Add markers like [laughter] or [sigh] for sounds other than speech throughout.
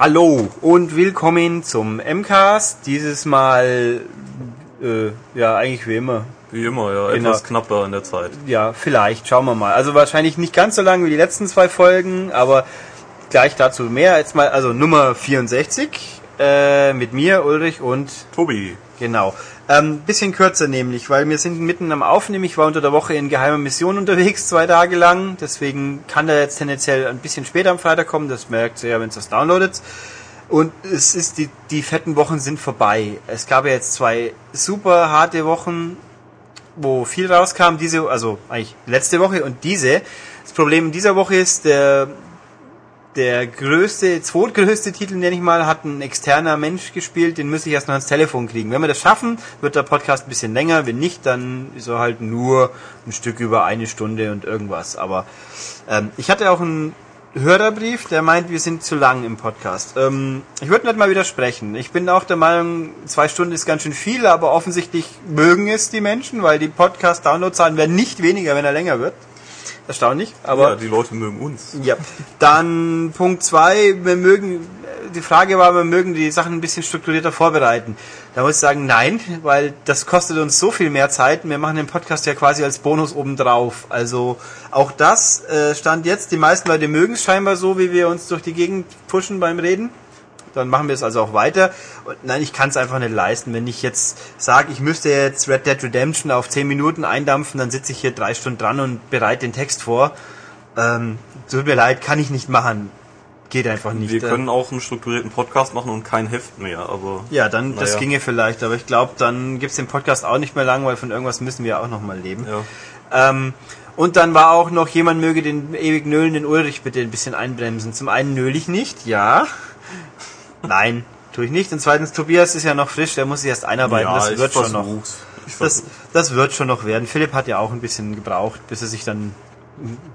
Hallo und willkommen zum MCAST. Dieses Mal, äh, ja, eigentlich wie immer. Wie immer, ja, etwas knapper in der Zeit. Ja, vielleicht, schauen wir mal. Also wahrscheinlich nicht ganz so lang wie die letzten zwei Folgen, aber gleich dazu mehr. Jetzt mal, also Nummer 64 äh, mit mir, Ulrich und Tobi, Genau. Ähm, bisschen kürzer nämlich, weil wir sind mitten am Aufnehmen. Ich war unter der Woche in geheimer Mission unterwegs, zwei Tage lang. Deswegen kann der jetzt tendenziell ein bisschen später am Freitag kommen. Das merkt ihr ja, wenn es das downloadet. Und es ist die, die fetten Wochen sind vorbei. Es gab ja jetzt zwei super harte Wochen, wo viel rauskam. Diese, also eigentlich letzte Woche und diese. Das Problem in dieser Woche ist, der der größte, zweitgrößte Titel, nenne ich mal, hat ein externer Mensch gespielt, den müsste ich erst noch ans Telefon kriegen. Wenn wir das schaffen, wird der Podcast ein bisschen länger, wenn nicht, dann ist er halt nur ein Stück über eine Stunde und irgendwas. Aber ähm, ich hatte auch einen Hörerbrief, der meint, wir sind zu lang im Podcast. Ähm, ich würde nicht mal widersprechen. Ich bin auch der Meinung, zwei Stunden ist ganz schön viel, aber offensichtlich mögen es die Menschen, weil die Podcast-Downloadzahlen werden nicht weniger, wenn er länger wird. Erstaunlich, aber ja, die Leute mögen uns. ja. Dann Punkt zwei, wir mögen, die Frage war, wir mögen die Sachen ein bisschen strukturierter vorbereiten. Da muss ich sagen, nein, weil das kostet uns so viel mehr Zeit. Wir machen den Podcast ja quasi als Bonus obendrauf. Also auch das äh, stand jetzt. Die meisten Leute mögen es scheinbar so, wie wir uns durch die Gegend pushen beim Reden. Dann machen wir es also auch weiter. Und nein, ich kann es einfach nicht leisten. Wenn ich jetzt sage, ich müsste jetzt Red Dead Redemption auf 10 Minuten eindampfen, dann sitze ich hier drei Stunden dran und bereite den Text vor. Ähm, tut mir leid, kann ich nicht machen. Geht einfach nicht. Wir Äh, können auch einen strukturierten Podcast machen und kein Heft mehr, aber ja, dann, das Naja. ginge vielleicht, aber ich glaube, dann gibt's den Podcast auch nicht mehr lang, weil von irgendwas müssen wir auch nochmal leben. ja. Ähm, und dann war auch noch, jemand möge den ewig nöhlenden Ulrich bitte ein bisschen einbremsen. Zum einen nöl ich nicht, ja. Nein, tue ich nicht. Und zweitens, Tobias ist ja noch frisch, der muss sich erst einarbeiten, ja, das ich wird schon noch. Das, das wird schon noch werden. Philipp hat ja auch ein bisschen gebraucht, bis er sich dann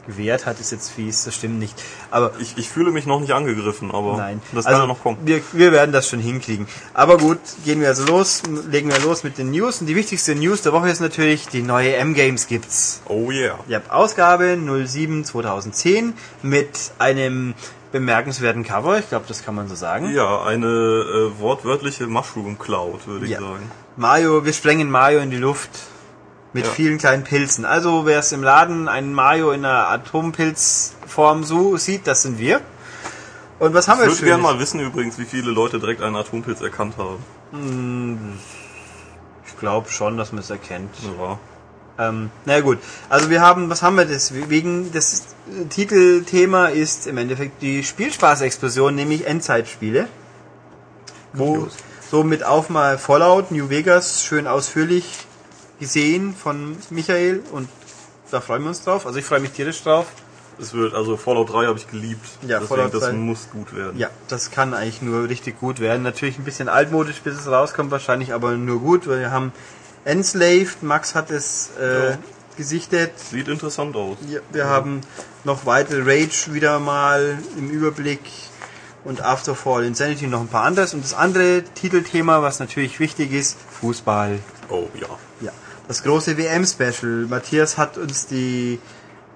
gewehrt hat, ist jetzt fies, das stimmt nicht. Aber Ich, ich fühle mich noch nicht angegriffen, aber Nein. das also, kann ja noch kommen. Wir, wir werden das schon hinkriegen. Aber gut, gehen wir also los, legen wir los mit den News. Und die wichtigste News der Woche ist natürlich, die neue M-Games gibt's. Oh yeah. Ihr habt Ausgabe 07 2010 mit einem bemerkenswerten Cover. Ich glaube, das kann man so sagen. Ja, eine äh, wortwörtliche Mushroom Cloud, würde ich Ja. sagen. Mario, wir sprengen Mario in die Luft mit Ja. vielen kleinen Pilzen. Also wer es im Laden einen Mario in einer Atompilzform so sieht, das sind wir. Und was haben Ich wir würde schön? gerne mal wissen übrigens, wie viele Leute direkt einen Atompilz erkannt haben. Ich glaube schon, dass man es erkennt. Ja. Ähm, na gut, also wir haben, was haben wir deswegen? Das äh, Titelthema ist im Endeffekt die Spielspaßexplosion, nämlich Endzeitspiele. Wo so mit auf mal Fallout, New Vegas, schön ausführlich gesehen von Michael und da freuen wir uns drauf. Also ich freue mich tierisch drauf. Es wird, also Fallout 3 habe ich geliebt. Ja, Deswegen, Fallout das 3. muss gut werden. Ja, das kann eigentlich nur richtig gut werden. Natürlich ein bisschen altmodisch, bis es rauskommt wahrscheinlich, aber nur gut, weil wir haben Enslaved, Max hat es äh, Ja. gesichtet. Sieht interessant aus. Ja, wir haben noch weitere Rage wieder mal im Überblick und Afterfall Insanity noch ein paar anderes. Und das andere Titelthema, was natürlich wichtig ist, Fußball. Oh ja. Ja, das große WM-Special. Matthias hat uns die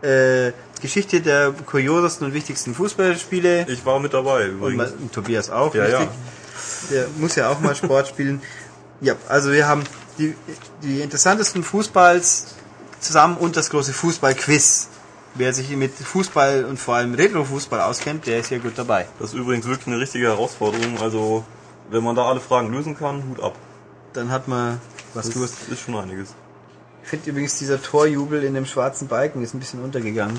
äh, Geschichte der kuriosesten und wichtigsten Fußballspiele Ich war mit dabei übrigens. und Tobias auch, Ja, richtig? ja. Der muss ja auch mal Sport [laughs] spielen. Ja, also wir haben die, die interessantesten Fußballs zusammen und das große Fußball-Quiz. Wer sich mit Fußball und vor allem Retro-Fußball auskennt, der ist hier gut dabei. Das ist übrigens wirklich eine richtige Herausforderung. Also, wenn man da alle Fragen lösen kann, Hut ab. Dann hat man was Das du hast. ist schon einiges. Ich finde übrigens dieser Torjubel in dem schwarzen Balken ist ein bisschen untergegangen.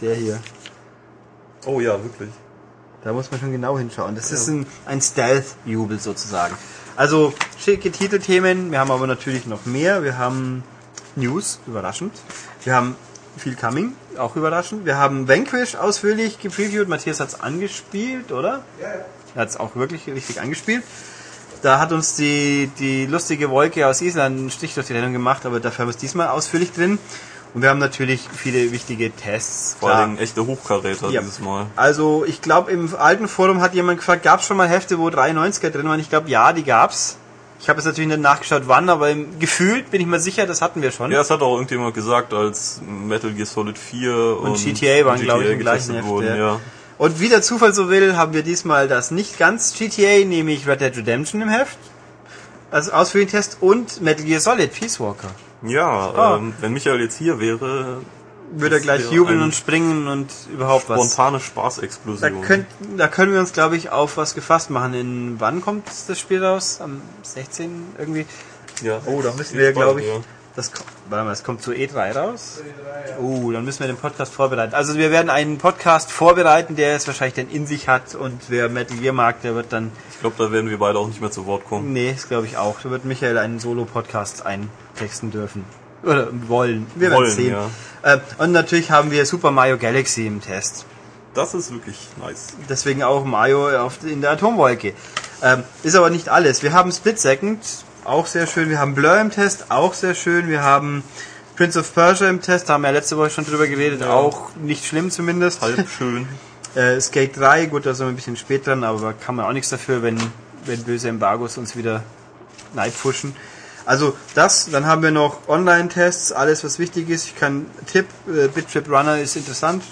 Der hier. Oh ja, wirklich. Da muss man schon genau hinschauen. Das ist ein, ein Stealth-Jubel sozusagen. Also schicke Titelthemen. Wir haben aber natürlich noch mehr. Wir haben News, überraschend. Wir haben viel Coming, auch überraschend. Wir haben Vanquish ausführlich gepreviewt. Matthias hat es angespielt, oder? Ja, Er hat es auch wirklich richtig angespielt. Da hat uns die, die lustige Wolke aus Island einen Strich durch die Rechnung gemacht, aber dafür haben wir es diesmal ausführlich drin. Und wir haben natürlich viele wichtige Tests. Vor Dingen echte Hochkaräter Ja. dieses Mal. Also ich glaube im alten Forum hat jemand gefragt, gab es schon mal Hefte, wo 93er drin waren? Ich glaube ja, die gab's. Ich habe jetzt natürlich nicht nachgeschaut, wann, aber gefühlt bin ich mir sicher, das hatten wir schon. Ja, es hat auch irgendjemand gesagt, als Metal Gear Solid 4 und, GTA waren, glaub ich, im gleichen Heft, wurden, ja. Und wie der Zufall so will, haben wir diesmal das nicht ganz GTA, nämlich Red Dead Redemption im Heft. Als Ausführungstest und Metal Gear Solid Peace Walker. Ja, Ah. ähm, wenn Michael jetzt hier wäre, Würde er gleich jubeln und springen und überhaupt was. spontane Da, Spaßexplosion. könnt, da können wir uns, glaube ich, auf was gefasst machen. In wann kommt das Spiel raus? Am 16. irgendwie? ja. Oh, da müssen wir, glaube ich, ja. Das, warte mal, es kommt zu E3 raus? Oh, dann müssen wir den Podcast vorbereiten. Also wir werden einen Podcast vorbereiten, der es wahrscheinlich dann in sich hat und wer Metal Gear mag, der wird dann, Ich glaube, da werden wir beide auch nicht mehr zu Wort kommen. nee, das glaube ich auch, da wird Michael einen Solo-Podcast eintexten dürfen. Oder wollen. Wir werden sehen. ja. Äh, und natürlich haben wir Super Mario Galaxy im Test. Das ist wirklich nice. Deswegen auch Mario auf, in der Atomwolke. Ähm, ist aber nicht alles. Wir haben Split Second, auch sehr schön. Wir haben Blur im Test, auch sehr schön. Wir haben Prince of Persia im Test, da haben wir ja letzte Woche schon drüber geredet, Ja. auch nicht schlimm zumindest. Halb schön. [laughs] Äh, Skate 3, gut, da sind wir ein bisschen spät dran, aber kann man auch nichts dafür, wenn, wenn böse Embargos uns wieder neidpushen. Also das, dann haben wir noch Online-Tests, alles was wichtig ist. Ich kann Tipp, äh, BitTrip Runner ist interessant.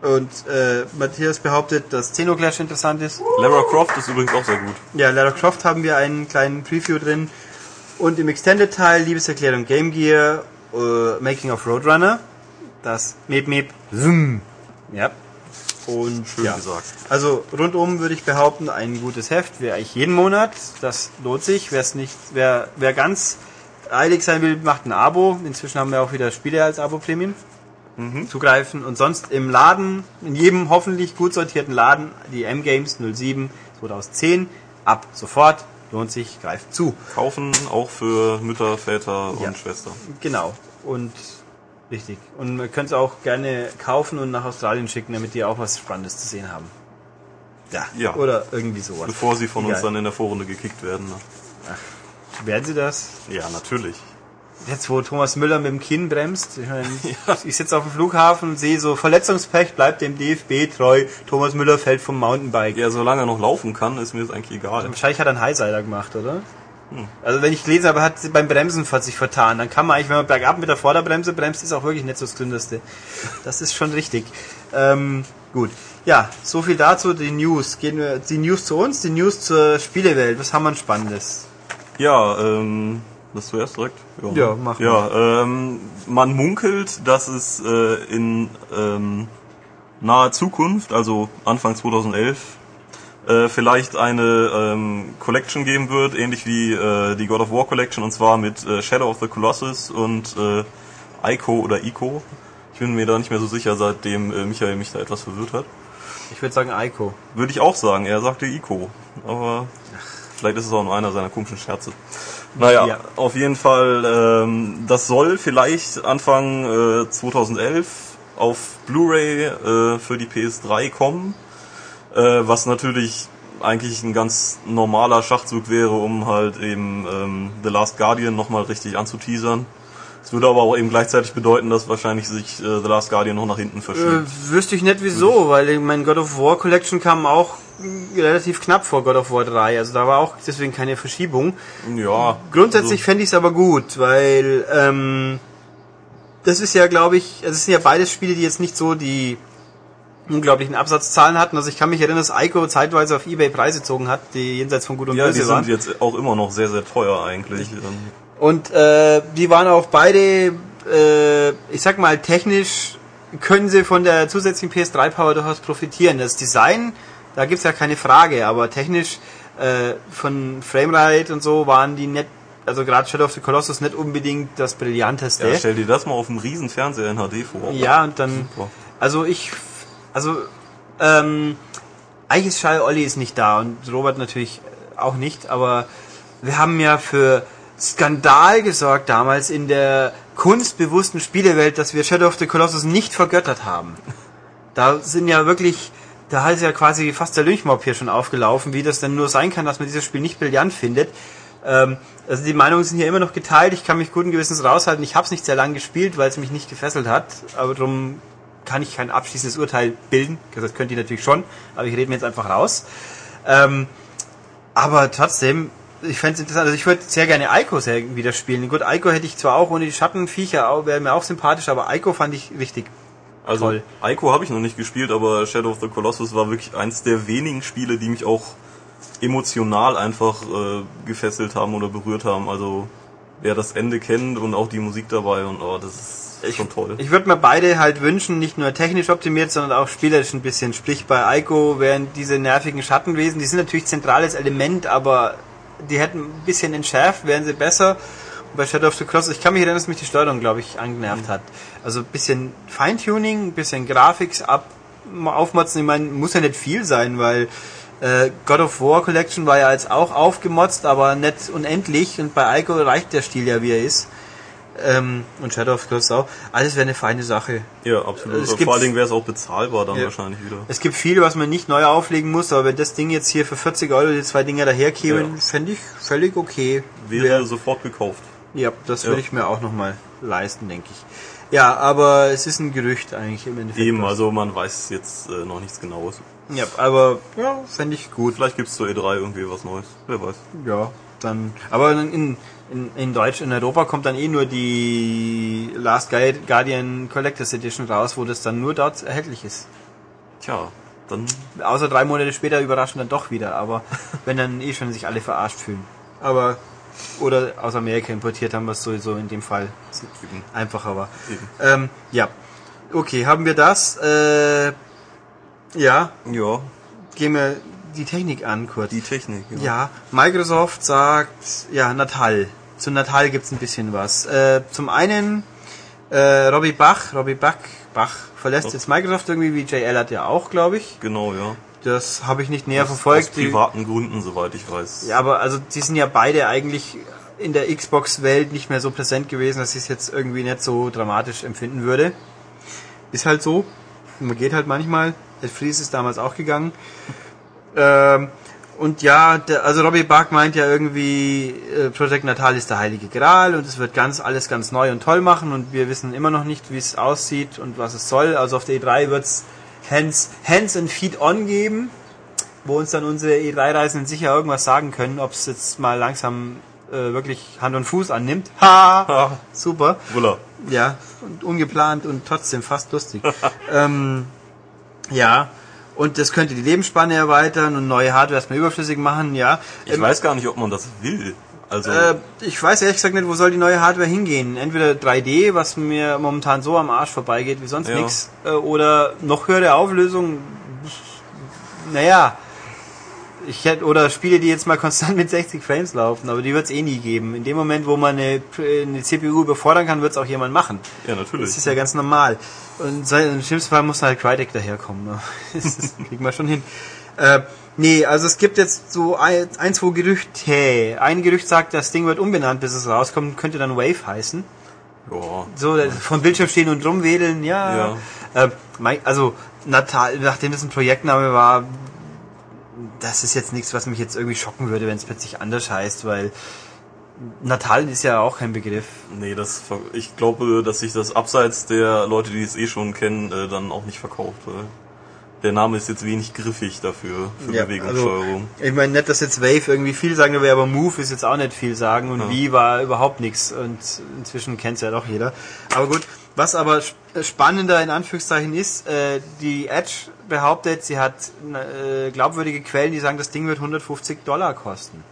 Und äh, Matthias behauptet, dass Xenoclash interessant ist. Lara Croft ist übrigens auch sehr gut. Ja, Lara Croft haben wir einen kleinen Preview drin. Und im Extended-Teil Liebeserklärung Game Gear, äh, Making of Roadrunner. Das Meep Meep Zoom. Ja. Und Schön ja. gesagt. Also rundum würde ich behaupten, ein gutes Heft wäre eigentlich jeden Monat. Das lohnt sich. Wer es nicht, wer, wer ganz eilig sein will, macht ein Abo. Inzwischen haben wir auch wieder Spiele als Abo-Premium zugreifen. Und sonst im Laden, in jedem hoffentlich gut sortierten Laden, die M-Games 07 2010 ab sofort. Lohnt sich, greift zu. Kaufen auch für Mütter, Väter und Ja. Schwestern. Genau. Und richtig. Und man könnte es auch gerne kaufen und nach Australien schicken, damit die auch was Spannendes zu sehen haben. Ja. Ja. Oder irgendwie sowas. Bevor sie von uns Egal. dann in der Vorrunde gekickt werden. Ne? Werden sie das? Ja, natürlich. Jetzt, wo Thomas Müller mit dem Kinn bremst, ich, mein, [laughs] ich sitze auf dem Flughafen und sehe so, Verletzungspech bleibt dem DFB treu, Thomas Müller fällt vom Mountainbike. Ja, solange er noch laufen kann, ist mir das eigentlich egal. Wahrscheinlich hat er einen Highsider gemacht, oder? Hm. Also wenn ich gelesen habe, hat beim Bremsen hat sich vertan. Dann kann man eigentlich, wenn man bergab mit der Vorderbremse bremst, ist auch wirklich nicht so das Gesündeste. Das ist schon richtig. Ähm, gut. Ja, so viel dazu, die News. Gehen wir, die News zu uns, die News zur Spielewelt. Was haben wir Spannendes? Ja, ähm, das zuerst direkt? Ja, mach Ja, ähm, man munkelt, dass es äh, in ähm, naher Zukunft, also Anfang 2011, äh, vielleicht eine ähm, Collection geben wird, ähnlich wie äh, die God of War Collection, und zwar mit äh, Shadow of the Colossus und äh, Ico oder Ico. Ich bin mir da nicht mehr so sicher, seitdem äh, Michael mich da etwas verwirrt hat. Ich würde sagen Ico. Würde ich auch sagen, er sagte Ico. Aber vielleicht ist es auch nur einer seiner komischen Scherze. Naja, Ja. auf jeden Fall, ähm, das soll vielleicht Anfang äh, 2011 auf Blu-ray äh, für die PS3 kommen. Äh, was natürlich eigentlich ein ganz normaler Schachzug wäre, um halt eben ähm, The Last Guardian nochmal richtig anzuteasern. Es würde aber auch eben gleichzeitig bedeuten, dass wahrscheinlich sich äh, The Last Guardian noch nach hinten verschiebt. Äh, wüsste ich nicht wieso, weil mein God of War Collection kam auch äh, relativ knapp vor God of War 3. Also da war auch deswegen keine Verschiebung. ja. Grundsätzlich fände ich es aber gut, weil ähm, das ist ja, glaube ich, also es sind ja beides Spiele, die jetzt nicht so die unglaublichen Absatzzahlen hatten. Also ich kann mich erinnern, dass Ico zeitweise auf Ebay Preise gezogen hat, die jenseits von Gut und Ja, die Böse sind waren. jetzt auch immer noch sehr, sehr teuer eigentlich. Ähm, Und äh, die waren auch beide, äh, ich sag mal, technisch können sie von der zusätzlichen PS3-Power durchaus profitieren. Das Design, da gibt's ja keine Frage, aber technisch äh, von Framerate und so waren die nicht, also gerade Shadow of the Colossus nicht unbedingt das brillanteste. Ja, stell dir das mal auf einem riesen Fernseher in HD vor. Ja, und dann, Super. also ich, also, ähm, eigentlich ist Schall Olli ist nicht da und Robert natürlich auch nicht, aber wir haben ja für Skandal gesorgt damals in der kunstbewussten Spielewelt, dass wir Shadow of the Colossus nicht vergöttert haben. Da sind ja wirklich, da ist ja quasi fast der Lynchmob hier schon aufgelaufen, wie das denn nur sein kann, dass man dieses Spiel nicht brillant findet. Ähm, also die Meinungen sind hier immer noch geteilt. Ich kann mich guten Gewissens raushalten. Ich habe es nicht sehr lange gespielt, weil es mich nicht gefesselt hat. Aber darum kann ich kein abschließendes Urteil bilden. Das könnt ihr natürlich schon, aber ich rede mir jetzt einfach raus. Ähm, aber trotzdem, ich fände es interessant. Also ich würde sehr gerne Ico sehr wieder spielen. Gut, Ico hätte ich zwar auch ohne die Schattenviecher, wäre mir auch sympathisch, aber Ico fand ich richtig Also toll. Ico habe ich noch nicht gespielt, aber Shadow of the Colossus war wirklich eins der wenigen Spiele, die mich auch emotional einfach äh, gefesselt haben oder berührt haben. Also wer das Ende kennt und auch die Musik dabei und oh, das ist Ich, schon toll. ich würde mir beide halt wünschen, nicht nur technisch optimiert, sondern auch spielerisch ein bisschen. Sprich, bei Ico wären diese nervigen Schattenwesen, die sind natürlich zentrales Element, aber die hätten ein bisschen entschärft, wären sie besser. Und bei Shadow of the Colossus, ich kann mich erinnern, dass mich die Steuerung, glaube ich, angenervt hat. Also ein bisschen Feintuning, ein bisschen Graphics ab, aufmotzen. Ich meine, muss ja nicht viel sein, weil äh, God of War Collection war ja jetzt auch aufgemotzt, aber nicht unendlich. Und bei Ico reicht der Stil ja, wie er ist. Ähm, und Shadow of Colossus auch. Alles wäre eine feine Sache. ja, absolut. es gibt- Vor allen Dingen wäre es auch bezahlbar dann Ja. wahrscheinlich wieder. Es gibt viel, was man nicht neu auflegen muss, aber wenn das Ding jetzt hier für 40 Euro die zwei Dinger daherkämen, Ja. fände ich völlig okay. Wäre Wär- sofort gekauft. ja, das Ja. würde ich mir auch nochmal leisten, denke ich. Ja, aber es ist ein Gerücht eigentlich im Endeffekt. Eben, also man weiß jetzt äh, noch nichts genaues. Ja, aber ja, fände ich gut. Vielleicht gibt's zur E3 irgendwie was Neues. Wer weiß. Ja, dann. Aber in, in, in Deutsch, in Europa kommt dann eh nur die Last Guardian Collectors Edition raus, wo das dann nur dort erhältlich ist. Tja, dann Außer drei Monate später überraschen dann doch wieder, aber [laughs] wenn dann eh schon sich alle verarscht fühlen. Aber oder aus Amerika importiert haben, was sowieso in dem Fall einfacher war. Ähm, ja. Okay, haben wir das? Äh, ja, Ja, gehen wir die Technik an kurz. die Technik. Ja, Microsoft sagt, ja, Natal. Zu Natal gibt's ein bisschen was. Äh, zum einen, äh, Robbie Bach, Robbie Bach, Bach verlässt jetzt Microsoft irgendwie, wie Jay Allard ja auch, glaube ich. Genau, ja. Das habe ich nicht näher Aus- verfolgt. Aus privaten Gründen, soweit ich weiß. ja, aber also die sind ja beide eigentlich in der Xbox-Welt nicht mehr so präsent gewesen, dass ich es jetzt irgendwie nicht so dramatisch empfinden würde. Ist halt so. Man geht halt manchmal. Ed Fries ist damals auch gegangen. Ähm, und ja, der, also Robbie Buck meint ja irgendwie, äh, Project Natal ist der heilige Gral und es wird ganz alles ganz neu und toll machen und wir wissen immer noch nicht, wie es aussieht und was es soll. Also auf der E3 wird's Hands, Hands and Feet on geben wo uns dann unsere E3-Reisenden sicher irgendwas sagen können, ob es jetzt mal langsam äh, wirklich Hand und Fuß annimmt. Ha! Ha, Super. Wuller. Ja, und ungeplant und trotzdem fast lustig. [laughs] ähm, ja, und das könnte die Lebensspanne erweitern und neue Hardware erstmal überflüssig machen, ja. Ich Ähm, weiß gar nicht, ob man das will. Also, äh, ich weiß ehrlich gesagt nicht, wo soll die neue Hardware hingehen. Entweder 3D, was mir momentan so am Arsch vorbeigeht wie sonst Ja. nix, äh, oder noch höhere Auflösung. Naja, ich hätte oder Spiele, die jetzt mal konstant mit 60 Frames laufen, aber die wird es eh nie geben. In dem Moment, wo man eine, eine CPU überfordern kann, wird es auch jemand machen. ja, natürlich. Das ist ja ganz normal. Und im schlimmsten Fall muss halt Crytek daherkommen. Ne? [laughs] Das, kriegen wir schon hin. Äh, nee, also es gibt jetzt so ein, ein, zwei Gerüchte. Ein Gerücht sagt, das Ding wird umbenannt, bis es rauskommt, könnte dann Wave heißen. ja. So, äh, vom Bildschirm stehen und rumwedeln, ja. Äh, mein, also, Natal, nachdem das ein Projektname war, das ist jetzt nichts, was mich jetzt irgendwie schocken würde, wenn es plötzlich anders heißt, weil Natal ist ja auch kein Begriff. Nee, das, ich glaube, dass sich das abseits der Leute, die es eh schon kennen, äh, dann auch nicht verkauft. Weil der Name ist jetzt wenig griffig dafür, für Ja, Bewegungssteuerung. Ich meine nicht, dass jetzt Wave irgendwie viel sagen wäre, aber Move ist jetzt auch nicht viel sagen und Ja. Wie war überhaupt nichts und inzwischen kennt's ja doch jeder. Aber gut, was aber sp- spannender in Anführungszeichen ist, äh, die Edge behauptet, sie hat äh, glaubwürdige Quellen, die sagen, das Ding wird 150 Dollar kosten.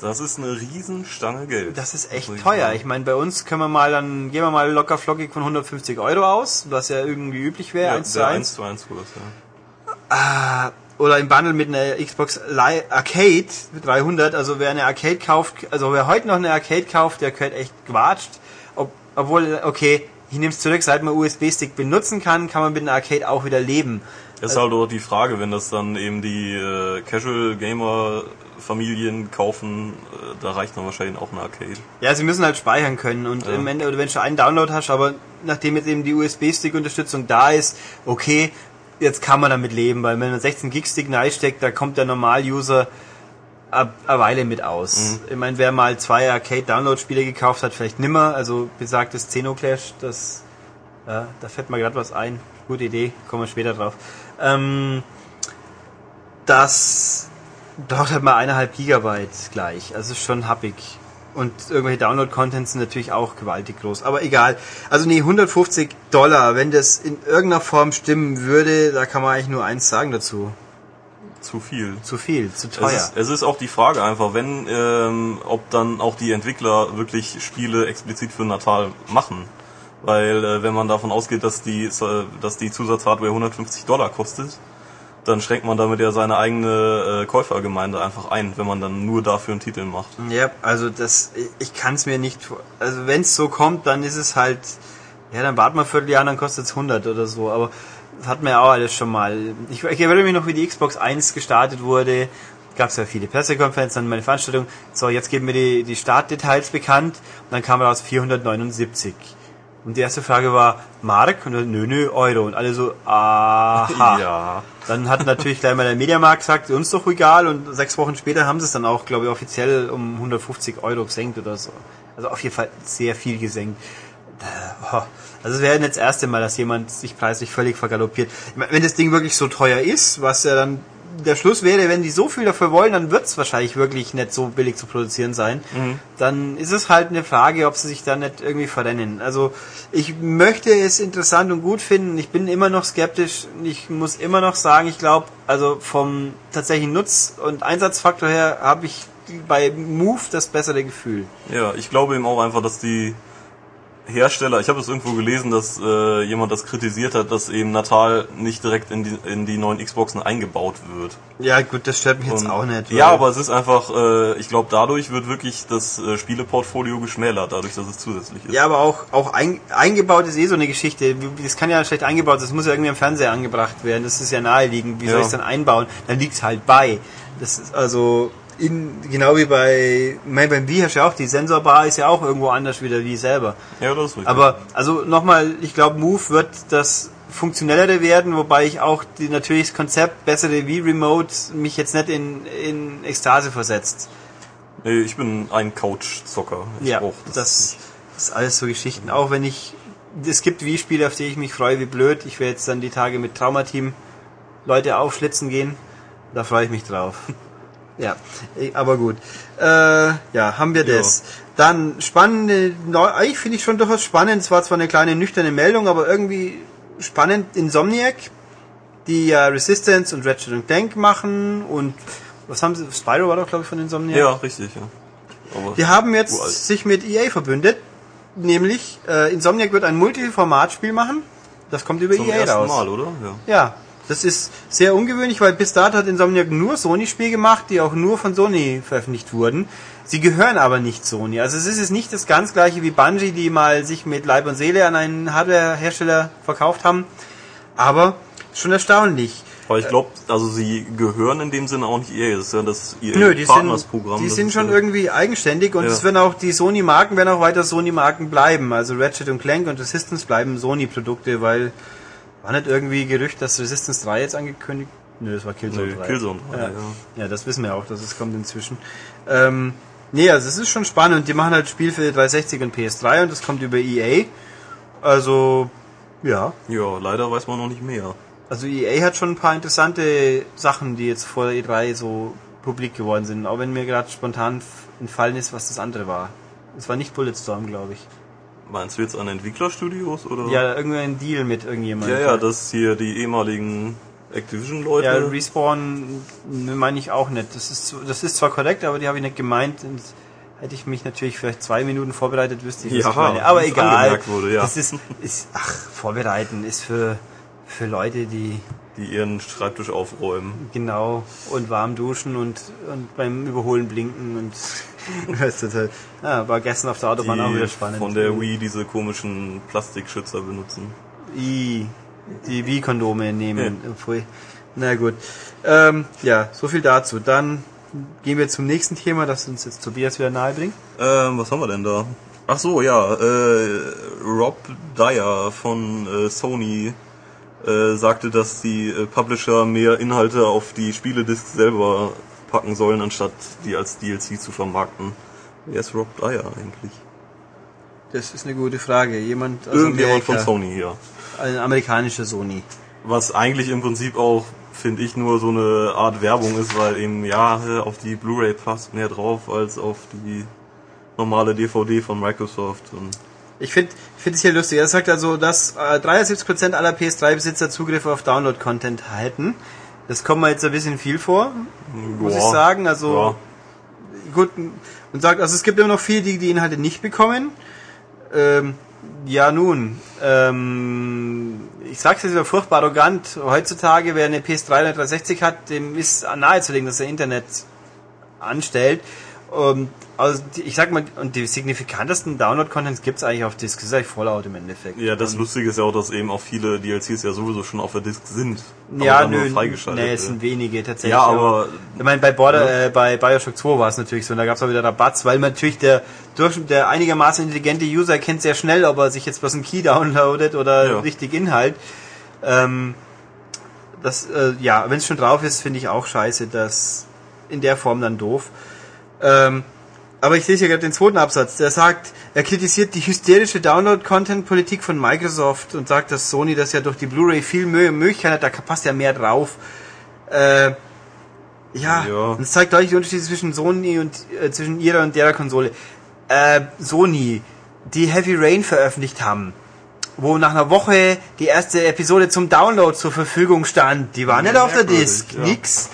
Das ist eine Riesenstange Geld. Das ist echt ich teuer. Ich meine, bei uns können wir mal dann, gehen wir mal locker flockig von 150 Euro aus, was ja irgendwie üblich wäre, ja, 1 zu der 1. 1 zu 1 Kurs, ja. Ah, oder im Bundle mit einer Xbox Li Arcade mit 300. Also wer eine Arcade kauft, also wer heute noch eine Arcade kauft, der gehört echt gewatscht. Ob, obwohl, okay, ich nehme es zurück, seit man USB-Stick benutzen kann, kann man mit einer Arcade auch wieder leben. Das ist halt auch die Frage, wenn das dann eben die äh, Casual Gamer Familien kaufen, äh, da reicht dann wahrscheinlich auch eine Arcade. Ja, sie müssen halt speichern können und Ja. im Ende, oder wenn du schon einen Download hast, aber nachdem jetzt eben die USB-Stick-Unterstützung da ist, okay, jetzt kann man damit leben, weil wenn man 16 Gig-Stick reinsteckt, da kommt der Normal-User eine Weile mit aus. Ich meine, wer mal zwei Arcade-Download-Spiele gekauft hat, vielleicht nimmer, also besagtes Xenoclash, das, ja, da fällt mir gerade was ein. Gute Idee, kommen wir später drauf. Ähm, das braucht halt mal eineinhalb Gigabyte gleich, also ist schon happig. Und irgendwelche Download-Contents sind natürlich auch gewaltig groß. Aber egal. Also nee, 150 Dollar, wenn das in irgendeiner Form stimmen würde, da kann man eigentlich nur eins sagen dazu. Zu viel. Zu viel, zu teuer. Es ist, es ist auch die Frage einfach, wenn, ähm, ob dann auch die Entwickler wirklich Spiele explizit für Natal machen. Weil äh, wenn man davon ausgeht, dass die, äh, dass die Zusatzhardware 150 Dollar kostet, dann schränkt man damit ja seine eigene äh, Käufergemeinde einfach ein, wenn man dann nur dafür einen Titel macht. Ja, also das, ich kann es mir nicht, also wenn es so kommt, dann ist es halt, ja, dann warten wir ein Vierteljahr, dann kostet es 100 oder so, aber das hatten wir ja auch alles schon mal. Ich, ich erinnere mich noch, wie die Xbox 1 gestartet wurde, gab es ja viele Pressekonferenzen, dann meine Veranstaltung, so, jetzt geben wir die, die Startdetails bekannt und dann kam raus 479. Und die erste Frage war, Mark? Und dann, nö, nö, Euro. Und alle so, aha. [laughs] Ja. Dann hat natürlich gleich mal der Mediamarkt gesagt, uns doch egal. Und sechs Wochen später haben sie es dann auch, glaube ich, offiziell um 150 Euro gesenkt oder so. Also auf jeden Fall sehr viel gesenkt. Äh, also es wäre nicht das erste Mal, dass jemand sich preislich völlig vergaloppiert. Wenn das Ding wirklich so teuer ist, was ja dann der Schluss wäre, wenn die so viel dafür wollen, dann wird es wahrscheinlich wirklich nicht so billig zu produzieren sein. Mhm. Dann ist es halt eine Frage, ob sie sich da nicht irgendwie verrennen. Also ich möchte es interessant und gut finden. Ich bin immer noch skeptisch. Ich muss immer noch sagen, ich glaube, also vom tatsächlichen Nutz- und Einsatzfaktor her habe ich bei Move das bessere Gefühl. Ja, ich glaube eben auch einfach, dass die Hersteller, ich habe es irgendwo gelesen, dass äh, jemand das kritisiert hat, dass eben Natal nicht direkt in die, in die neuen Xboxen eingebaut wird. Ja gut, das stört mich jetzt Und- auch nicht. Ja, aber es ist einfach, äh, ich glaube, dadurch wird wirklich das äh, Spieleportfolio geschmälert, dadurch, dass es zusätzlich ist. Ja, aber auch, auch ein, eingebaut ist eh so eine Geschichte. Das kann ja schlecht eingebaut sein. Das muss ja irgendwie am Fernseher angebracht werden. Das ist ja naheliegend. Wie soll Ja. ich es dann einbauen? Dann liegt es halt bei. Das ist also in, genau wie bei, mein, beim Wii hast du ja auch, die Sensorbar ist ja auch irgendwo anders wie der Wii selber. Ja, das ist richtig. Aber, also nochmal, ich glaube, Move wird das funktionellere werden, wobei ich auch die, natürlich das Konzept bessere Wii Remote mich jetzt nicht in, in Ekstase versetzt. nee, ich bin ein Couch-Zocker. Ja, brauch das, das ist alles so Geschichten. Auch wenn ich, es gibt Wii-Spiele, auf die ich mich freue, wie blöd. Ich werde jetzt dann die Tage mit Traumateam Leute aufschlitzen gehen. Da freue ich mich drauf. [laughs] ja, aber gut. Äh, ja, haben wir das. Dann spannende, eigentlich finde ich schon durchaus spannend. Es war zwar eine kleine nüchterne Meldung, aber irgendwie spannend. Insomniac, die ja Resistance und Ratchet Clank machen und was haben sie? Spyro war doch glaube ich von Insomniac. Ja, richtig, ja. Aber Die haben jetzt Uralt. sich mit EA verbündet, nämlich äh, Insomniac wird ein Multiformatspiel machen. Das kommt über zum EA ersten raus. Mal, oder? Ja. Ja, das ist sehr ungewöhnlich, weil bis dato hat Insomniac nur Sony-Spiele gemacht, die auch nur von Sony veröffentlicht wurden. Sie gehören aber nicht Sony. Also es ist jetzt nicht das ganz gleiche wie Bungie, die mal sich mit Leib und Seele an einen Hardware-Hersteller verkauft haben. Aber schon erstaunlich. Aber ich glaube, also sie gehören in dem Sinne auch nicht EA. Das ist ja das EA Nö, die sind, die sind schon ja- irgendwie eigenständig und Ja. es werden auch die Sony-Marken werden auch weiter Sony-Marken bleiben. Also Ratchet und Clank und Resistance bleiben Sony-Produkte, weil war nicht irgendwie Gerücht, dass Resistance 3 jetzt angekündigt? Nö, das war Killzone Nö, 3. Killzone 3, ja. ja. ja, das wissen wir auch, dass es kommt inzwischen. Ähm, nee, also es ist schon spannend. Die machen halt Spiel für 360 und PS3 und das kommt über EA. Also, ja. Ja, leider weiß man noch nicht mehr. Also EA hat schon ein paar interessante Sachen, die jetzt vor der E3 so publik geworden sind. Auch wenn mir gerade spontan entfallen ist, was das andere war. Es war nicht Bulletstorm, glaube ich. Meinst du jetzt an Entwicklerstudios oder? Ja, irgendein Deal mit irgendjemandem. ja, ja, das hier die ehemaligen Activision-Leute. Ja, Respawn ne, meine ich auch nicht. Das ist, das ist zwar korrekt, aber die habe ich nicht gemeint. Und hätte ich mich natürlich vielleicht zwei Minuten vorbereitet, wüsste ich, was Ja, ich meine. Aber egal. wurde, ja. Das ist, ist, ach, vorbereiten ist für, für Leute, die die ihren Schreibtisch aufräumen. Genau, und warm duschen und, und beim Überholen blinken und [laughs] ja, war gestern auf der Autobahn auch wieder Die spannend. von der Wii diese komischen Plastikschützer benutzen. I, die Wii-Kondome nehmen. Pfui. Na gut. Ähm, ja, so viel dazu. Dann gehen wir zum nächsten Thema, das uns jetzt Tobias wieder nahe bringt. Ähm, was haben wir denn da? Ach so, ja, äh, Rob Dyer von äh, Sony äh, sagte, dass die äh, Publisher mehr Inhalte auf die Spieledisc selber packen sollen, anstatt die als DLC zu vermarkten. Wer ist Rob Dyer eigentlich? Das ist eine gute Frage. Jemand aus Irgendjemand Amerika. von Sony, ja. Ein amerikanischer Sony. Was eigentlich im Prinzip auch, finde ich, nur so eine Art Werbung ist, weil eben, ja, auf die Blu-ray passt mehr drauf als auf die normale DVD von Microsoft. Ich finde ich finde es hier lustig. Er sagt also, dass äh, 73% aller PS3-Besitzer Zugriff auf Download-Content halten. Das kommt mir jetzt ein bisschen viel vor, muss Ja, ich sagen. Also ja. gut und sagt, also es gibt immer noch viele, die die Inhalte nicht bekommen. Ähm, ja nun, ähm, ich sag's jetzt wieder furchtbar arrogant. Heutzutage, wer eine PS3 oder 360 hat, dem ist nahezulegen, dass er Internet anstellt. Und also ich sag mal, und die signifikantesten Download-Contents gibt's eigentlich auf Disk. Das ist eigentlich Fallout im Endeffekt. Ja, das Lustige ist ja auch, dass eben auch viele DLCs ja sowieso schon auf der Disk sind. ja, nö, freigeschaltet. nee, es sind wenige tatsächlich. Ja, aber- ich meine, bei Border, äh, bei Bioshock 2 war es natürlich so, und da gab es auch wieder Rabatts, weil natürlich der der einigermaßen intelligente User erkennt sehr schnell, ob er sich jetzt bloß einen Key downloadet oder Ja. richtig Inhalt. Ähm, das, äh, ja, wenn es schon drauf ist, finde ich auch scheiße, das in der Form dann doof. Ähm, aber ich lese hier gerade den zweiten Absatz, der sagt, er kritisiert die hysterische Download-Content-Politik von Microsoft und sagt, dass Sony das ja durch die Blu-ray viel Mö Möglichkeit hat, da passt ja mehr drauf. Äh, ja, Ja. und es zeigt deutlich den Unterschied zwischen Sony und äh, zwischen ihrer und derer Konsole. Äh, Sony, die Heavy Rain veröffentlicht haben, wo nach einer Woche die erste Episode zum Download zur Verfügung stand, die war nicht auf der Disk, ja. nix.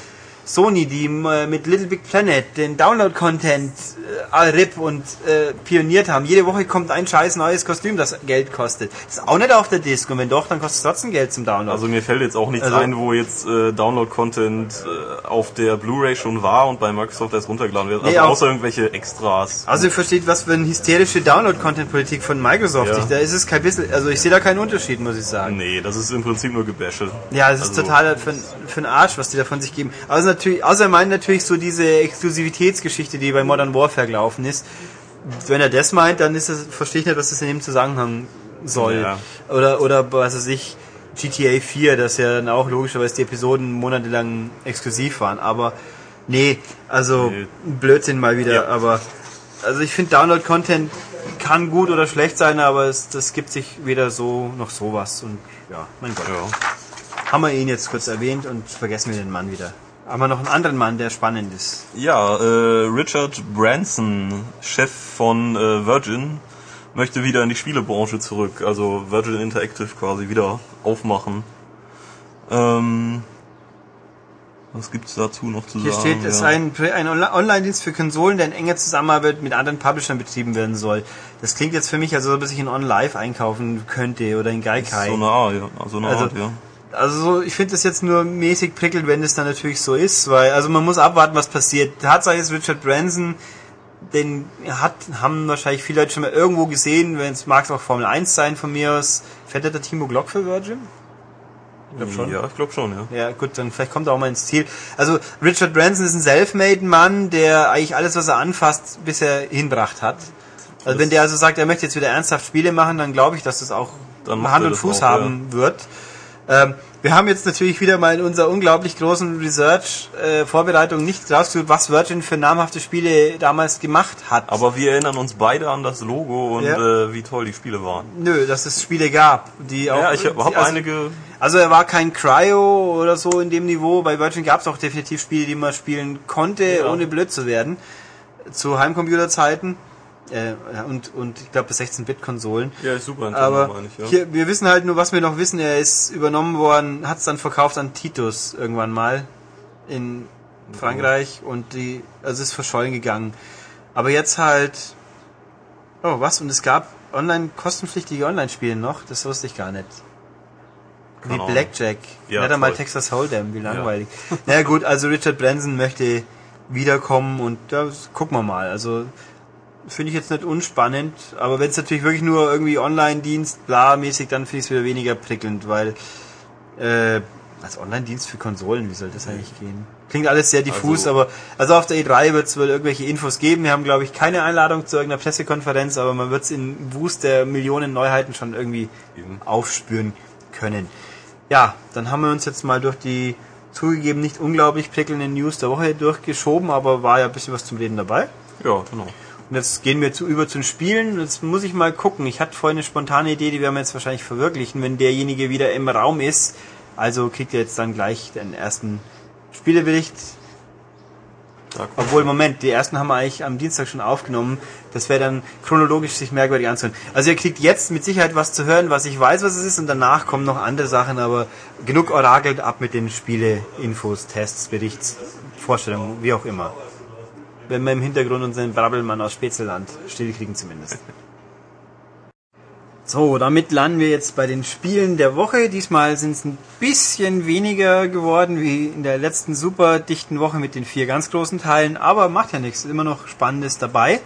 Sony, die äh, mit Little Big Planet den Download-Content äh, all-rip und äh, pioniert haben. Jede Woche kommt ein scheiß neues Kostüm, das Geld kostet. Ist auch nicht auf der Disk und wenn doch, dann kostet es trotzdem Geld zum Download. Also mir fällt jetzt auch nichts Also- ein, wo jetzt äh, Download-Content äh, auf der Blu-ray schon war und bei Microsoft erst runtergeladen wird. Also Nee, außer irgendwelche Extras. Also ihr versteht, was für eine hysterische Download-Content-Politik von Microsoft. Ja. Ich, da ist es kein bisschen, also ich sehe da keinen Unterschied, muss ich sagen. Nee, das ist im Prinzip nur Gebäsche. Ja, es ist Also- total für, für den Arsch, was die davon sich geben. Also natürlich, außer meinen natürlich so diese Exklusivitätsgeschichte, die bei Modern Warfare gelaufen ist. Wenn er das meint, dann ist es, verstehe ich nicht, was das in dem Zusammenhang soll. Ja. Oder, oder was weiß ich, GTA 4, das ja dann auch logischerweise die Episoden monatelang exklusiv waren. Aber nee, also Nee. Blödsinn mal wieder. Ja. Aber also ich finde Download-Content kann gut oder schlecht sein, aber es, das gibt sich weder so noch sowas. Und ja, mein Gott Ja. haben wir ihn jetzt kurz erwähnt und vergessen wir den Mann wieder. Haben wir noch einen anderen Mann, der spannend ist. Ja, äh, Richard Branson, Chef von äh, Virgin, möchte wieder in die Spielebranche zurück, also Virgin Interactive quasi wieder aufmachen. Ähm, was gibt's dazu noch zu Hier sagen? steht, es ist ein, ein Onli- Online-Dienst für Konsolen, der in enger Zusammenarbeit mit anderen Publishern betrieben werden soll. Das klingt jetzt für mich, als ob ich in On-Live einkaufen könnte oder in Gaikai. so eine Art, ja. So eine Also- Art, ja. Also so, ich finde das jetzt nur mäßig prickelnd, wenn es dann natürlich so ist, weil also man muss abwarten, was passiert. Tatsache ist, Richard Branson, den hat, haben wahrscheinlich viele Leute schon mal irgendwo gesehen, wenn es mag es auch Formel 1 sein von mir aus. Fährt der Timo Glock für Virgin? Ich glaub schon. Ja, ich glaube schon, ja. Ja, gut, dann vielleicht kommt er auch mal ins Ziel. Also Richard Branson ist ein Selfmade-Mann, der eigentlich alles, was er anfasst, bisher hinbracht hat. Also wenn der also sagt, er möchte jetzt wieder ernsthaft Spiele machen, dann glaube ich, dass das auch Hand und Fuß auch, haben wird. Ähm, wir haben jetzt natürlich wieder mal in unserer unglaublich großen Research-Vorbereitung nicht rausgesucht, was Virgin für namhafte Spiele damals gemacht hat. Aber wir erinnern uns beide an das Logo und Ja. äh, wie toll die Spiele waren. Nö, dass es Spiele gab, die auch. ja, ich habe also, einige. Also er war kein Cryo oder so in dem Niveau. Bei Virgin gab es auch definitiv Spiele, die man spielen konnte, Ja. ohne blöd zu werden. Zu Heimcomputerzeiten. Äh, und, und ich glaube 16-Bit-Konsolen. Ja, ist super Nintendo, Aber ich, ja. hier, wir wissen halt nur, was wir noch wissen. Er ist übernommen worden, hat es dann verkauft an Titus irgendwann mal in Frankreich und die, also ist verschollen gegangen. Aber jetzt halt, oh was? Und es gab online kostenpflichtige Online-Spiele noch. Das wusste ich gar nicht. Wie Ahnung. Blackjack. Ja, Nicht einmal. Texas Hold'em, wie langweilig. Na naja, gut, also Richard Branson möchte wiederkommen und das gucken wir mal. Also finde ich jetzt nicht unspannend, aber wenn es natürlich wirklich nur irgendwie Online-Dienst, bla, mäßig, dann finde ich es wieder weniger prickelnd, weil äh, als Online-Dienst für Konsolen, wie soll das eigentlich gehen? Klingt alles sehr diffus, Also- aber also auf der E3 wird es wohl irgendwelche Infos geben. Wir haben, glaube ich, keine Einladung zu irgendeiner Pressekonferenz, aber man wird es in Wust der Millionen Neuheiten schon irgendwie Eben. aufspüren können. Ja, dann haben wir uns jetzt mal durch die zugegeben nicht unglaublich prickelnden News der Woche durchgeschoben, aber war ja ein bisschen was zum Reden dabei. Ja, genau. Und jetzt gehen wir zu, über zu den Spielen. Jetzt muss ich mal gucken. Ich hatte vorhin eine spontane Idee, die werden wir jetzt wahrscheinlich verwirklichen, wenn derjenige wieder im Raum ist. Also kriegt er jetzt dann gleich den ersten Spielebericht. Obwohl, Moment, die ersten haben wir eigentlich am Dienstag schon aufgenommen. Das wäre dann chronologisch sich merkwürdig anzuhören. Also ihr kriegt jetzt mit Sicherheit was zu hören, was ich weiß, was es ist, und danach kommen noch andere Sachen, aber genug orakelt ab mit den Spiele-Infos, Tests, Berichts, Vorstellungen, wie auch immer. Wenn wir im Hintergrund unseren Brabbelmann aus Spätzelland stillkriegen zumindest. So, damit landen wir jetzt bei den Spielen der Woche. Diesmal sind es ein bisschen weniger geworden wie in der letzten super dichten Woche mit den vier ganz großen Teilen, aber macht ja nichts, immer noch Spannendes dabei.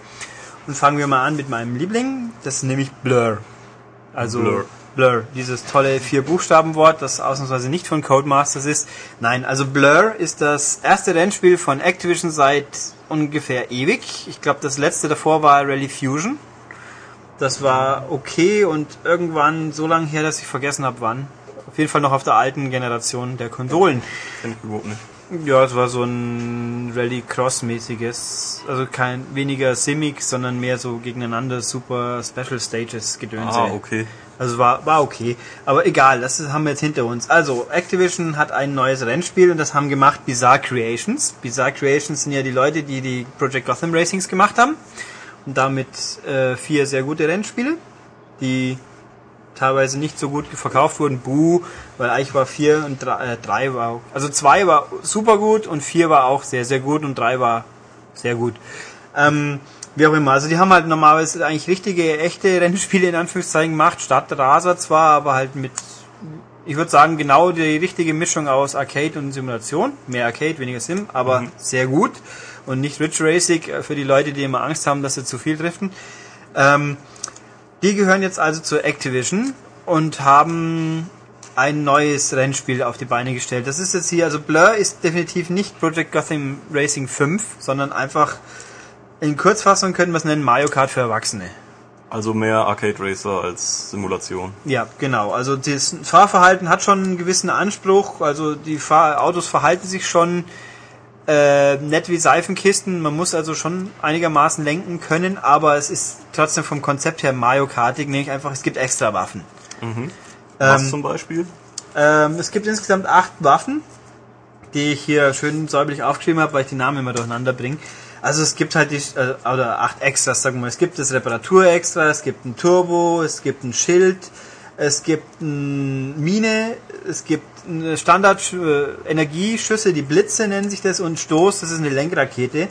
Und fangen wir mal an mit meinem Liebling, das ist nämlich Blur. Also Blur. Blur, dieses tolle vier Buchstabenwort, das ausnahmsweise nicht von Codemasters ist. Nein, also Blur ist das erste Rennspiel von Activision seit ungefähr ewig. Ich glaube, das letzte davor war Rally Fusion. Das war okay und irgendwann so lange her, dass ich vergessen habe, wann. Auf jeden Fall noch auf der alten Generation der Konsolen. Kenn ich überhaupt nicht. Ja, es war so ein Rally-Cross-mäßiges, also kein weniger Simic, sondern mehr so gegeneinander super Special Stages Gedönse. Ah, okay. Also war, war okay. Aber egal, das haben wir jetzt hinter uns. Also, Activision hat ein neues Rennspiel und das haben gemacht Bizarre Creations. Bizarre Creations sind ja die Leute, die die Project Gotham Racings gemacht haben. Und damit äh, vier sehr gute Rennspiele, die teilweise nicht so gut verkauft wurden. Buh, weil eigentlich war vier und drei, äh, drei war, also zwei war super gut und vier war auch sehr, sehr gut und drei war sehr gut. Ähm, wie auch immer. Also die haben halt normalerweise eigentlich richtige, echte Rennspiele in Anführungszeichen gemacht, statt Raser zwar, aber halt mit, ich würde sagen, genau die richtige Mischung aus Arcade und Simulation. Mehr Arcade, weniger Sim, aber mhm. sehr gut. Und nicht Rich Racing äh, für die Leute, die immer Angst haben, dass sie zu viel driften. Ähm, die gehören jetzt also zur Activision und haben ein neues Rennspiel auf die Beine gestellt. Das ist jetzt hier, also Blur ist definitiv nicht Project Gotham Racing 5, sondern einfach in Kurzfassung können wir es nennen Mario Kart für Erwachsene. Also mehr Arcade Racer als Simulation. Ja, genau. Also das Fahrverhalten hat schon einen gewissen Anspruch. Also die Fahr Autos verhalten sich schon äh, nett wie Seifenkisten. Man muss also schon einigermaßen lenken können, aber es ist trotzdem vom Konzept her Mario Kartig, nämlich einfach, es gibt extra Waffen. Mhm. Was ähm, zum Beispiel? Ähm, es gibt insgesamt acht Waffen, die ich hier schön säuberlich aufgeschrieben habe, weil ich die Namen immer durcheinander bringe. Also es gibt halt die, äh, oder acht Extras, sagen wir mal. Es gibt das Reparatur-Extra, es gibt ein Turbo, es gibt ein Schild, es gibt eine Mine, es gibt eine Standard-Energieschüsse, die Blitze nennen sich das, und Stoß, das ist eine Lenkrakete.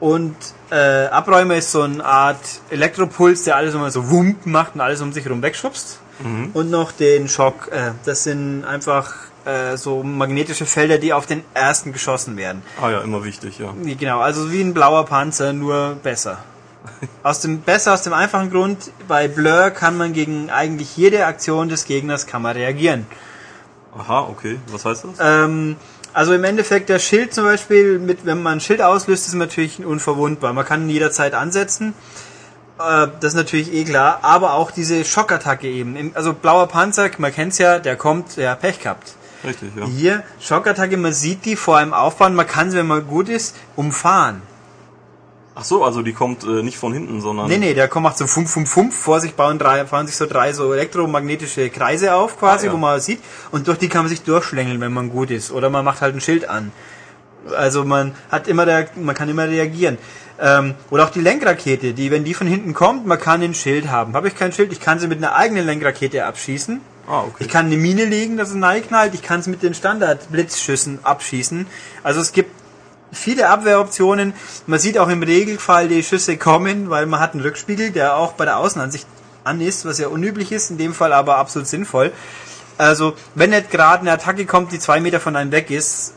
Und äh, Abräumer ist so eine Art Elektropuls, der alles immer so wump macht und alles um sich herum wegschubst. Mhm. Und noch den Schock, äh, das sind einfach äh, so magnetische Felder, die auf den ersten geschossen werden. Ah ja, immer wichtig, ja. Genau, also wie ein blauer Panzer, nur besser. [laughs] aus dem besser aus dem einfachen Grund, bei Blur kann man gegen eigentlich jede Aktion des Gegners kann man reagieren. Aha, okay. Was heißt das? Ähm, also im Endeffekt der Schild zum Beispiel, mit, wenn man ein Schild auslöst, ist natürlich unverwundbar. Man kann ihn jederzeit ansetzen. Äh, das ist natürlich eh klar. Aber auch diese Schockattacke eben. Also blauer Panzer, man kennt's ja, der kommt, der Pech gehabt. Richtig, ja. Hier, Schockattacke, man sieht die vor einem aufbauen, man kann sie, wenn man gut ist, umfahren. Ach so, also die kommt äh, nicht von hinten, sondern. Nee, nee, der kommt macht so fum fum fum vor sich bauen drei, fahren sich so drei so elektromagnetische Kreise auf quasi, ah, ja. wo man sieht und durch die kann man sich durchschlängeln, wenn man gut ist oder man macht halt ein Schild an. Also man hat immer der, man kann immer reagieren. Ähm, oder auch die Lenkrakete, die, wenn die von hinten kommt, man kann ein Schild haben. Habe ich kein Schild, ich kann sie mit einer eigenen Lenkrakete abschießen. Ah, okay. Ich kann eine Mine legen, dass es knallt. Ich kann es mit den Standard-Blitzschüssen abschießen. Also es gibt viele Abwehroptionen. Man sieht auch im Regelfall die Schüsse kommen, weil man hat einen Rückspiegel, der auch bei der Außenansicht an ist, was ja unüblich ist, in dem Fall aber absolut sinnvoll. Also, wenn nicht gerade eine Attacke kommt, die zwei Meter von einem weg ist,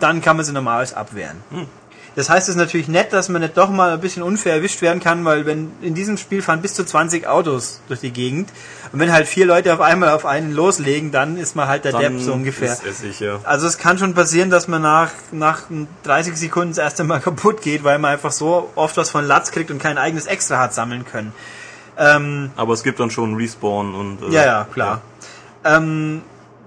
dann kann man sie normalerweise abwehren. Hm. Das heißt, es ist natürlich nett, dass man nicht doch mal ein bisschen unfair erwischt werden kann, weil wenn in diesem Spiel fahren bis zu 20 Autos durch die Gegend und wenn halt vier Leute auf einmal auf einen loslegen, dann ist man halt der dann Depp so ungefähr. Ist es sicher. Also es kann schon passieren, dass man nach, nach 30 Sekunden das erste Mal [laughs] kaputt geht, weil man einfach so oft was von Latz kriegt und kein eigenes Extra hat sammeln können. Ähm, Aber es gibt dann schon Respawn und... Äh, ja, ja, klar. Ja. Ähm,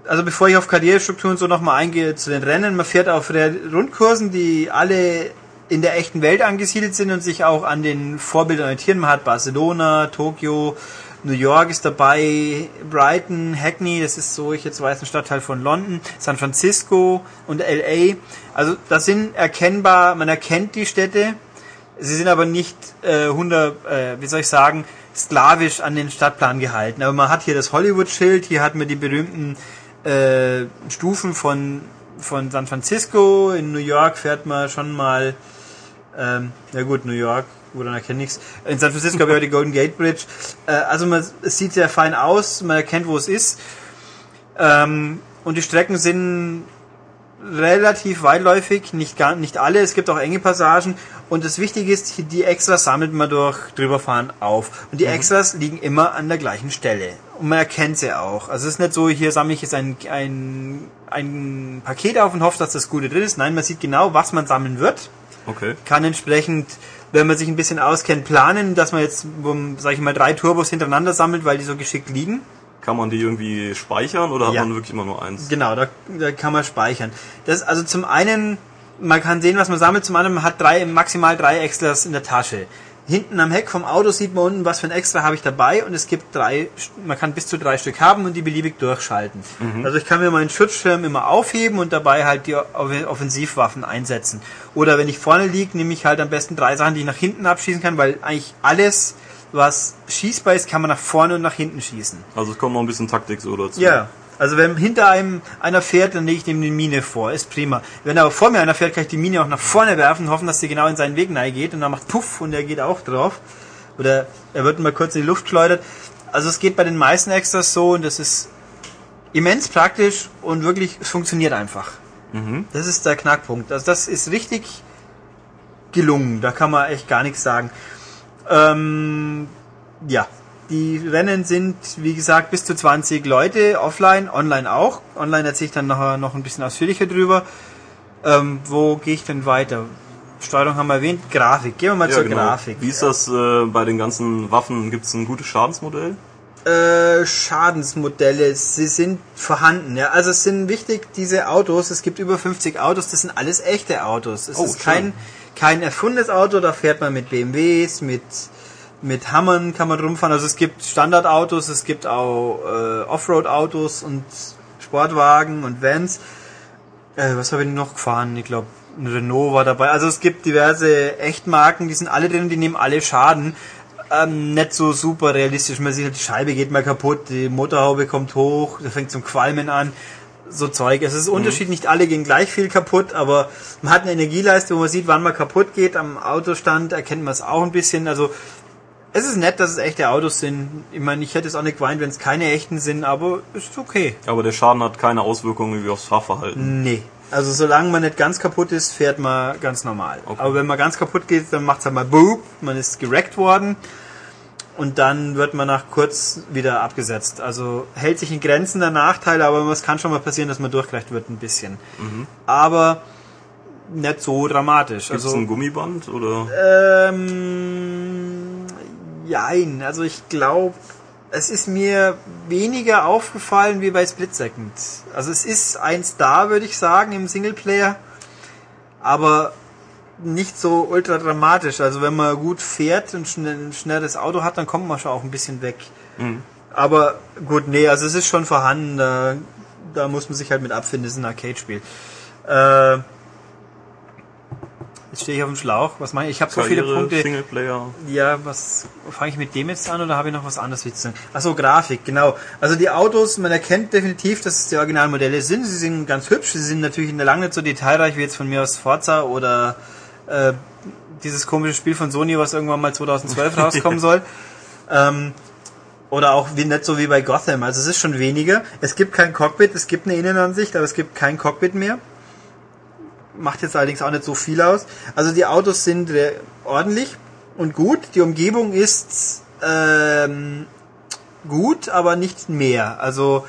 also bevor ich auf Karrierestruktur und so nochmal eingehe zu den Rennen, man fährt auf Rundkursen, die alle in der echten Welt angesiedelt sind und sich auch an den Vorbildern orientieren. Man hat Barcelona, Tokio, New York ist dabei, Brighton, Hackney, das ist so, ich jetzt weiß, ein Stadtteil von London, San Francisco und LA. Also das sind erkennbar, man erkennt die Städte, sie sind aber nicht äh, 100, äh, wie soll ich sagen, sklavisch an den Stadtplan gehalten. Aber man hat hier das Hollywood-Schild, hier hat man die berühmten äh, Stufen von, von San Francisco, in New York fährt man schon mal, ähm, ja gut, New York, gut, dann erkenne ich's. In San Francisco habe ich die Golden Gate Bridge. Äh, also man, es sieht sehr fein aus, man erkennt, wo es ist. Ähm, und die Strecken sind relativ weitläufig, nicht gar, nicht alle, es gibt auch enge Passagen und das Wichtige ist, die Extras sammelt man durch drüberfahren auf und die mhm. Extras liegen immer an der gleichen Stelle und man erkennt sie auch. Also es ist nicht so, hier sammle ich jetzt ein, ein, ein Paket auf und hoffe, dass das Gute drin ist. Nein, man sieht genau, was man sammeln wird. Okay. Kann entsprechend, wenn man sich ein bisschen auskennt, planen, dass man jetzt, sag ich mal, drei Turbos hintereinander sammelt, weil die so geschickt liegen. Kann man die irgendwie speichern oder ja. hat man wirklich immer nur eins? Genau, da, da kann man speichern. Das also zum einen, man kann sehen, was man sammelt, zum anderen man hat drei, maximal drei Extras in der Tasche. Hinten am Heck vom Auto sieht man unten, was für ein Extra habe ich dabei und es gibt drei, man kann bis zu drei Stück haben und die beliebig durchschalten. Mhm. Also ich kann mir meinen Schutzschirm immer aufheben und dabei halt die Offensivwaffen einsetzen. Oder wenn ich vorne liege, nehme ich halt am besten drei Sachen, die ich nach hinten abschießen kann, weil eigentlich alles was schießbar ist, kann man nach vorne und nach hinten schießen. Also es kommt noch ein bisschen Taktik so dazu. Ja. Also wenn hinter einem einer fährt, dann lege ich dem die Mine vor, ist prima. Wenn aber vor mir einer fährt, kann ich die Mine auch nach vorne werfen, hoffen, dass sie genau in seinen Weg geht und dann macht Puff und er geht auch drauf. Oder er wird mal kurz in die Luft geschleudert. Also es geht bei den meisten Extras so und das ist immens praktisch und wirklich, es funktioniert einfach. Mhm. Das ist der Knackpunkt. Also das ist richtig gelungen, da kann man echt gar nichts sagen. Ähm, ja, die Rennen sind, wie gesagt, bis zu 20 Leute, offline, online auch. Online erzähle ich dann nachher noch ein bisschen ausführlicher drüber. Ähm, wo gehe ich denn weiter? Steuerung haben wir erwähnt, Grafik. Gehen wir mal ja, zur genau. Grafik. Wie ist das äh, bei den ganzen Waffen? Gibt es ein gutes Schadensmodell? Äh, Schadensmodelle, sie sind vorhanden. Ja, also es sind wichtig diese Autos. Es gibt über 50 Autos. Das sind alles echte Autos. Es oh, ist kein kein erfundenes Auto, da fährt man mit BMWs, mit mit Hammern kann man rumfahren. Also es gibt Standardautos, es gibt auch äh, Offroad-Autos und Sportwagen und Vans. Äh, was habe ich noch gefahren? Ich glaube, ein Renault war dabei. Also es gibt diverse Echtmarken, die sind alle drin, die nehmen alle Schaden. Ähm, nicht so super realistisch. Man sieht, halt, die Scheibe geht mal kaputt, die Motorhaube kommt hoch, da fängt zum Qualmen an so Zeug. Es ist mhm. Unterschied, nicht alle gehen gleich viel kaputt, aber man hat eine Energieleiste, wo man sieht, wann man kaputt geht. Am Autostand erkennt man es auch ein bisschen. Also es ist nett, dass es echte Autos sind. Ich meine, ich hätte es auch nicht geweint, wenn es keine echten sind, aber ist okay. Aber der Schaden hat keine Auswirkungen wie aufs Fahrverhalten. Nee. Also solange man nicht ganz kaputt ist, fährt man ganz normal. Okay. Aber wenn man ganz kaputt geht, dann macht es halt mal boop, man ist gereckt worden und dann wird man nach kurz wieder abgesetzt. Also hält sich in Grenzen der Nachteile, aber es kann schon mal passieren, dass man durchgereicht wird ein bisschen. Mhm. Aber nicht so dramatisch. Gibt es also, ein Gummiband oder? Ähm, jein. Also ich glaube, es ist mir weniger aufgefallen wie bei Split Second. Also es ist eins da, würde ich sagen, im Singleplayer. Aber nicht so ultra dramatisch. Also wenn man gut fährt und schnell, ein schnelles Auto hat, dann kommt man schon auch ein bisschen weg. Mhm. Aber gut, nee, also es ist schon vorhanden. Da, da muss man sich halt mit abfinden. Das ist ein Arcade-Spiel. Äh, Jetzt stehe ich auf dem Schlauch. Was meine ich? Ich habe so viele Punkte. Singleplayer. Ja, was fange ich mit dem jetzt an oder habe ich noch was anderes witzig? Achso, Grafik, genau. Also die Autos, man erkennt definitiv, dass es die Originalmodelle sind. Sie sind ganz hübsch. Sie sind natürlich in der lange nicht so detailreich wie jetzt von mir aus Forza oder äh, dieses komische Spiel von Sony, was irgendwann mal 2012 [laughs] rauskommen soll. Ähm, oder auch wie nicht so wie bei Gotham. Also es ist schon weniger. Es gibt kein Cockpit, es gibt eine Innenansicht, aber es gibt kein Cockpit mehr. Macht jetzt allerdings auch nicht so viel aus. Also die Autos sind ordentlich und gut. Die Umgebung ist ähm, gut, aber nicht mehr. Also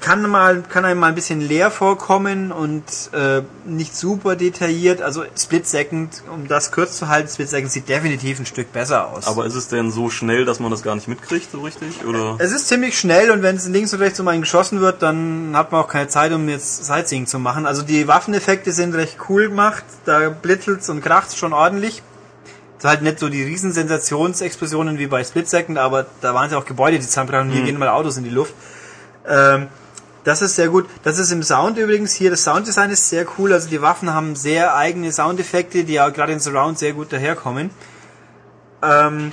kann mal kann einem mal ein bisschen leer vorkommen und äh, nicht super detailliert. Also Split Second, um das kurz zu halten, Split Second sieht definitiv ein Stück besser aus. Aber ist es denn so schnell, dass man das gar nicht mitkriegt, so richtig? Oder? Es ist ziemlich schnell und wenn es links und rechts um einen geschossen wird, dann hat man auch keine Zeit, um jetzt Sightseeing zu machen. Also die Waffeneffekte sind recht cool gemacht, da blitzelt's und kracht's schon ordentlich. halt nicht so die riesen Sensationsexplosionen wie bei Split Second, aber da waren es ja auch Gebäude, die zusammenbrachen und hier Mhm. gehen mal Autos in die Luft. Ähm, das ist sehr gut. Das ist im Sound übrigens hier. Das Sounddesign ist sehr cool. Also die Waffen haben sehr eigene Soundeffekte, die auch gerade in Surround sehr gut daherkommen. Ähm,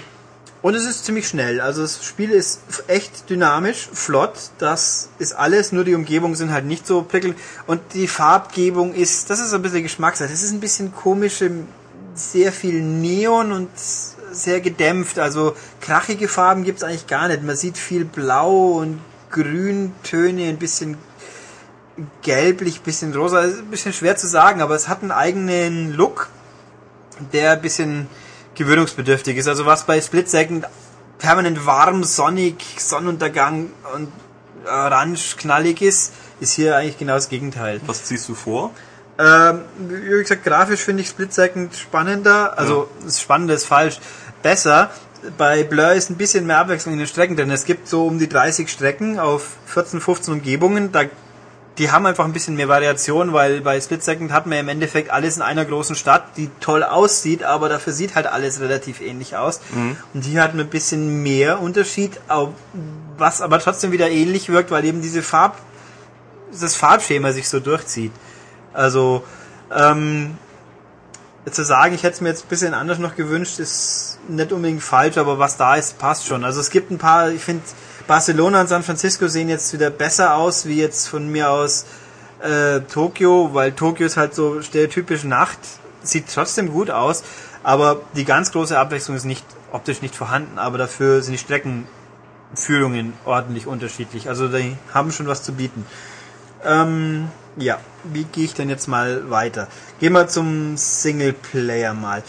und es ist ziemlich schnell. Also das Spiel ist echt dynamisch, flott. Das ist alles. Nur die Umgebungen sind halt nicht so prickelnd. Und die Farbgebung ist, das ist ein bisschen Geschmackssache. Das ist ein bisschen komisch, im- sehr viel Neon und sehr gedämpft. Also krachige Farben gibt's eigentlich gar nicht. Man sieht viel Blau und Grüntöne, ein bisschen gelblich, bisschen rosa. Ist ein bisschen schwer zu sagen, aber es hat einen eigenen Look, der ein bisschen gewöhnungsbedürftig ist. Also was bei Split Second permanent warm, sonnig, Sonnenuntergang und orange, knallig ist, ist hier eigentlich genau das Gegenteil. Was ziehst du vor? Ähm, wie gesagt, grafisch finde ich Split Second spannender. Also, das Spannende ist falsch. Besser. Bei Blur ist ein bisschen mehr Abwechslung in den Strecken drin. Es gibt so um die 30 Strecken auf 14, 15 Umgebungen. Da, die haben einfach ein bisschen mehr Variation, weil bei Split Second hat man im Endeffekt alles in einer großen Stadt, die toll aussieht, aber dafür sieht halt alles relativ ähnlich aus. Und hier hat man ein bisschen mehr Unterschied, was aber trotzdem wieder ähnlich wirkt, weil eben diese Farb, das Farbschema sich so durchzieht. Also, ähm, zu sagen, ich hätte es mir jetzt ein bisschen anders noch gewünscht, ist nicht unbedingt falsch, aber was da ist, passt schon. Also es gibt ein paar, ich finde, Barcelona und San Francisco sehen jetzt wieder besser aus, wie jetzt von mir aus äh, Tokio, weil Tokio ist halt so stereotypisch Nacht, sieht trotzdem gut aus, aber die ganz große Abwechslung ist nicht optisch nicht vorhanden, aber dafür sind die Streckenführungen ordentlich unterschiedlich. Also die haben schon was zu bieten. Ähm, ja, wie gehe ich denn jetzt mal weiter? Gehen wir zum Singleplayer mal.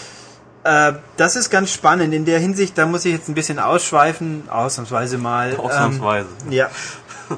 Äh, das ist ganz spannend. In der Hinsicht, da muss ich jetzt ein bisschen ausschweifen, ausnahmsweise mal. Ausnahmsweise. Ähm, ja.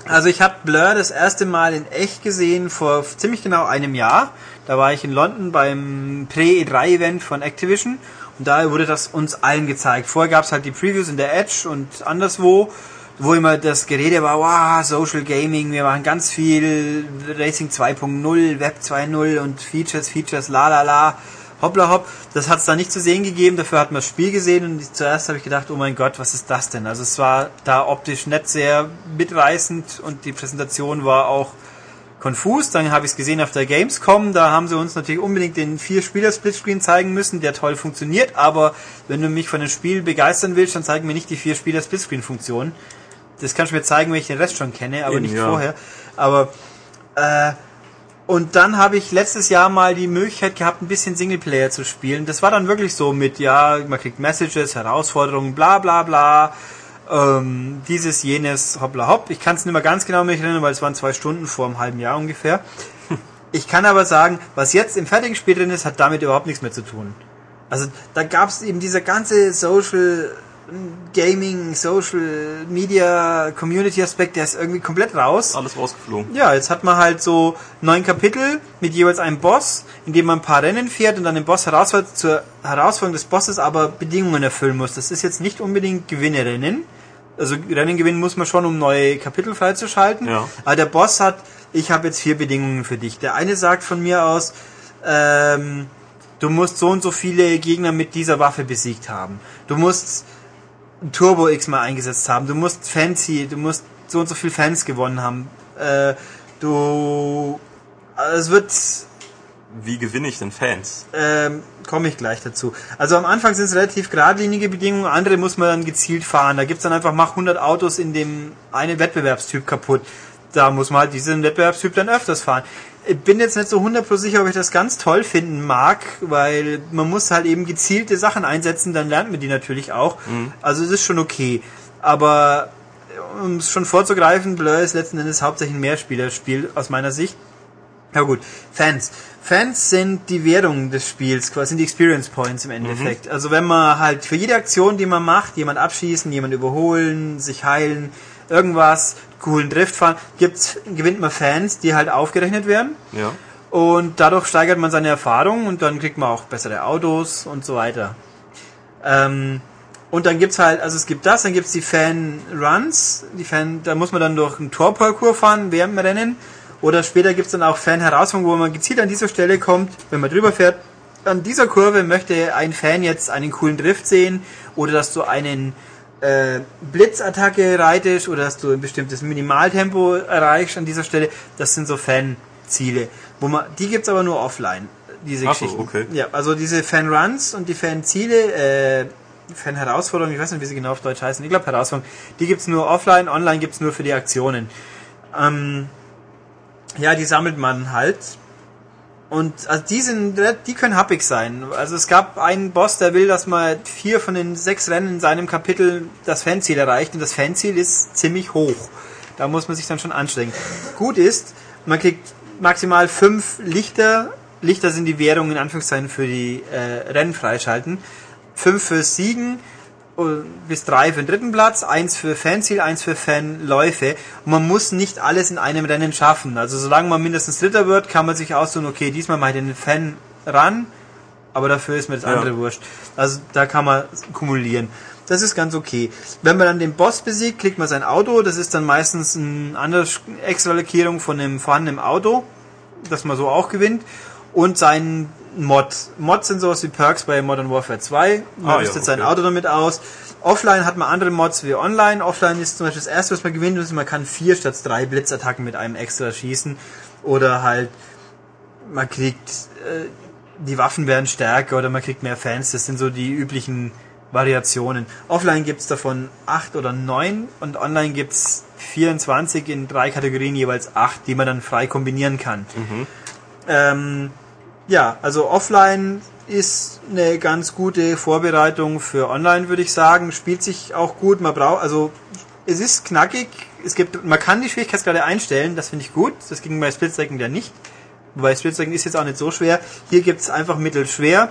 Also ich habe Blur das erste Mal in echt gesehen vor ziemlich genau einem Jahr. Da war ich in London beim Pre-E3-Event von Activision und da wurde das uns allen gezeigt. Vorher gab es halt die Previews in der Edge und anderswo, wo immer das Gerede war, wow, Social Gaming, wir machen ganz viel Racing 2.0, Web 2.0 und Features, Features, la la la, hoppla hopp. Das hat es da nicht zu sehen gegeben, dafür hat man das Spiel gesehen und zuerst habe ich gedacht, oh mein Gott, was ist das denn? Also es war da optisch nicht sehr mitreißend und die Präsentation war auch konfus. Dann habe ich es gesehen auf der Gamescom. Da haben sie uns natürlich unbedingt den Vier-Spieler-Splitscreen zeigen müssen, der toll funktioniert. Aber wenn du mich von dem Spiel begeistern willst, dann zeigen mir nicht die Vier-Spieler-Splitscreen-Funktion. Das kannst du mir zeigen, wenn ich den Rest schon kenne, aber Eben, nicht ja. vorher. Aber äh, und dann habe ich letztes Jahr mal die Möglichkeit gehabt, ein bisschen Singleplayer zu spielen. Das war dann wirklich so mit, ja, man kriegt Messages, Herausforderungen, bla bla bla. Ähm, dieses, jenes, hoppla hopp. Ich kann es nicht mehr ganz genau mich erinnern, weil es waren zwei Stunden vor einem halben Jahr ungefähr. [laughs] Ich kann aber sagen, was jetzt im fertigen Spiel drin ist, hat damit überhaupt nichts mehr zu tun. Also da gab es eben dieser ganze Social Gaming, Social Media, Community Aspekt, der ist irgendwie komplett raus. Alles rausgeflogen. Ja, jetzt hat man halt so neun Kapitel mit jeweils einem Boss, in dem man ein paar Rennen fährt und dann den Boss herausfordert, zur Herausforderung des Bosses aber Bedingungen erfüllen muss. Das ist jetzt nicht unbedingt Gewinne-Rennen. Also Rennen gewinnen muss man schon, um neue Kapitel freizuschalten. Ja. Aber der Boss hat, ich habe jetzt vier Bedingungen für dich. Der eine sagt von mir aus, ähm, du musst so und so viele Gegner mit dieser Waffe besiegt haben. Du musst Turbo X mal eingesetzt haben. Du musst Fancy, du musst so und so viel Fans gewonnen haben. Äh, du, also es wird, Wie gewinne ich denn Fans? ähm, komme ich gleich dazu. Also am Anfang sind es relativ geradlinige Bedingungen, andere muss man dann gezielt fahren. Da gibt's dann einfach, mach 100 Autos in dem einen Wettbewerbstyp kaputt. Da muss man halt diesen Wettbewerbstyp dann öfters fahren. Ich bin jetzt nicht so 100% sicher, ob ich das ganz toll finden mag, weil man muss halt eben gezielte Sachen einsetzen, dann lernt man die natürlich auch. Also es ist schon okay. Aber um es schon vorzugreifen, Blur ist letzten Endes hauptsächlich ein Mehrspielerspiel aus meiner Sicht. Ja gut, Fans. Fans sind die Währung des Spiels, quasi sind die Experience Points im Endeffekt. Also wenn man halt für jede Aktion, die man macht, jemand abschießen, jemand überholen, sich heilen, irgendwas, coolen Drift fahren, gibt's, gewinnt man Fans, die halt aufgerechnet werden. Ja. Und dadurch steigert man seine Erfahrung und dann kriegt man auch bessere Autos und so weiter. Ähm, und dann gibt's halt, also es gibt das, dann gibt's die Fan-Runs, die Fan, da muss man dann durch einen Torparcours fahren während dem Rennen. Oder später gibt's dann auch Fan-Herausforderungen, wo man gezielt an dieser Stelle kommt, wenn man drüber fährt, an dieser Kurve möchte ein Fan jetzt einen coolen Drift sehen oder dass du einen äh, Blitzattacke reitest oder dass du ein bestimmtes Minimaltempo erreichst an dieser Stelle. Das sind so Fanziele. Wo man, die gibt's aber nur offline, diese Ach so, Geschichten. okay. Ja, also diese Fanruns und die Fanziele, äh, Fan-Herausforderungen, ich weiß nicht, wie sie genau auf Deutsch heißen, ich glaube Herausforderungen, die gibt's nur offline, online gibt's nur für die Aktionen. Ähm, ja, die sammelt man halt. Und also die sind, die können happig sein. Also es gab einen Boss, der will, dass man vier von den sechs Rennen in seinem Kapitel das Fanziel erreicht und das Fanziel ist ziemlich hoch. Da muss man sich dann schon anstrengen. Gut ist, man kriegt maximal fünf Lichter. Lichter sind die Währung in Anführungszeichen für die äh, Rennen freischalten. Fünf fürs Siegen bis drei für den dritten Platz, eins für Fanziel, eins für Fanläufe. Und man muss nicht alles in einem Rennen schaffen. Also solange man mindestens Dritter wird, kann man sich aussuchen, okay, diesmal mache ich den Fan ran, aber dafür ist mir das Ja. andere wurscht. Also da kann man kumulieren. Das ist ganz okay. Wenn man dann den Boss besiegt, kriegt man sein Auto. Das ist dann meistens eine andere extra Lackierung von dem vorhandenen Auto, das man so auch gewinnt. Und seinen Mod. Mods sind sowas wie Perks bei Modern Warfare 2. Man Ah, ja, rüstet sein okay. Auto damit aus. Offline hat man andere Mods wie online. Offline ist zum Beispiel das erste, was man gewinnt, ist, man kann vier statt drei Blitzattacken mit einem extra schießen. Oder halt, man kriegt, äh, die Waffen werden stärker oder man kriegt mehr Fans. Das sind so die üblichen Variationen. Offline gibt's davon acht oder neun und online gibt's 24 in drei Kategorien jeweils acht, die man dann frei kombinieren kann. Ähm, ja, also offline ist eine ganz gute Vorbereitung für online, würde ich sagen. Spielt sich auch gut. Man braucht, also es ist knackig. Es gibt, man kann die Schwierigkeitsgrade einstellen. Das finde ich gut. Das ging bei Split Second ja nicht. Wobei Split Second ist jetzt auch nicht so schwer. Hier gibt's einfach mittelschwer.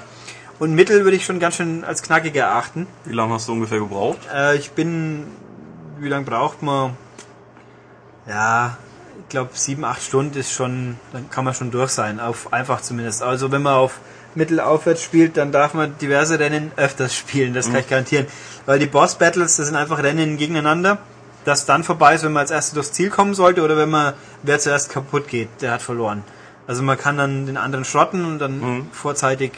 Und mittel würde ich schon ganz schön als knackig erachten. Wie lange hast du ungefähr gebraucht? Äh, ich bin, wie lange braucht man? Ja, glaube sieben, acht Stunden ist schon, dann kann man schon durch sein, auf einfach zumindest. Also wenn man auf Mittel aufwärts spielt, dann darf man diverse Rennen öfters spielen, das kann ich garantieren. Weil die Boss Battles, das sind einfach Rennen gegeneinander, das dann vorbei ist, wenn man als Erster durchs Ziel kommen sollte oder wenn man, wer zuerst kaputt geht, der hat verloren. Also man kann dann den anderen schrotten und dann vorzeitig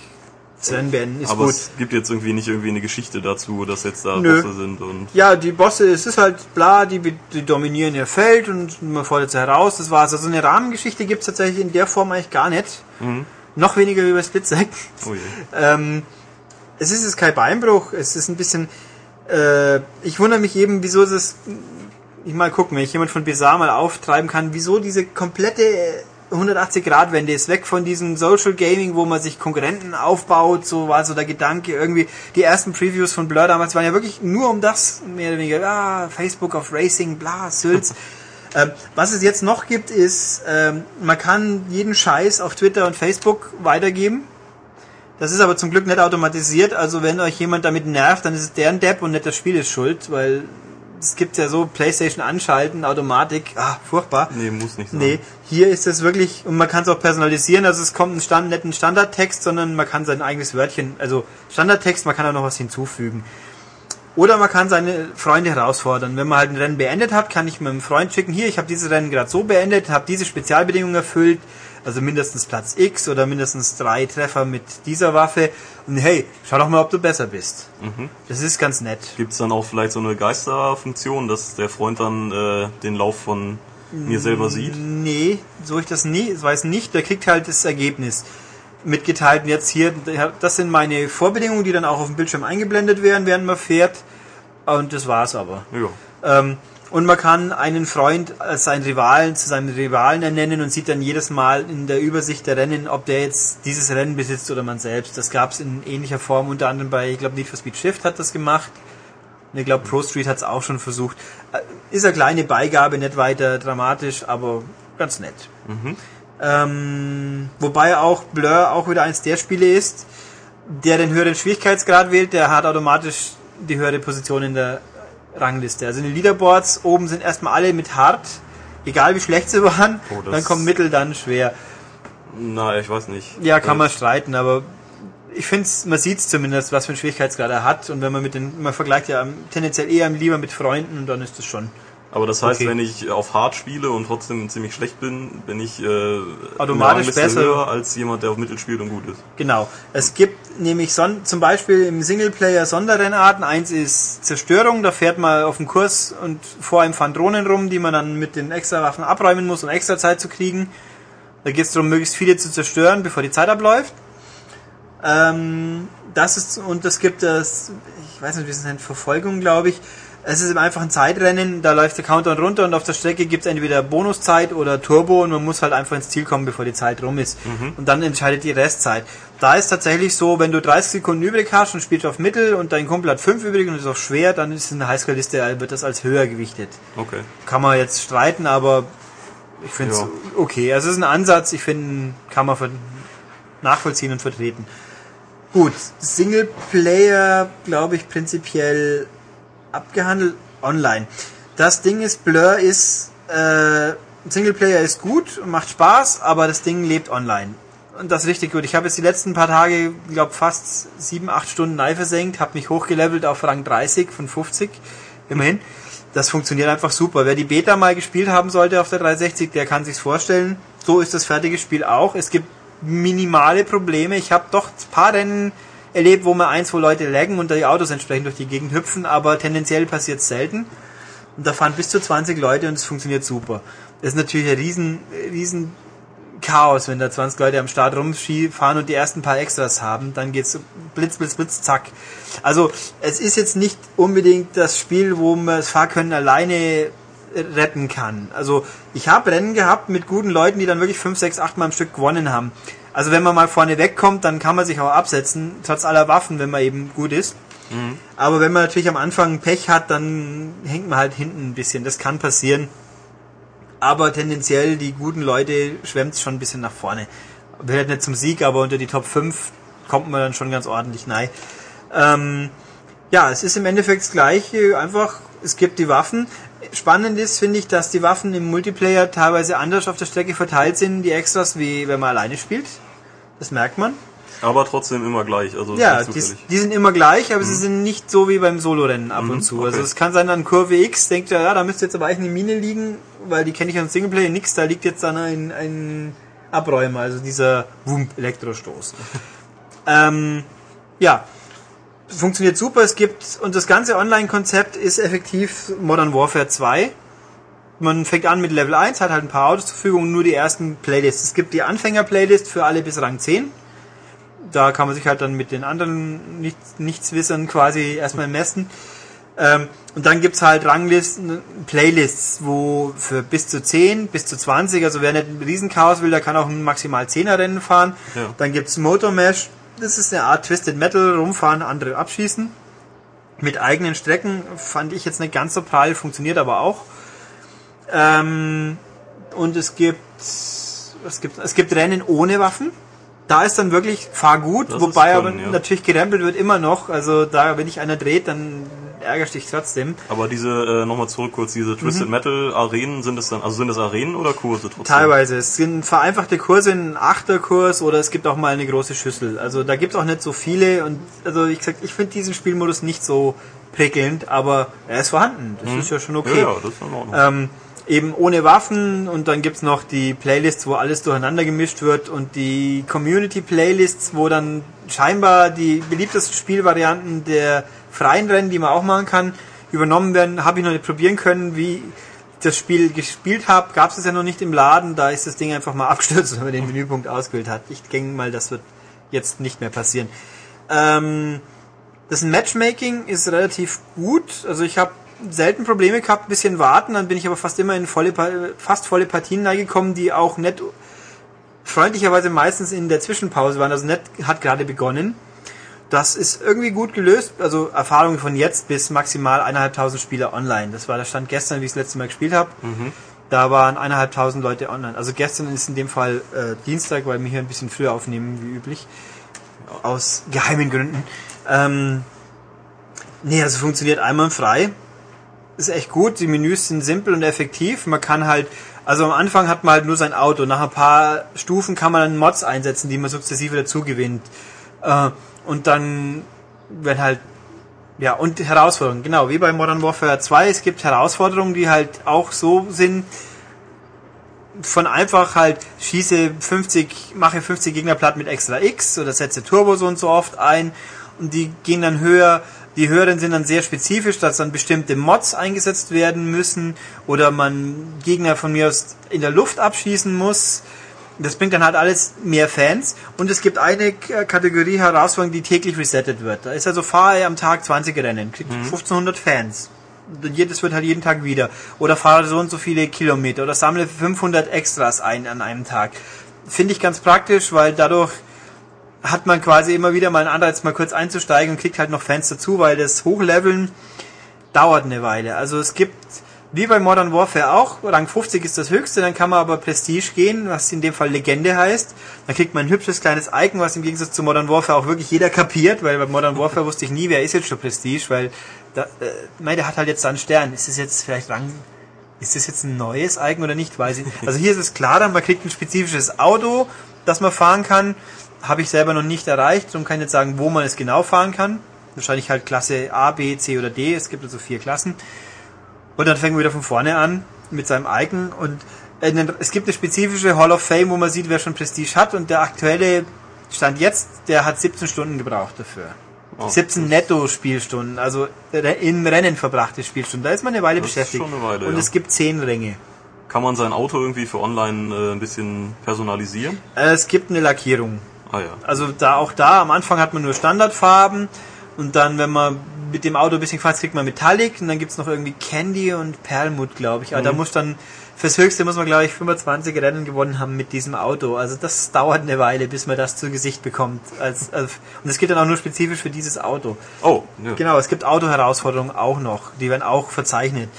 Rennen beenden, ist Aber gut. es gibt jetzt irgendwie nicht irgendwie eine Geschichte dazu, dass jetzt da Nö. Bosse sind und Ja, die Bosse, es ist halt bla, die, die dominieren ihr Feld und man fordert sie heraus, das war's. Also eine Rahmengeschichte gibt's tatsächlich in der Form eigentlich gar nicht. Noch weniger wie bei Split Second. oh je. Ähm, es ist jetzt kein Beinbruch, es ist ein bisschen, äh, ich wundere mich eben, wieso das, ich mal gucken, wenn ich jemand von Bizarre mal auftreiben kann, wieso diese komplette 180-Grad-Wende ist weg von diesem Social Gaming, wo man sich Konkurrenten aufbaut, so war so der Gedanke irgendwie. Die ersten Previews von Blur damals waren ja wirklich nur um das, mehr oder weniger, ah, Facebook auf Racing, bla, Sülz. [laughs] Ähm, was es jetzt noch gibt, ist, ähm, man kann jeden Scheiß auf Twitter und Facebook weitergeben. Das ist aber zum Glück nicht automatisiert, also wenn euch jemand damit nervt, dann ist es deren Depp und nicht das Spiel ist schuld, weil es gibt ja so Playstation anschalten, Automatik, ah, furchtbar. Nee, muss nicht sein. Nee, hier ist es wirklich, und man kann es auch personalisieren, also es kommt ein Stand, nicht ein Standardtext, sondern man kann sein eigenes Wörtchen, also Standardtext, man kann auch noch was hinzufügen. Oder man kann seine Freunde herausfordern. Wenn man halt ein Rennen beendet hat, kann ich meinem Freund schicken, hier, ich habe dieses Rennen gerade so beendet, habe diese Spezialbedingungen erfüllt, also mindestens Platz X oder mindestens drei Treffer mit dieser Waffe. Und hey, schau doch mal, ob du besser bist. Das ist ganz nett. Gibt's dann auch vielleicht so eine Geisterfunktion, dass der Freund dann äh, den Lauf von mir selber sieht? Nee, so ich das nie, weiß nicht, der kriegt halt das Ergebnis mitgeteilt. Und jetzt hier, das sind meine Vorbedingungen, die dann auch auf dem Bildschirm eingeblendet werden, während man fährt. Und das war's aber. Ja. Ähm, und man kann einen Freund als seinen Rivalen zu seinem Rivalen ernennen und sieht dann jedes Mal in der Übersicht der Rennen, ob der jetzt dieses Rennen besitzt oder man selbst. Das gab's in ähnlicher Form, unter anderem bei, ich glaube, Need for Speed Shift hat das gemacht. Und ich glaube, Pro Street hat's auch schon versucht. Äh, Ist eine kleine Beigabe, nicht weiter dramatisch, aber ganz nett. Ähm, wobei auch Blur auch wieder eins der Spiele ist, der den höheren Schwierigkeitsgrad wählt, der hat automatisch die höhere Position in der Rangliste. Also in den Leaderboards oben sind erstmal alle mit hart, egal wie schlecht sie [laughs] waren, Oh, dann kommt mittel, dann schwer. Na, ich weiß nicht. Ja, kann Äh, man streiten, aber ich finde man sieht zumindest, was für einen Schwierigkeitsgrad er hat und wenn man mit den, man vergleicht ja tendenziell eher lieber mit Freunden und dann ist das schon Aber das heißt, Okay. wenn ich auf Hard spiele und trotzdem ziemlich schlecht bin, bin ich äh, Automatisch besser. höher als jemand, der auf Mittel spielt und gut ist. Genau. Es gibt nämlich son zum Beispiel im Singleplayer Sonderrennarten. Eins ist Zerstörung, da fährt man auf dem Kurs und vor einem fahren Drohnen rum, die man dann mit den extra Waffen abräumen muss, um extra Zeit zu kriegen. Da geht es darum, möglichst viele zu zerstören, bevor die Zeit abläuft. Ähm, das ist, und es gibt das, ich weiß nicht, wie es nennt, Verfolgung, glaube ich. Es ist einfach ein Zeitrennen, da läuft der Countdown runter und auf der Strecke gibt es entweder Bonuszeit oder Turbo und man muss halt einfach ins Ziel kommen, bevor die Zeit rum ist. Und dann entscheidet die Restzeit. Da ist tatsächlich so, wenn du 30 Sekunden übrig hast und spielst auf Mittel und dein Kumpel hat 5 übrig und ist auf schwer, dann ist in der Highscore-Liste, wird das als höher gewichtet. Okay. Kann man jetzt streiten, aber ich finde es Ja. okay. Also es ist ein Ansatz, ich finde, kann man nachvollziehen und vertreten. Gut, Singleplayer, glaube ich, prinzipiell abgehandelt online. Das Ding ist, Blur ist, äh, Singleplayer ist gut und macht Spaß, aber das Ding lebt online. Und das ist richtig gut. Ich habe jetzt die letzten paar Tage, glaube fast sieben, acht Stunden neu versenkt, habe mich hochgelevelt auf Rang 30 von 50, immerhin. Das funktioniert einfach super. Wer die Beta mal gespielt haben sollte auf der 360, der kann sich's vorstellen. So ist das fertige Spiel auch. Es gibt minimale Probleme. Ich habe doch ein paar Rennen erlebt, wo man eins, wo Leute laggen und die Autos entsprechend durch die Gegend hüpfen, aber tendenziell passiert selten. Und da fahren bis zu 20 Leute und es funktioniert super. Das ist natürlich ein riesen, riesen Chaos, wenn da 20 Leute am Start rumfahren und die ersten paar Extras haben, dann geht's blitz, blitz, blitz, zack. Also, es ist jetzt nicht unbedingt das Spiel, wo man das Fahrkönnen alleine retten kann. Also, ich habe Rennen gehabt mit guten Leuten, die dann wirklich 5, 6, 8 Mal am Stück gewonnen haben. Also, wenn man mal vorne wegkommt, dann kann man sich auch absetzen, trotz aller Waffen, wenn man eben gut ist. Aber wenn man natürlich am Anfang Pech hat, dann hängt man halt hinten ein bisschen. Das kann passieren. Aber tendenziell, die guten Leute schwemmt schon ein bisschen nach vorne. Wird nicht zum Sieg, aber unter die Top 5 kommt man dann schon ganz ordentlich rein. Ähm, ja, es ist im Endeffekt das Gleiche. Einfach, es gibt die Waffen. Spannend ist, finde ich, dass die Waffen im Multiplayer teilweise anders auf der Strecke verteilt sind, die Extras, wie wenn man alleine spielt. Das merkt man. Aber trotzdem immer gleich. Also Ja, die, die sind immer gleich, aber sie sind nicht so wie beim Solorennen ab und zu. Also okay. es kann sein, an Kurve X denkt er, ja, da müsste jetzt aber eigentlich eine Mine liegen, weil die kenne ich aus Singleplayer nix, da liegt jetzt dann ein, ein Abräumer, also dieser Wump Elektrostoß. [laughs] ähm, ja, funktioniert super. Es gibt, und das ganze Online-Konzept ist effektiv Modern Warfare 2. Man fängt an mit Level 1, hat halt ein paar Autos zur Verfügung, nur die ersten Playlists. Es gibt die Anfänger-Playlist für alle bis Rang 10 da kann man sich halt dann mit den anderen nicht, Nichtswissern quasi erstmal messen. Ähm, und dann gibt's halt Ranglisten, Playlists, wo für bis zu 10, bis zu 20, also wer nicht ein Riesenchaos will, der kann auch ein maximal 10er Rennen fahren. Ja. Dann gibt's Motor Mesh, das ist eine Art Twisted Metal, rumfahren, andere abschießen. Mit eigenen Strecken fand ich jetzt nicht ganz so prall, funktioniert aber auch. Ähm, und es gibt, es gibt, es gibt Rennen ohne Waffen. Da ist dann wirklich fahr gut, Das wobei aber ja. natürlich gerempelt wird immer noch. Also da, wenn dich einer dreht, dann ärgerst dich trotzdem. Aber diese, äh, nochmal zurück kurz, diese Twisted Metal Arenen, sind es dann, also sind es Arenen oder Kurse trotzdem? Teilweise. Es sind vereinfachte Kurse, ein Achterkurs oder es gibt auch mal eine große Schüssel. Also da gibt es auch nicht so viele und also wie gesagt, ich finde diesen Spielmodus nicht so prickelnd, aber er ist vorhanden. Das ist ja schon okay. Ja, ja, das ist in Ordnung. Ähm, eben ohne Waffen und dann gibt's noch die Playlists, wo alles durcheinander gemischt wird und die Community-Playlists, wo dann scheinbar die beliebtesten Spielvarianten der freien Rennen, die man auch machen kann, übernommen werden. Habe ich noch nicht probieren können, wie ich das Spiel gespielt habe. Gab es ja noch nicht im Laden, da ist das Ding einfach mal [laughs] abgestürzt, wenn man den Menüpunkt ausgewählt hat. Ich denke mal, das wird jetzt nicht mehr passieren. Ähm, das Matchmaking ist relativ gut. Also ich habe selten Probleme gehabt, ein bisschen warten, dann bin ich aber fast immer in volle, fast volle Partien reingekommen, die auch nett freundlicherweise meistens in der Zwischenpause waren. Also nett hat gerade begonnen. Das ist irgendwie gut gelöst. Also Erfahrung von jetzt bis maximal eineinhalbtausend Spieler online. Das war der Stand gestern, wie ich das letzte Mal gespielt habe. Da waren eineinhalbtausend Leute online. Also gestern ist in dem Fall äh, Dienstag, weil wir hier ein bisschen früher aufnehmen wie üblich. Aus geheimen Gründen. Ähm, nee, also funktioniert einwandfrei. Ist echt gut. Die Menüs sind simpel und effektiv. Man kann halt, also am Anfang hat man halt nur sein Auto. Nach ein paar Stufen kann man dann Mods einsetzen, die man sukzessive dazu gewinnt. Äh, und dann, wenn halt Ja, und Herausforderungen, genau, wie bei Modern Warfare 2, es gibt Herausforderungen, die halt auch so sind, von einfach halt schieße 50, mache 50 Gegner platt mit extra X oder setze Turbo so und so oft ein und die gehen dann höher. Die höheren sind dann sehr spezifisch, dass dann bestimmte Mods eingesetzt werden müssen oder man Gegner von mir aus in der Luft abschießen muss. Das bringt dann halt alles mehr Fans und es gibt eine Kategorie Herausforderung, die täglich resettet wird. Da ist also fahre am Tag 20 Rennen, kriegt mhm. 1500 Fans jedes wird halt jeden Tag wieder. Oder fahre so und so viele Kilometer oder sammle 500 Extras ein an einem Tag. Finde ich ganz praktisch, weil dadurch hat man quasi immer wieder mal einen Anreiz, mal kurz einzusteigen und kriegt halt noch Fans dazu, weil das Hochleveln dauert eine Weile. Also es gibt, wie bei Modern Warfare auch, Rang 50 ist das höchste, dann kann man aber Prestige gehen, was in dem Fall Legende heißt. Dann kriegt man ein hübsches kleines Icon, was im Gegensatz zu Modern Warfare auch wirklich jeder kapiert, weil bei Modern Warfare wusste ich nie, wer ist jetzt schon Prestige, weil da, äh, mein, der hat halt jetzt da einen Stern. Ist das jetzt vielleicht Rang, ist das jetzt ein neues Icon oder nicht? Weiß ich. Also hier ist es klar, dann man kriegt ein spezifisches Auto, das man fahren kann. Habe ich selber noch nicht erreicht und kann jetzt sagen, wo man es genau fahren kann. Wahrscheinlich halt Klasse A, B, C oder D. Es gibt also vier Klassen. Und dann fängt man wieder von vorne an mit seinem Icon und äh, es gibt eine spezifische Hall of Fame, wo man sieht, wer schon Prestige hat und der aktuelle Stand jetzt, der hat 17 Stunden gebraucht dafür. Oh, 17 Netto-Spielstunden, also im Rennen verbrachte Spielstunden. Da ist man eine Weile das beschäftigt. Eine Weile, und ja. es gibt 10 Ränge. Kann man sein Auto irgendwie für online äh, ein bisschen personalisieren? Äh, es gibt eine Lackierung. Ah ja. Also da auch da, am Anfang hat man nur Standardfarben und dann, wenn man mit dem Auto ein bisschen fährt, kriegt man Metallic und dann gibt's noch irgendwie Candy und Perlmutt, glaube ich. Aber mhm. da muss dann fürs Höchste muss man, glaube ich, 25 Rennen gewonnen haben mit diesem Auto. Also das dauert eine Weile, bis man das zu Gesicht bekommt. Als, als, und es geht dann auch nur spezifisch für dieses Auto. Oh, ja. Genau, es gibt Autoherausforderungen auch noch. Die werden auch verzeichnet.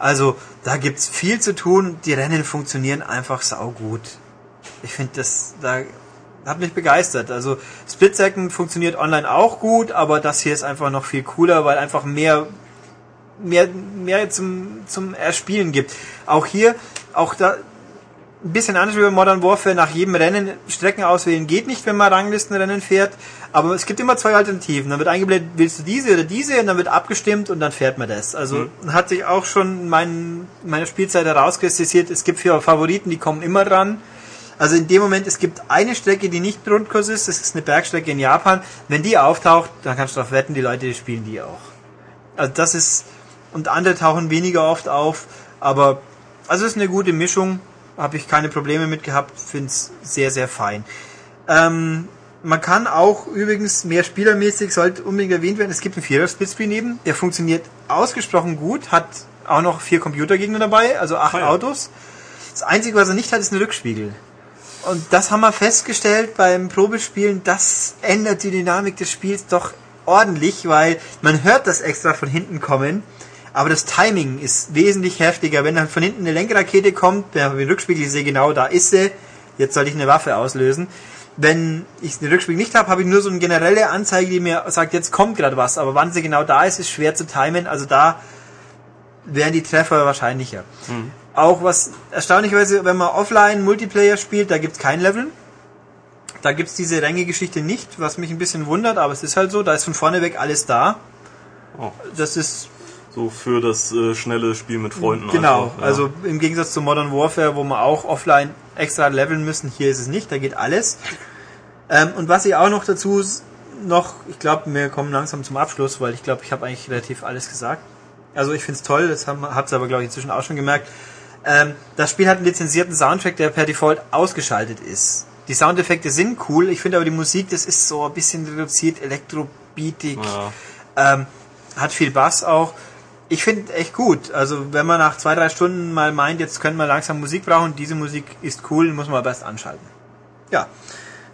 Also da gibt's viel zu tun. Die Rennen funktionieren einfach saugut. Ich finde das, da hat mich begeistert. Also Split Second funktioniert online auch gut, aber das hier ist einfach noch viel cooler, weil einfach mehr mehr, mehr zum, zum Erspielen gibt. Auch hier, auch da, ein bisschen anders wie bei Modern Warfare, nach jedem Rennen Strecken auswählen geht nicht, wenn man Ranglistenrennen fährt, aber es gibt immer zwei Alternativen. Dann wird eingeblendet, willst du diese oder diese, und dann wird abgestimmt und dann fährt man das. Also mhm. hat sich auch schon mein, meine Spielzeit herauskristallisiert, es gibt vier Favoriten, die kommen immer dran. Also in dem Moment, es gibt eine Strecke, die nicht Grundkurs ist, das ist eine Bergstrecke in Japan. Wenn die auftaucht, dann kannst du darauf wetten, die Leute spielen die auch. Also das ist, und andere tauchen weniger oft auf. Aber also es ist eine gute Mischung, habe ich keine Probleme mit gehabt, finde es sehr, sehr fein. Ähm, man kann auch übrigens mehr spielermäßig, sollte unbedingt erwähnt werden, es gibt einen Vierer Splitscreen neben, der funktioniert ausgesprochen gut, hat auch noch vier Computergegner dabei, also acht ja. Autos. Das Einzige, was er nicht hat, ist ein Rückspiegel. Und das haben wir festgestellt beim Probespielen, das ändert die Dynamik des Spiels doch ordentlich, weil man hört das extra von hinten kommen aber das Timing ist wesentlich heftiger. Wenn dann von hinten eine Lenkrakete kommt, der den Rückspiegel, ich sehe genau, da ist sie, jetzt soll ich eine Waffe auslösen. Wenn ich den Rückspiegel nicht habe, habe ich nur so eine generelle Anzeige, die mir sagt, jetzt kommt gerade was. Aber wann sie genau da ist, ist schwer zu timen. Also da wären die Treffer wahrscheinlicher. Mhm. Auch was erstaunlicherweise, wenn man offline Multiplayer spielt, da gibt es kein Level. Da gibt es diese Ränge-Geschichte nicht, was mich ein bisschen wundert, aber es ist halt so, da ist von vorne weg alles da. Oh. Das ist so für das äh, schnelle Spiel mit Freunden. Genau, einfach, ja. also im Gegensatz zu Modern Warfare, wo man auch offline extra leveln müssen, hier ist es nicht, da geht alles. Ähm, und was ich auch noch dazu noch, ich glaube, wir kommen langsam zum Abschluss, weil ich glaube, ich habe eigentlich relativ alles gesagt. Also ich finde es toll, das habt ihr aber, glaube ich, inzwischen auch schon gemerkt. Ähm, das Spiel hat einen lizenzierten Soundtrack, der per Default ausgeschaltet ist. Die Soundeffekte sind cool, ich finde aber die Musik, das ist so ein bisschen reduziert, elektrobeatig, ja. ähm, hat viel Bass auch ich finde echt gut. Also wenn man nach zwei, drei Stunden mal meint, jetzt können wir langsam Musik brauchen, diese Musik ist cool, muss man aber erst anschalten. Ja.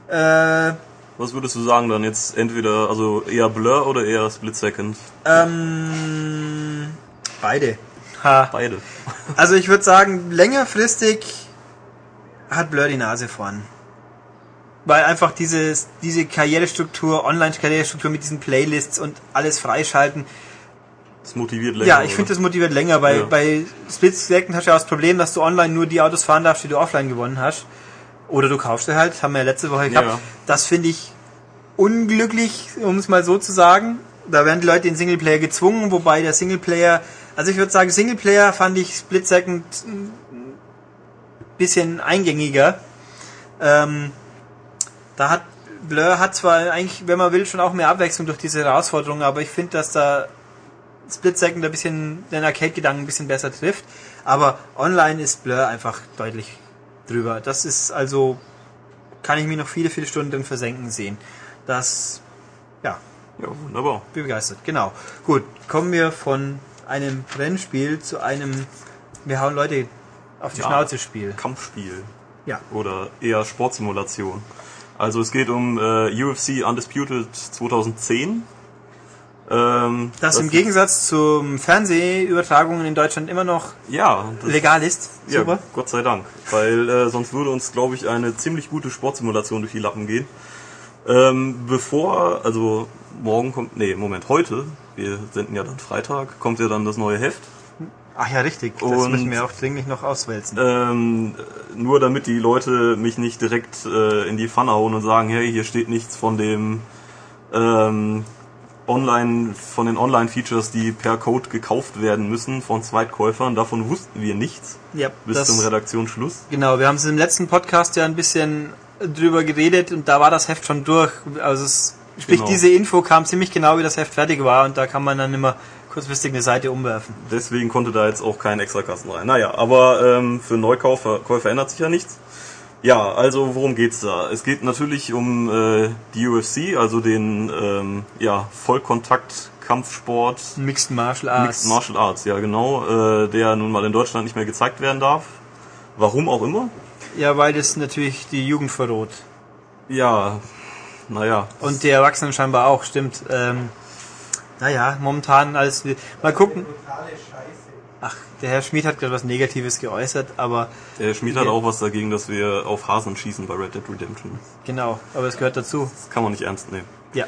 Äh, Was würdest du sagen dann jetzt entweder, also eher Blur oder eher Split Second? Ähm, beide. Ha. Beide. [laughs] Also ich würde sagen, längerfristig hat Blur die Nase vorn. Weil einfach dieses, diese Karrierestruktur, Online-Karrierestruktur mit diesen Playlists und alles freischalten, das motiviert länger. Ja, ich finde, das motiviert länger. Bei, ja. bei Split Second hast du ja das Problem, dass du online nur die Autos fahren darfst, die du offline gewonnen hast. Oder du kaufst sie halt, haben wir ja letzte Woche gehabt. Ja. Das finde ich unglücklich, um es mal so zu sagen. da werden die Leute in Singleplayer gezwungen, wobei der Singleplayer, also ich würde sagen, Singleplayer fand ich Split Second ein bisschen eingängiger. Ähm, da hat Blur hat zwar eigentlich, wenn man will, schon auch mehr Abwechslung durch diese Herausforderungen, aber ich finde, dass da Split Second ein bisschen den Arcade-Gedanken ein bisschen besser trifft. Aber online ist Blur einfach deutlich drüber. Das ist also, kann ich mir noch viele, viele Stunden drin versenken sehen. Das, ja, Ja, wunderbar. bin begeistert. Genau. Gut, kommen wir von einem Rennspiel zu einem, wir hauen Leute auf die Ja. Schnauze Spiel. Kampfspiel. Ja. Oder eher Sportsimulation. Also es geht um äh, UFC Undisputed 2010. Ähm, Das, im Gegensatz zum Fernsehübertragungen in Deutschland immer noch Ja, das, legal ist. ja, Super. Gott sei Dank. Weil äh, sonst würde uns, glaube ich, eine ziemlich gute Sportsimulation durch die Lappen gehen. Ähm, bevor, also morgen kommt, nee, Moment, heute, wir senden ja dann Freitag, kommt ja dann das neue Heft. Ach ja, richtig. Das Und- müssen wir auch dringlich noch auswälzen. Ähm, nur damit die Leute mich nicht direkt äh, in die Pfanne hauen und sagen, hey, hier steht nichts von dem ähm, Online, von den Online-Features, die per Code gekauft werden müssen von Zweitkäufern. Davon wussten wir nichts ja, bis das, zum Redaktionsschluss. genau, wir haben es im letzten Podcast ja ein bisschen drüber geredet und da war das Heft schon durch. Also es, sprich, Genau. diese Info kam ziemlich genau, wie das Heft fertig war und da kann man dann immer kurzfristig eine Seite umwerfen. Deswegen konnte da jetzt auch kein Extrakasten rein. Naja, aber ähm, für Neukäufer Käufer ändert sich ja nichts. Ja, also worum geht's da? Es geht natürlich um äh, die UFC, also den ähm, ja, Vollkontakt-Kampfsport Mixed Martial Arts. Mixed Martial Arts, ja genau, äh, der nun mal in Deutschland nicht mehr gezeigt werden darf. Warum auch immer. Ja, weil das natürlich die Jugend verrot. Ja, naja. Und die Erwachsenen scheinbar auch, stimmt. Ähm, naja, momentan alles. Mal gucken. Ach, der Herr Schmid hat gerade was Negatives geäußert, aber Der Schmied hat auch was dagegen, dass wir auf Hasen schießen bei Red Dead Redemption. genau, aber es gehört dazu. Das kann man nicht ernst nehmen. Ja.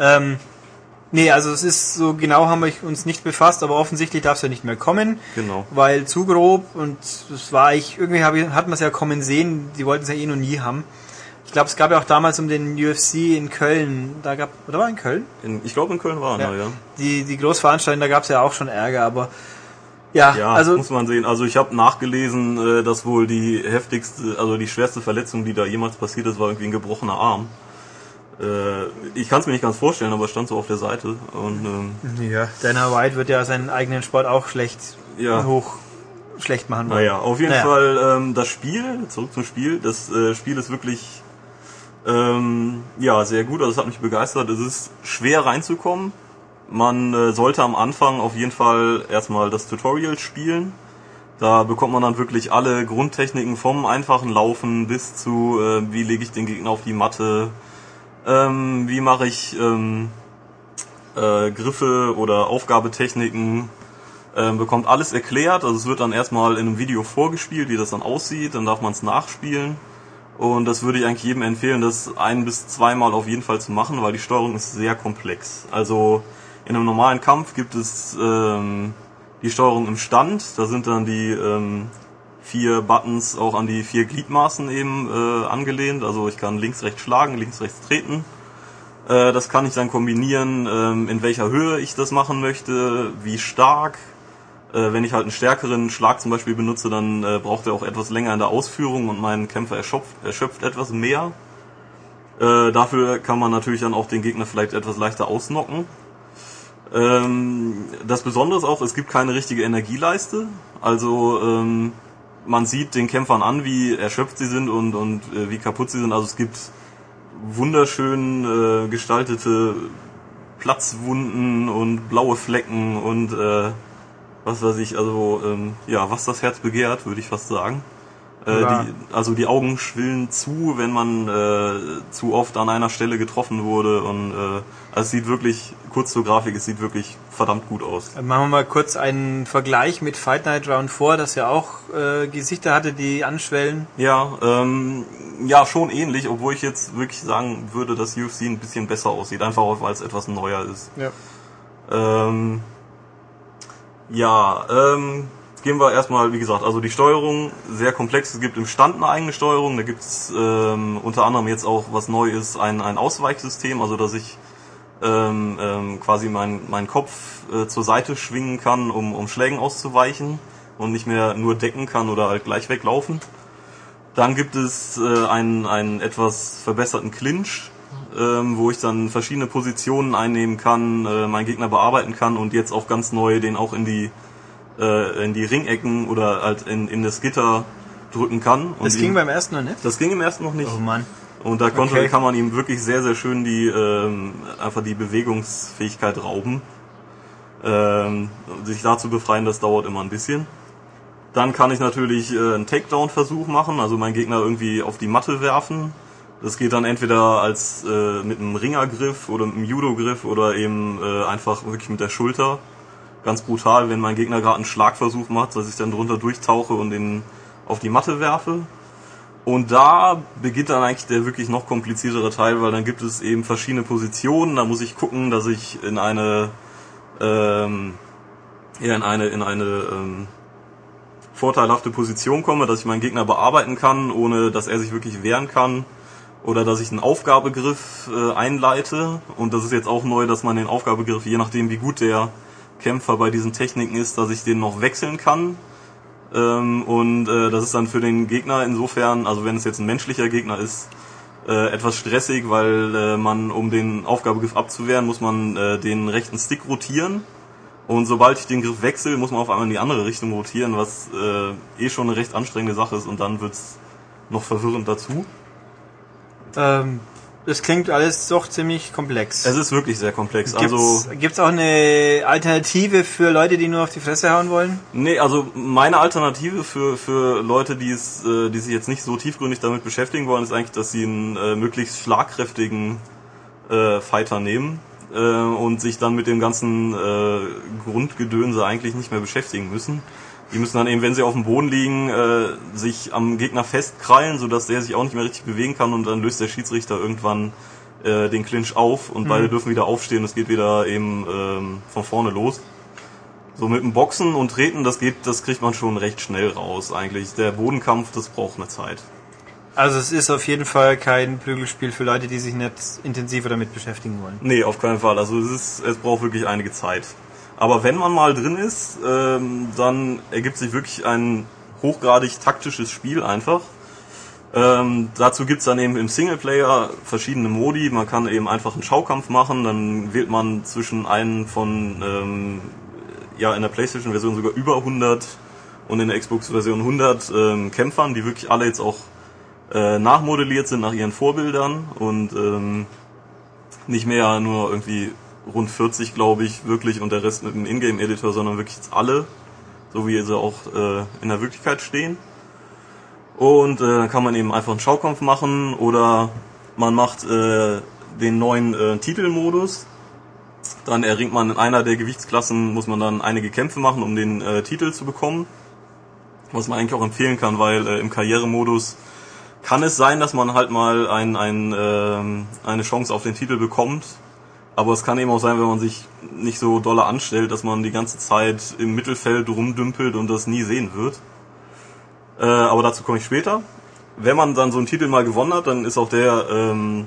Ähm, nee, also es ist so genau haben wir uns nicht befasst, aber offensichtlich darf es ja nicht mehr kommen, Genau. weil zu grob und das war ich, irgendwie hab ich, hat man es ja kommen sehen, die wollten es ja eh noch nie haben. Ich glaube, es gab ja auch damals um den UFC in Köln, da gab, oder war in Köln? In, ich glaube in Köln war er, ja. Die, die Großveranstaltung, da gab es ja auch schon Ärger, aber ja, Ja, also muss man sehen. Also ich habe nachgelesen, äh, dass wohl die heftigste, also die schwerste Verletzung, die da jemals passiert ist, war irgendwie ein gebrochener Arm. Äh, ich kann es mir nicht ganz vorstellen, aber es stand so auf der Seite. Und ähm, ja, Dana White wird ja seinen eigenen Sport auch schlecht Ja. hoch schlecht machen wollen. Naja, auf jeden Naja. Fall ähm, das Spiel, zurück zum Spiel, das äh, Spiel ist wirklich ähm, ja sehr gut, also es hat mich begeistert. Es ist schwer reinzukommen. Man äh, sollte am Anfang auf jeden Fall erstmal das Tutorial spielen. Da bekommt man dann wirklich alle Grundtechniken vom einfachen Laufen bis zu äh, wie lege ich den Gegner auf die Matte, ähm, wie mache ich ähm, äh, Griffe oder Aufgabetechniken, ähm, bekommt alles erklärt. Also es wird dann erstmal in einem Video vorgespielt, wie das dann aussieht. Dann darf man es nachspielen. Und das würde ich eigentlich jedem empfehlen, das ein bis zweimal auf jeden Fall zu machen, weil die Steuerung ist sehr komplex. Also in einem normalen Kampf gibt es ähm, die Steuerung im Stand. Da sind dann die ähm, vier Buttons auch an die vier Gliedmaßen eben äh, angelehnt. Also ich kann links, rechts schlagen, links, rechts treten. Äh, das kann ich dann kombinieren, ähm, in welcher Höhe ich das machen möchte, wie stark. Äh, wenn ich halt einen stärkeren Schlag zum Beispiel benutze, dann äh, braucht er auch etwas länger in der Ausführung und mein Kämpfer erschöpft, erschöpft etwas mehr. Äh, dafür kann man natürlich dann auch den Gegner vielleicht etwas leichter ausnocken. Ähm, das Besondere ist auch, es gibt keine richtige Energieleiste. Also ähm, man sieht den Kämpfern an, wie erschöpft sie sind und, und äh, wie kaputt sie sind. Also es gibt wunderschön äh, gestaltete Platzwunden und blaue Flecken und äh, was weiß ich, also ähm, ja, was das Herz begehrt, würde ich fast sagen. Äh, die, also die Augen schwillen zu, wenn man äh, zu oft an einer Stelle getroffen wurde und äh, also es sieht wirklich, kurz zur Grafik, es sieht wirklich verdammt gut aus. Machen wir mal kurz einen Vergleich mit Fight Night Round 4, das ja auch äh, Gesichter hatte, die anschwellen. Ja, ähm, ja, schon ähnlich, obwohl ich jetzt wirklich sagen würde, dass UFC ein bisschen besser aussieht, einfach auch, weil es etwas neuer ist. Ja. Ähm, ja, ähm, gehen wir erstmal, wie gesagt, also die Steuerung sehr komplex. Es gibt im Stand eine eigene Steuerung. Da gibt's ähm, unter anderem jetzt auch, was neu ist, ein, ein Ausweichsystem, also dass ich ähm, ähm, quasi mein, mein Kopf äh, zur Seite schwingen kann, um, um Schlägen auszuweichen und nicht mehr nur decken kann oder halt gleich weglaufen. Dann gibt es äh, einen, einen etwas verbesserten Clinch, ähm, wo ich dann verschiedene Positionen einnehmen kann, äh, meinen Gegner bearbeiten kann und jetzt auch ganz neu den auch in die äh, in die Ringecken oder halt in, in das Gitter drücken kann. Das ging ihm, beim ersten noch nicht? das ging im ersten noch nicht. Oh Mann. Und da konnte, Okay. kann man ihm wirklich sehr, sehr schön die ähm, einfach die Bewegungsfähigkeit rauben. Ähm, sich da zu befreien, das dauert immer ein bisschen. Dann kann ich natürlich äh, einen Takedown-Versuch machen, also meinen Gegner irgendwie auf die Matte werfen. Das geht dann entweder als äh, mit einem Ringergriff oder mit einem Judo-Griff oder eben äh, einfach wirklich mit der Schulter. Ganz brutal, wenn mein Gegner gerade einen Schlagversuch macht, dass ich dann drunter durchtauche und den auf die Matte werfe. Und da beginnt dann eigentlich der wirklich noch kompliziertere Teil, weil dann gibt es eben verschiedene Positionen. Da muss ich gucken, dass ich in eine ähm, ja, in eine in eine ähm, vorteilhafte Position komme, dass ich meinen Gegner bearbeiten kann, ohne dass er sich wirklich wehren kann. Oder dass ich einen Aufgabegriff äh, einleite. Und das ist jetzt auch neu, dass man den Aufgabegriff, je nachdem wie gut der Kämpfer bei diesen Techniken ist, dass ich den noch wechseln kann. Ähm, und äh, das ist dann für den Gegner insofern, also wenn es jetzt ein menschlicher Gegner ist, äh, etwas stressig, weil äh, man, um den Aufgabegriff abzuwehren, muss man äh, den rechten Stick rotieren. Und sobald ich den Griff wechsle, muss man auf einmal in die andere Richtung rotieren, was äh, eh schon eine recht anstrengende Sache ist und dann wird's noch verwirrend dazu. Ähm, das klingt alles doch ziemlich komplex. Es ist wirklich sehr komplex. Gibt's, Also gibt's auch eine Alternative für Leute, die nur auf die Fresse hauen wollen? Nee, also meine Alternative für, für Leute, die es, äh, die sich jetzt nicht so tiefgründig damit beschäftigen wollen, ist eigentlich, dass sie einen äh, möglichst schlagkräftigen äh, Fighter nehmen äh, und sich dann mit dem ganzen äh, Grundgedönse eigentlich nicht mehr beschäftigen müssen. Die müssen dann eben, wenn sie auf dem Boden liegen, äh, sich am Gegner festkrallen, sodass der sich auch nicht mehr richtig bewegen kann und dann löst der Schiedsrichter irgendwann äh, den Clinch auf und beide dürfen wieder aufstehen. Es geht wieder eben ähm, von vorne los. So mit dem Boxen und Treten, das geht, das kriegt man schon recht schnell raus eigentlich. Der Bodenkampf, das braucht eine Zeit. Also es ist auf jeden Fall kein Prügelspiel für Leute, die sich nicht intensiver damit beschäftigen wollen. Nee, auf keinen Fall. Also es ist, es braucht wirklich einige Zeit. Aber wenn man mal drin ist, ähm, dann ergibt sich wirklich ein hochgradig taktisches Spiel einfach. Ähm, dazu gibt's dann eben im Singleplayer verschiedene Modi. Man kann eben einfach einen Schaukampf machen, dann wählt man zwischen einen von, ähm, ja, in der Playstation-Version sogar über 100 und in der Xbox-Version 100 ähm, Kämpfern, die wirklich alle jetzt auch äh, nachmodelliert sind nach ihren Vorbildern und ähm, nicht mehr nur irgendwie rund 40, glaube ich, wirklich und der Rest mit dem Ingame-Editor, sondern wirklich alle, so wie sie auch äh, in der Wirklichkeit stehen. Und äh, dann kann man eben einfach einen Schaukampf machen oder man macht äh, den neuen äh, Titelmodus. Dann erringt man in einer der Gewichtsklassen, muss man dann einige Kämpfe machen, um den äh, Titel zu bekommen. Was man eigentlich auch empfehlen kann, weil äh, im Karrieremodus kann es sein, dass man halt mal ein, ein, ähm, eine Chance auf den Titel bekommt. Aber es kann eben auch sein, wenn man sich nicht so dolle anstellt, dass man die ganze Zeit im Mittelfeld rumdümpelt und das nie sehen wird. Äh, aber dazu komme ich später. Wenn man dann so einen Titel mal gewonnen hat, dann ist auch der, ähm,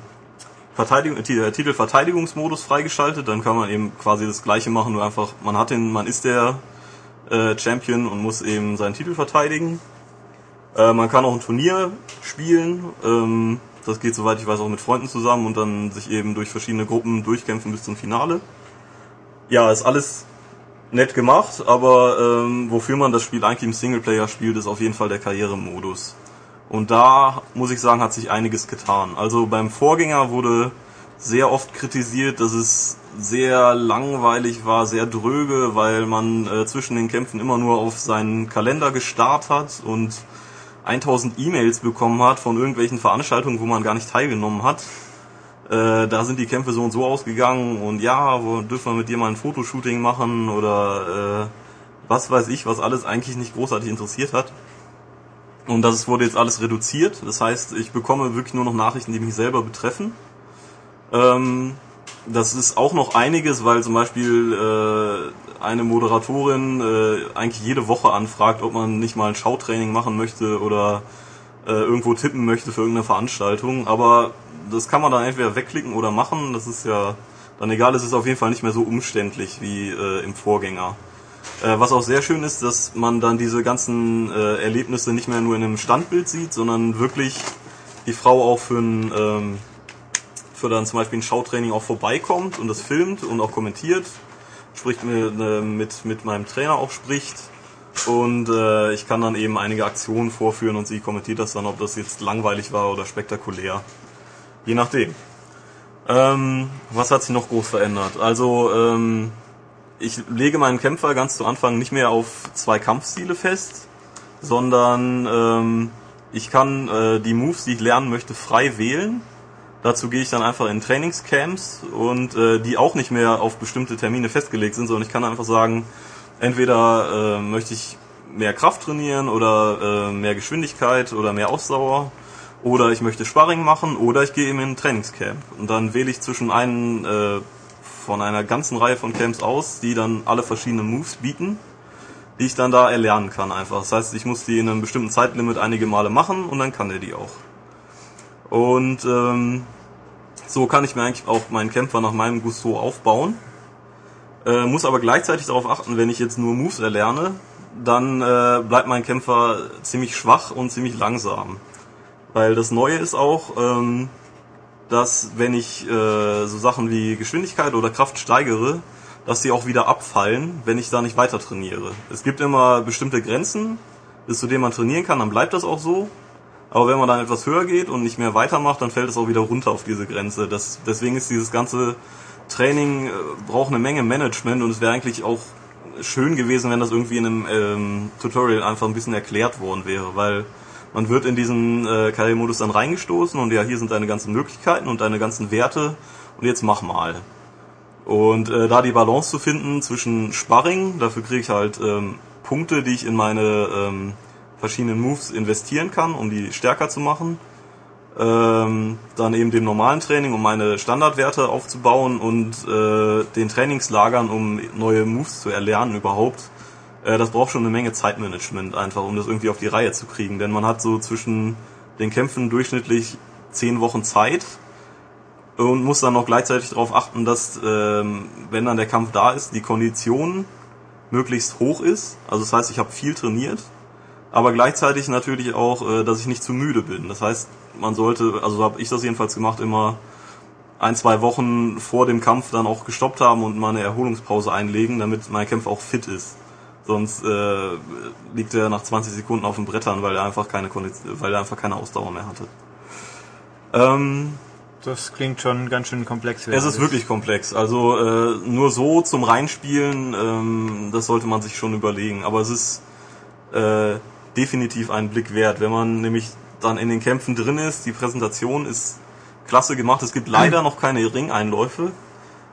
Verteidigung, der Titel Verteidigungsmodus freigeschaltet. Dann kann man eben quasi das gleiche machen, nur einfach, man hat den, man ist der äh, Champion und muss eben seinen Titel verteidigen. Äh, man kann auch ein Turnier spielen. Ähm, das geht, soweit ich weiß, auch mit Freunden zusammen und dann sich eben durch verschiedene Gruppen durchkämpfen bis zum Finale. Ja, ist alles nett gemacht, aber ähm, wofür man das Spiel eigentlich im Singleplayer spielt, ist auf jeden Fall der Karrieremodus. Und da muss ich sagen, hat sich einiges getan. Also beim Vorgänger wurde sehr oft kritisiert, dass es sehr langweilig war, sehr dröge, weil man äh, zwischen den Kämpfen immer nur auf seinen Kalender gestarrt hat und 1000 E-Mails bekommen hat von irgendwelchen Veranstaltungen, wo man gar nicht teilgenommen hat. Äh, da sind die Kämpfe so und so ausgegangen und ja, wo dürfen wir mit dir mal ein Fotoshooting machen oder äh, was weiß ich, was alles eigentlich nicht großartig interessiert hat. Und das wurde jetzt alles reduziert. Das heißt, ich bekomme wirklich nur noch Nachrichten, die mich selber betreffen. Ähm, das ist auch noch einiges, weil zum Beispiel äh, eine Moderatorin äh, eigentlich jede Woche anfragt, ob man nicht mal ein Schautraining machen möchte oder äh, irgendwo tippen möchte für irgendeine Veranstaltung. Aber das kann man dann entweder wegklicken oder machen. Das ist ja dann egal, ist es auf jeden Fall nicht mehr so umständlich wie äh, im Vorgänger. Äh, was auch sehr schön ist, dass man dann diese ganzen äh, Erlebnisse nicht mehr nur in einem Standbild sieht, sondern wirklich die Frau auch für ein ähm, für dann zum Beispiel ein Schautraining auch vorbeikommt und das filmt und auch kommentiert, spricht mit, äh, mit, mit meinem Trainer auch spricht und äh, ich kann dann eben einige Aktionen vorführen und sie kommentiert das dann, ob das jetzt langweilig war oder spektakulär. Je nachdem. Ähm, was hat sich noch groß verändert? Also ähm, ich lege meinen Kämpfer ganz zu Anfang nicht mehr auf zwei Kampfstile fest, sondern ähm, ich kann äh, die Moves, die ich lernen möchte, frei wählen. Dazu gehe ich dann einfach in Trainingscamps und äh, die auch nicht mehr auf bestimmte Termine festgelegt sind, sondern ich kann einfach sagen, entweder äh, möchte ich mehr Kraft trainieren oder äh, mehr Geschwindigkeit oder mehr Ausdauer oder ich möchte Sparring machen oder ich gehe eben in ein Trainingscamp und dann wähle ich zwischen einen äh, von einer ganzen Reihe von Camps aus, die dann alle verschiedenen Moves bieten, die ich dann da erlernen kann einfach. Das heißt, ich muss die in einem bestimmten Zeitlimit einige Male machen und dann kann der die auch. Und ähm, so kann ich mir eigentlich auch meinen Kämpfer nach meinem Gusto aufbauen. Äh, muss aber gleichzeitig darauf achten, wenn ich jetzt nur Moves erlerne, dann äh, bleibt mein Kämpfer ziemlich schwach und ziemlich langsam. Weil das Neue ist auch, ähm, dass wenn ich äh, so Sachen wie Geschwindigkeit oder Kraft steigere, dass sie auch wieder abfallen, wenn ich da nicht weiter trainiere. Es gibt immer bestimmte Grenzen, bis zu denen man trainieren kann, dann bleibt das auch so. Aber wenn man dann etwas höher geht und nicht mehr weitermacht, dann fällt es auch wieder runter auf diese Grenze. Das, deswegen ist dieses ganze Training äh, braucht eine Menge Management und es wäre eigentlich auch schön gewesen, wenn das irgendwie in einem ähm, Tutorial einfach ein bisschen erklärt worden wäre, weil man wird in diesen äh, Karrieremodus dann reingestoßen und ja, hier sind deine ganzen Möglichkeiten und deine ganzen Werte und jetzt mach mal. Und äh, da die Balance zu finden zwischen Sparring, dafür kriege ich halt ähm, Punkte, die ich in meine ähm, verschiedenen Moves investieren kann, um die stärker zu machen ähm, dann eben dem normalen Training, um meine Standardwerte aufzubauen und äh, den Trainingslagern, um neue Moves zu erlernen überhaupt. Äh, das braucht schon eine Menge Zeitmanagement einfach, um das irgendwie auf die Reihe zu kriegen. Denn man hat so zwischen den Kämpfen durchschnittlich zehn Wochen Zeit und muss dann noch gleichzeitig darauf achten, dass, ähm, wenn dann der Kampf da ist, die Kondition möglichst hoch ist. Also das heißt, ich habe viel trainiert, aber gleichzeitig natürlich auch, äh, dass ich nicht zu müde bin. Das heißt, man sollte, also habe ich das jedenfalls gemacht, immer ein, zwei Wochen vor dem Kampf dann auch gestoppt haben und mal eine Erholungspause einlegen, damit mein Kämpfer auch fit ist. Sonst äh, liegt er nach 20 Sekunden auf den Brettern, weil er einfach keine Kondition, weil er einfach keine Ausdauer mehr hatte. Ähm, das klingt schon ganz schön komplex. Es ist wirklich komplex. Also äh, nur so zum Reinspielen, ähm, das sollte man sich schon überlegen. Aber es ist äh, definitiv einen Blick wert, wenn man nämlich dann in den Kämpfen drin ist. Die Präsentation ist klasse gemacht. Es gibt leider noch keine Ringeinläufe,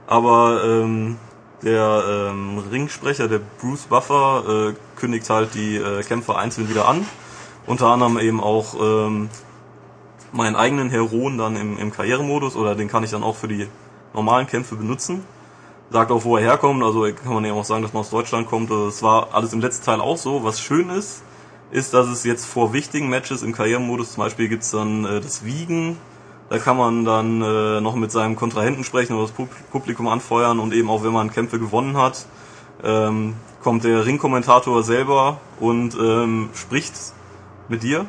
aber ähm, der ähm, Ringsprecher, der Bruce Buffer, äh, kündigt halt die äh, Kämpfer einzeln wieder an. Unter anderem eben auch ähm, meinen eigenen Heroen dann im, im Karrieremodus oder den kann ich dann auch für die normalen Kämpfe benutzen. Sagt auch, wo er herkommt, also kann man ja auch sagen, dass man aus Deutschland kommt. Das war alles im letzten Teil auch so. Was schön ist, ist, dass es jetzt vor wichtigen Matches im Karrieremodus zum Beispiel gibt's dann äh, das Wiegen. Da kann man dann äh, noch mit seinem Kontrahenten sprechen oder das Publikum anfeuern und eben auch wenn man Kämpfe gewonnen hat, ähm, kommt der Ringkommentator selber und ähm, spricht mit dir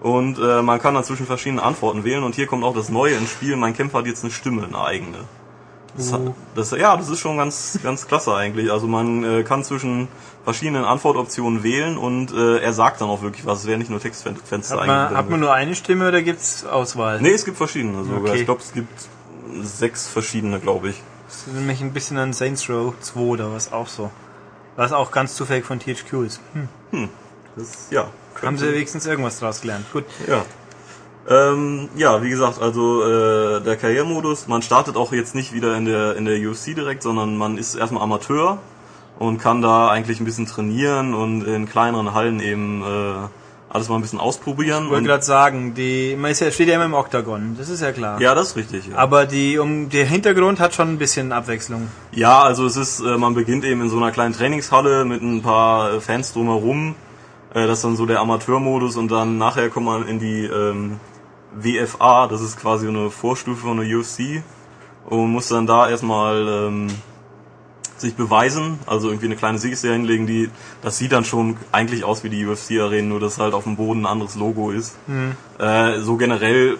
und äh, man kann dann zwischen verschiedenen Antworten wählen und hier kommt auch das Neue ins Spiel. Mein Kämpfer hat jetzt eine Stimme, eine eigene. Das, uh. das, ja, das ist schon ganz, ganz klasse eigentlich. Also man äh, kann zwischen verschiedenen Antwortoptionen wählen und äh, er sagt dann auch wirklich was. Es wäre nicht nur Textfenster hat man, hat man nur eine Stimme oder gibt's Auswahl? Nee, es gibt verschiedene sogar. Okay. Ich glaube, es gibt sechs verschiedene, glaube ich. Das ist nämlich ein bisschen an Saints Row 2 oder was auch so. Was auch ganz zufällig von THQ ist. Hm. Hm. Das, ja. Haben sie wenigstens irgendwas draus gelernt. Gut. Ja. Ähm, ja, wie gesagt, also äh, der Karrieremodus, man startet auch jetzt nicht wieder in der in der UFC direkt, sondern man ist erstmal Amateur und kann da eigentlich ein bisschen trainieren und in kleineren Hallen eben äh, alles mal ein bisschen ausprobieren. Ich wollte gerade sagen, die, man ist ja, steht ja immer im Oktagon, das ist ja klar. Ja, das ist richtig. Ja. Aber die, um, der Hintergrund hat schon ein bisschen Abwechslung. Ja, also es ist, äh, man beginnt eben in so einer kleinen Trainingshalle mit ein paar äh, Fans drumherum. Äh, das ist dann so der Amateurmodus und dann nachher kommt man in die ähm, WFA, das ist quasi eine Vorstufe von der UFC. und muss dann da erstmal ähm, sich beweisen, also irgendwie eine kleine Siegesserie hinlegen, die das sieht dann schon eigentlich aus wie die UFC-Arenen, nur dass halt auf dem Boden ein anderes Logo ist. Mhm. Äh, so generell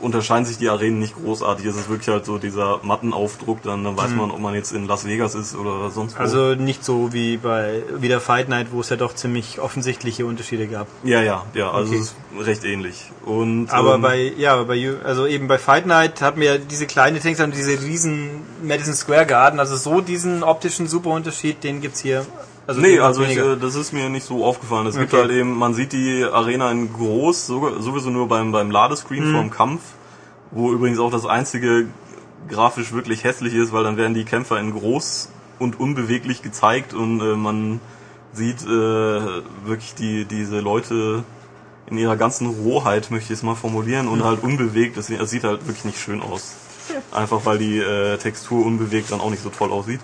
unterscheiden sich die Arenen nicht großartig. Es ist wirklich halt so dieser Mattenaufdruck, dann, dann weiß man, ob man jetzt in Las Vegas ist oder sonst wo. Also nicht so wie bei wie der Fight Night, wo es ja doch ziemlich offensichtliche Unterschiede gab. ja, ja, ja, also Okay. es ist recht ähnlich. Und Aber ähm, bei ja, bei also eben bei Fight Night hatten wir ja diese kleine Things und diese riesen Madison Square Garden, also so diesen optischen super Unterschied, den gibt's hier. Also Nee, also ich, äh, das ist mir nicht so aufgefallen. Es gibt Okay. halt eben, man sieht die Arena in groß, sogar- sowieso nur beim, beim Ladescreen Mhm. vorm Kampf, wo übrigens auch das einzige grafisch wirklich hässlich ist, weil dann werden die Kämpfer in groß und unbeweglich gezeigt und äh, man sieht äh, wirklich die, diese Leute in ihrer ganzen Rohheit, möchte ich es mal formulieren, Mhm. und halt unbewegt. Das, das sieht halt wirklich nicht schön aus. Einfach weil die äh, Textur unbewegt dann auch nicht so toll aussieht.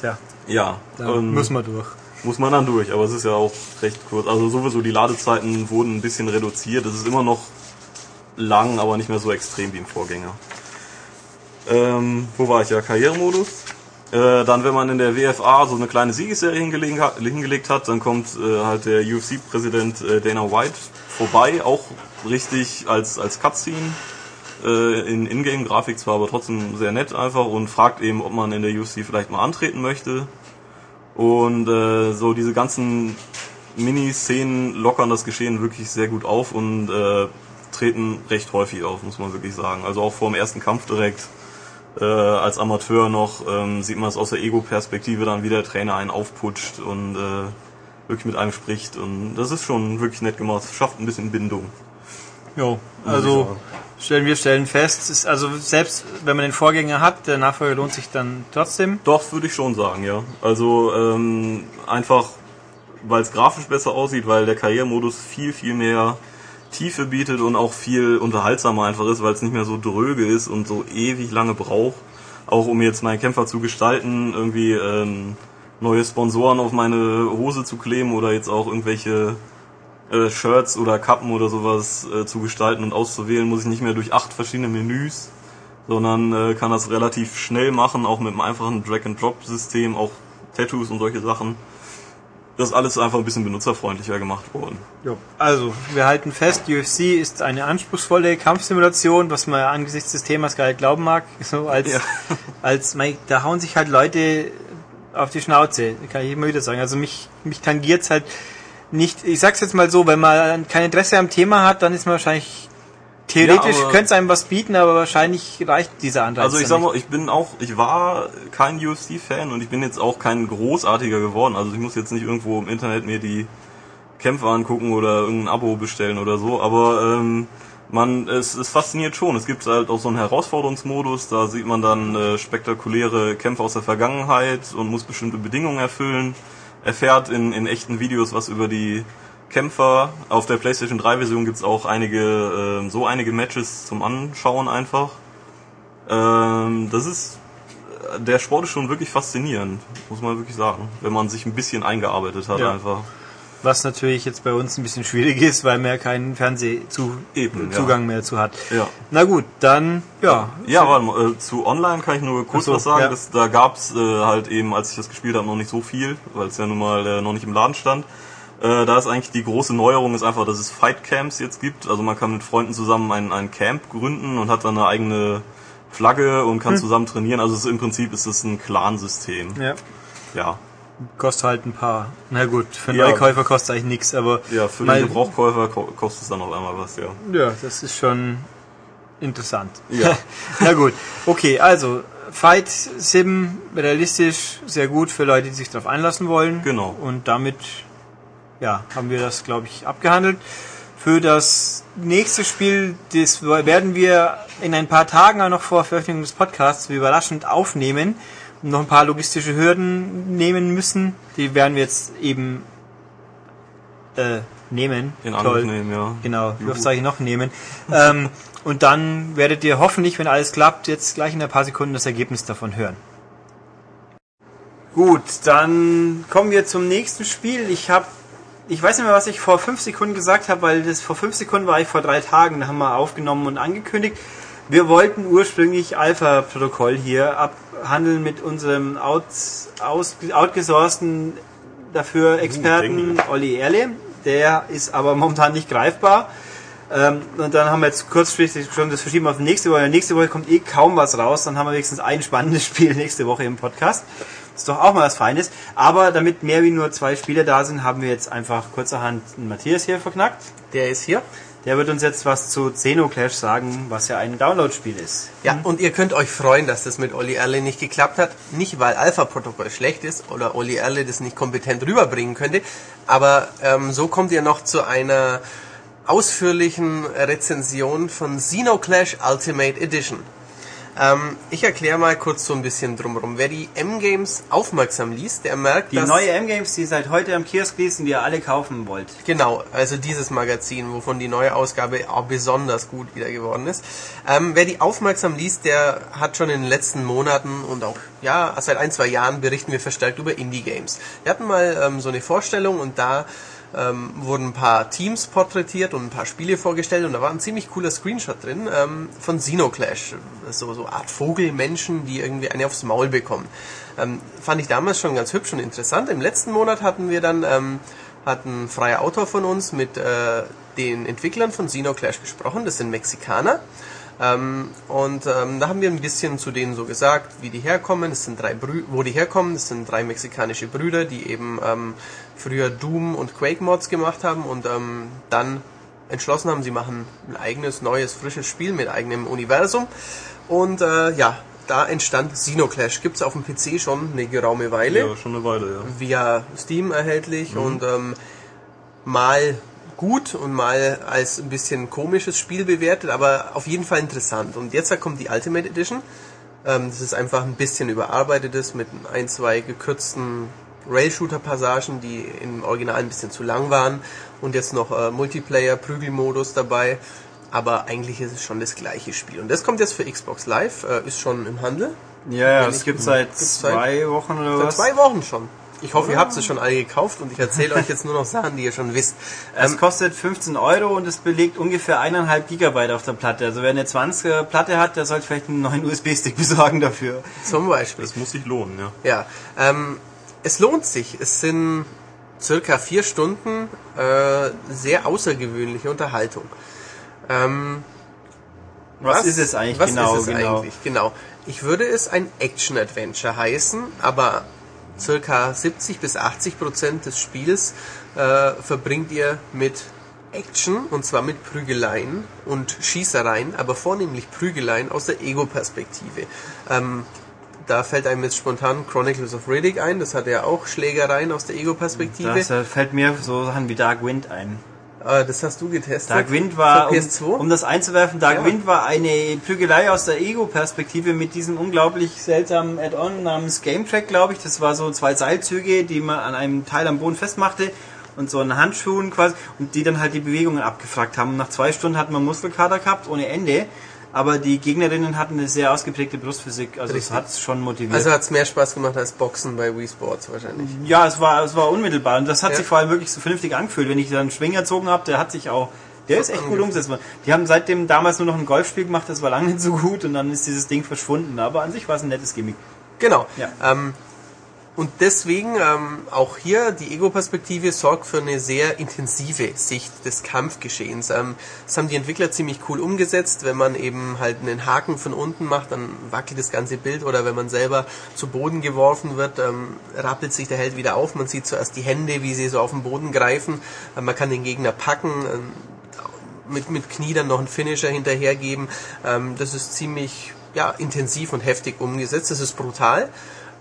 Tja, Ja, da und- müssen wir durch. muss man dann durch, aber es ist ja auch recht kurz. Also sowieso die Ladezeiten wurden ein bisschen reduziert. Es ist immer noch lang, aber nicht mehr so extrem wie im Vorgänger. Ähm, wo war ich ja? Karrieremodus. Äh, dann, wenn man in der WFA so eine kleine Siegesserie hingelegt hat, dann kommt äh, halt der UFC-Präsident äh, Dana White vorbei, auch richtig als, als Cutscene äh, in Ingame-Grafik zwar, aber trotzdem sehr nett einfach und fragt eben, ob man in der UFC vielleicht mal antreten möchte. Und äh, so diese ganzen Mini-Szenen lockern das Geschehen wirklich sehr gut auf und äh, treten recht häufig auf, muss man wirklich sagen. Also auch vor dem ersten Kampf direkt äh, als Amateur noch ähm, sieht man es aus der Ego-Perspektive dann, wie der Trainer einen aufputscht und äh, wirklich mit einem spricht. Und das ist schon wirklich nett gemacht. Schafft ein bisschen Bindung. Ich also. Stellen wir stellen fest, also selbst wenn man den Vorgänger hat, der Nachfolger lohnt sich dann trotzdem. Doch, würde ich schon sagen, ja. Also ähm, einfach, weil es grafisch besser aussieht, weil der Karrieremodus viel, viel mehr Tiefe bietet und auch viel unterhaltsamer einfach ist, weil es nicht mehr so dröge ist und so ewig lange braucht. Auch um jetzt meinen Kämpfer zu gestalten, irgendwie ähm, neue Sponsoren auf meine Hose zu kleben oder jetzt auch irgendwelche äh, Shirts oder Kappen oder sowas äh, zu gestalten und auszuwählen, muss ich nicht mehr durch acht verschiedene Menüs sondern äh, kann das relativ schnell machen, auch mit einem einfachen Drag-and-Drop-System, auch Tattoos und solche Sachen. Das ist alles einfach ein bisschen benutzerfreundlicher gemacht worden. Jo. Also, wir halten fest, UFC ist eine anspruchsvolle Kampfsimulation, was man angesichts des Themas gar nicht glauben mag. [laughs] So als, Ja. als da hauen sich halt Leute auf die Schnauze, kann ich immer wieder sagen. Also mich, mich tangiert's halt nicht. Ich sag's jetzt mal so, wenn man kein Interesse am Thema hat, dann ist man wahrscheinlich theoretisch Ja, könnte es einem was bieten, aber wahrscheinlich reicht dieser Anreiz. Also ich sag nicht. mal, ich bin auch, ich war kein UFC-Fan und ich bin jetzt auch kein großartiger geworden. Also ich muss jetzt nicht irgendwo im Internet mir die Kämpfe angucken oder irgendein Abo bestellen oder so, aber ähm, man, es, es fasziniert schon. Es gibt halt auch so einen Herausforderungsmodus, da sieht man dann äh, spektakuläre Kämpfe aus der Vergangenheit und muss bestimmte Bedingungen erfüllen. Erfährt in, in echten Videos was über die Kämpfer. Auf der PlayStation 3 Version gibt's auch einige, ähm, so einige Matches zum Anschauen einfach. Ähm, das ist, der Sport ist schon wirklich faszinierend, muss man wirklich sagen, wenn man sich ein bisschen eingearbeitet hat Ja. einfach. Was natürlich jetzt bei uns ein bisschen schwierig ist, weil man ja keinen Fernsehzugang ja. Mehr zu hat. Ja. Na gut, dann, ja. Ja, warte mal, äh, zu Online kann ich nur kurz so, was sagen. ja. Das, da gab's äh, halt eben, als ich das gespielt habe, noch nicht so viel, weil es ja nun mal äh, noch nicht im Laden stand. Äh, da ist eigentlich die große Neuerung ist einfach, dass es Fight Camps jetzt gibt. Also man kann mit Freunden zusammen ein, ein Camp gründen und hat dann eine eigene Flagge und Hm. kann zusammen trainieren. Also es, ist- im Prinzip ist es ein Clan-System. ja. Ja. Kostet halt ein paar. Na gut, für Ja. Neukäufer kostet eigentlich nichts, aber Ja, für den Gebrauchkäufer ko kostet es dann auf einmal was, ja. ja, das ist schon interessant. Ja. [laughs] Na gut, okay, also Fight Sim realistisch sehr gut für Leute, die sich darauf einlassen wollen. Genau. Und damit ja, haben wir das glaube ich abgehandelt. Für das nächste Spiel, das werden wir in ein paar Tagen auch noch vor Veröffentlichung des Podcasts wie überraschend aufnehmen noch ein paar logistische Hürden nehmen müssen. Die werden wir jetzt eben äh, nehmen. In. Angriff nehmen, ja. Genau, ich noch nehmen. ähm, und dann werdet ihr hoffentlich, wenn alles klappt, jetzt gleich in ein paar Sekunden das Ergebnis davon hören. Gut, dann kommen wir zum nächsten Spiel. Ich habe, ich weiß nicht mehr, was ich vor fünf Sekunden gesagt habe, weil das vor fünf Sekunden war ich vor drei Tagen, da haben wir aufgenommen und angekündigt. Wir wollten ursprünglich Alpha-Protokoll hier abhandeln mit unserem out, aus, outgesourcten dafür Experten Olli Erle. Der ist aber momentan nicht greifbar. Ähm, und dann haben wir jetzt kurzfristig schon das verschieben auf nächste Woche. Nächste Woche kommt eh kaum was raus. Dann haben wir wenigstens ein spannendes [laughs] Spiel nächste Woche im Podcast. Das ist doch auch mal was Feines. Aber damit mehr wie nur zwei Spiele da sind, haben wir jetzt einfach kurzerhand einen Matthias hier verknackt. Der ist hier. Der wird uns jetzt was zu Xenoclash sagen, was ja ein Download-Spiel ist. Ja, und ihr könnt euch freuen, dass das mit Olli Erle nicht geklappt hat. Nicht, weil Alpha-Protokoll schlecht ist oder Olli Erle das nicht kompetent rüberbringen könnte, aber ähm, so kommt ihr noch zu einer ausführlichen Rezension von Xenoclash Ultimate Edition. Ähm, ich erkläre mal kurz so ein bisschen drumherum. Wer die M-Games aufmerksam liest, der merkt, Die dass... neue M-Games, die seit heute am Kiosk liest und die ihr alle kaufen wollt. Genau, also dieses Magazin, wovon die neue Ausgabe auch besonders gut wieder geworden ist. Ähm, wer die aufmerksam liest, der hat schon in den letzten Monaten und auch ja seit ein zwei Jahren berichten wir verstärkt über Indie Games. Wir hatten mal ähm, so eine Vorstellung und da ähm, wurden ein paar Teams porträtiert und ein paar Spiele vorgestellt und da war ein ziemlich cooler Screenshot drin ähm, von Xenoclash, so so Art Vogelmenschen, die irgendwie eine aufs Maul bekommen. Ähm, fand ich damals schon ganz hübsch und interessant. Im letzten Monat hatten wir dann ähm, hat ein freier Autor von uns mit äh, den Entwicklern von Xenoclash gesprochen. Das sind Mexikaner. Ähm, und ähm, da haben wir ein bisschen zu denen so gesagt, wie die herkommen. Es sind drei Brü wo die herkommen. Das sind drei mexikanische Brüder, die eben ähm, früher Doom und Quake Mods gemacht haben und ähm, dann entschlossen haben, sie machen ein eigenes, neues, frisches Spiel mit eigenem Universum. Und äh, ja, da entstand Xenoclash. Gibt es auf dem PC schon eine geraume Weile Ja, schon eine Weile, ja. via Steam erhältlich und ähm, mal gut und mal als ein bisschen komisches Spiel bewertet, aber auf jeden Fall interessant. Und jetzt kommt die Ultimate Edition. Ähm, das ist einfach ein bisschen überarbeitetes mit ein, zwei gekürzten Rail-Shooter-Passagen, die im Original ein bisschen zu lang waren und jetzt noch äh, Multiplayer-Prügelmodus dabei. Aber eigentlich ist es schon das gleiche Spiel. Und das kommt jetzt für Xbox Live, äh, ist schon im Handel. Ja, ja, es gibt seit seit- zwei Wochen oder Vor was. zwei Wochen schon. Ich hoffe, ihr habt es schon alle gekauft und ich erzähle euch jetzt nur noch Sachen, die ihr schon wisst. Es Ähm, kostet 15 Euro und es belegt ungefähr eineinhalb Gigabyte auf der Platte. Also wer eine 20er Platte hat, der sollte vielleicht einen neuen USB-Stick [laughs] besorgen dafür. zum Beispiel. Das muss sich lohnen, ja. Ja, ähm, es lohnt sich. Es sind circa vier Stunden äh, sehr außergewöhnliche Unterhaltung. Ähm, Was, ist es eigentlich was genau? ist es genau. eigentlich? Genau. Ich würde es ein Action-Adventure heißen, aber circa 70 bis 80 Prozent des Spiels äh, verbringt ihr mit Action und zwar mit Prügeleien und Schießereien, aber vornehmlich Prügeleien aus der Ego-Perspektive. Ähm, da fällt einem jetzt spontan Chronicles of Riddick ein, das hat ja auch Schlägereien aus der Ego-Perspektive. Das äh, fällt mir so Sachen wie Dark Wind ein. Äh, das hast du getestet. Dark Wind war, um, PS2? um das einzuwerfen, Dark Ja. Wind war eine Prügelei aus der Ego-Perspektive mit diesem unglaublich seltsamen Add-on namens Game Track, glaube ich. Das war so zwei Seilzüge, die man an einem Teil am Boden festmachte und so einen Handschuhen quasi und die dann halt die Bewegungen abgefragt haben. Und nach zwei Stunden hat man Muskelkater gehabt, ohne Ende. Aber die Gegnerinnen hatten eine sehr ausgeprägte Brustphysik, also Richtig. es hat es schon motiviert. also hat es mehr Spaß gemacht als Boxen bei Wii Sports wahrscheinlich. Ja, es war, es war unmittelbar und das hat Ja. sich vor allem wirklich so vernünftig angefühlt. Wenn ich dann einen Schwing erzogen habe, der hat sich auch, der ist echt gut umgesetzt worden. Die haben seitdem damals nur noch ein Golfspiel gemacht, das war lange nicht so gut und dann ist dieses Ding verschwunden. Aber an sich war es ein nettes Gimmick. Genau. Ja. Ähm, und deswegen ähm, auch hier die Ego-Perspektive sorgt für eine sehr intensive Sicht des Kampfgeschehens. Ähm, das haben die Entwickler ziemlich cool umgesetzt. Wenn man eben halt einen Haken von unten macht, dann wackelt das ganze Bild oder wenn man selber zu Boden geworfen wird, ähm, rappelt sich der Held wieder auf. Man sieht zuerst die Hände, wie sie so auf den Boden greifen. Äh, man kann den Gegner packen. Ähm, mit, mit Knie dann noch einen Finisher hinterhergeben. Ähm, das ist ziemlich ja, intensiv und heftig umgesetzt. Das ist brutal.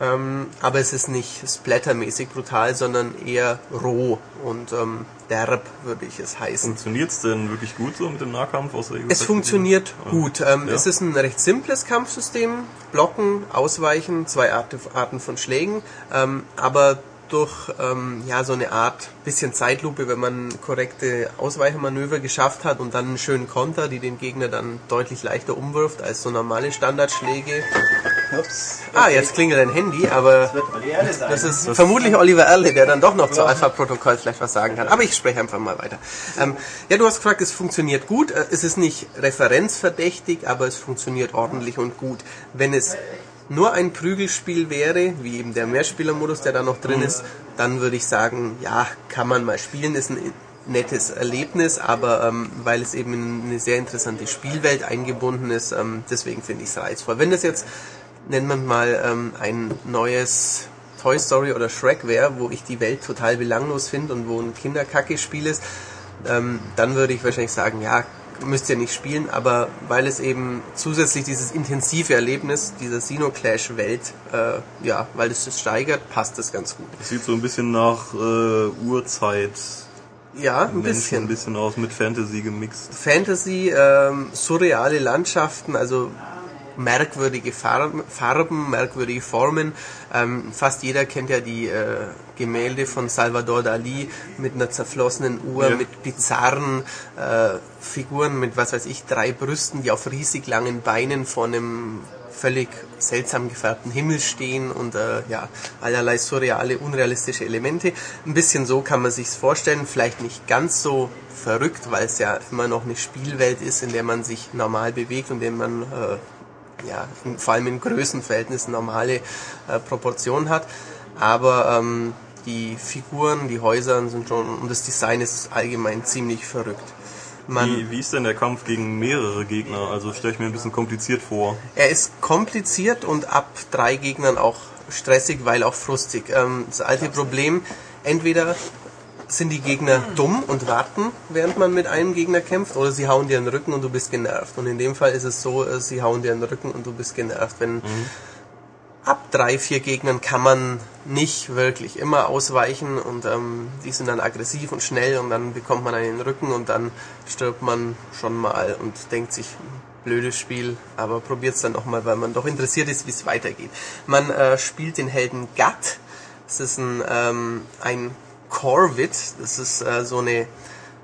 Ähm, aber es ist nicht splattermäßig brutal, sondern eher roh und ähm, derb, würde ich es heißen. Funktioniert's denn wirklich gut so mit dem Nahkampf aus der Es funktioniert gut. Ähm, Ja. Es ist ein recht simples Kampfsystem. Blocken, Ausweichen, zwei Art- Arten von Schlägen. Ähm, aber durch ähm, ja, so eine Art bisschen Zeitlupe, wenn man korrekte Ausweichmanöver geschafft hat und dann einen schönen Konter, die den Gegner dann deutlich leichter umwirft als so normale Standardschläge, Ups. Ah, jetzt klingelt ein Handy, aber Das das ist vermutlich Oliver Erle, der dann doch noch zu Alpha-Protokoll vielleicht was sagen kann. Aber ich spreche einfach mal weiter. Ähm, ja, du hast gefragt, es funktioniert gut. Äh, Es ist nicht referenzverdächtig, aber es funktioniert ordentlich und gut. Wenn es nur ein Prügelspiel wäre, wie eben der Mehrspielermodus, der da noch drin ist, dann würde ich sagen, ja, kann man mal spielen, ist ein nettes Erlebnis, aber ähm, weil es eben in eine sehr interessante Spielwelt eingebunden ist, ähm, deswegen finde ich es reizvoll. Wenn das jetzt, nennen wir mal, ähm, ein neues Toy Story oder Shrek wäre, wo ich die Welt total belanglos finde und wo ein Kinderkacke-Spiel ist, ähm, dann würde ich wahrscheinlich sagen, ja, müsst ihr nicht spielen, aber weil es eben zusätzlich dieses intensive Erlebnis dieser Xenoclash-Welt, äh, ja, weil es das steigert, passt das ganz gut. Das sieht so ein bisschen nach äh, Urzeit. Ja, ein Menschen bisschen. ein bisschen aus mit Fantasy gemixt. Fantasy, ähm, surreale Landschaften, also merkwürdige Farben, Farben merkwürdige Formen. Ähm, fast jeder kennt ja die äh, Gemälde von Salvador Dali mit einer zerflossenen Uhr, Ja. mit bizarren äh, Figuren, mit was weiß ich, drei Brüsten, die auf riesig langen Beinen vor einem völlig seltsam gefärbten Himmel stehen und äh, ja, allerlei surreale, unrealistische Elemente. Ein bisschen so kann man sich's vorstellen, vielleicht nicht ganz so verrückt, weil es ja immer noch eine Spielwelt ist, in der man sich normal bewegt und in der man äh, ja, in, vor allem in Größenverhältnissen normale äh, Proportionen hat. Aber ähm, die Figuren, die Häuser sind schon und das Design ist allgemein ziemlich verrückt. Man, Wie, wie ist denn der Kampf gegen mehrere Gegner? Also stelle ich mir ein bisschen kompliziert vor. Er ist kompliziert und ab drei Gegnern auch stressig, weil auch frustig. Ähm, das alte Problem, entweder sind die Gegner dumm und warten, während man mit einem Gegner kämpft, oder sie hauen dir den Rücken und du bist genervt. Und in dem Fall ist es so, äh, sie hauen dir den Rücken und du bist genervt. Wenn ab drei, vier Gegnern kann man nicht wirklich immer ausweichen und ähm, die sind dann aggressiv und schnell und dann bekommt man einen Rücken und dann stirbt man schon mal und denkt sich, blödes Spiel, aber probiert es dann nochmal, weil man doch interessiert ist, wie es weitergeht. Man äh, spielt den Helden Gut. Das ist ein, ähm, ein Corvid, das ist äh, so eine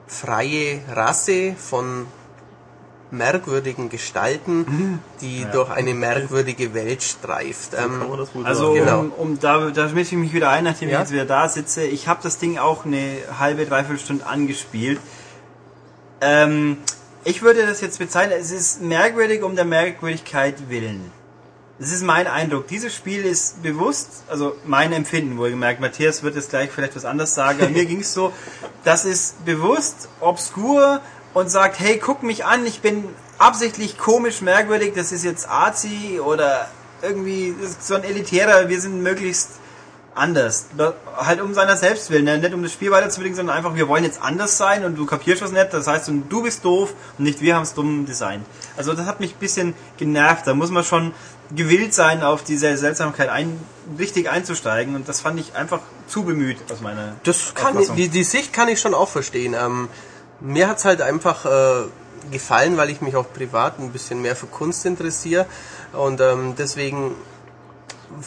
freie Rasse von merkwürdigen Gestalten, die durch eine merkwürdige Welt streift. Ähm, Also? Genau. um, um da, da mische ich mich wieder ein, nachdem Ja. ich jetzt wieder da sitze. Ich habe das Ding auch eine halbe, dreiviertel Stunde angespielt. Ähm, ich würde das jetzt bezeichnen, es ist merkwürdig um der Merkwürdigkeit willen. Das ist mein Eindruck. Dieses Spiel ist bewusst, also mein Empfinden, wohlgemerkt. Matthias wird jetzt gleich vielleicht was anderes sagen. Aber mir [laughs] ging es so, das ist bewusst obskur und sagt, hey, guck mich an, ich bin absichtlich komisch, merkwürdig, das ist jetzt arzi oder irgendwie so ein elitärer, wir sind möglichst anders. Halt um seiner selbst willen, ne? nicht um das Spiel weiterzubringen, sondern einfach, wir wollen jetzt anders sein und du kapierst was nicht, das heißt, du bist doof und nicht wir haben es dumm designt. Also das hat mich ein bisschen genervt, da muss man schon gewillt sein, auf diese Seltsamkeit ein, richtig einzusteigen und das fand ich einfach zu bemüht aus meiner Das kann ich, die, die Sicht kann ich schon auch verstehen. Ähm, mir hat's halt einfach äh, gefallen, weil ich mich auch privat ein bisschen mehr für Kunst interessiere und ähm, deswegen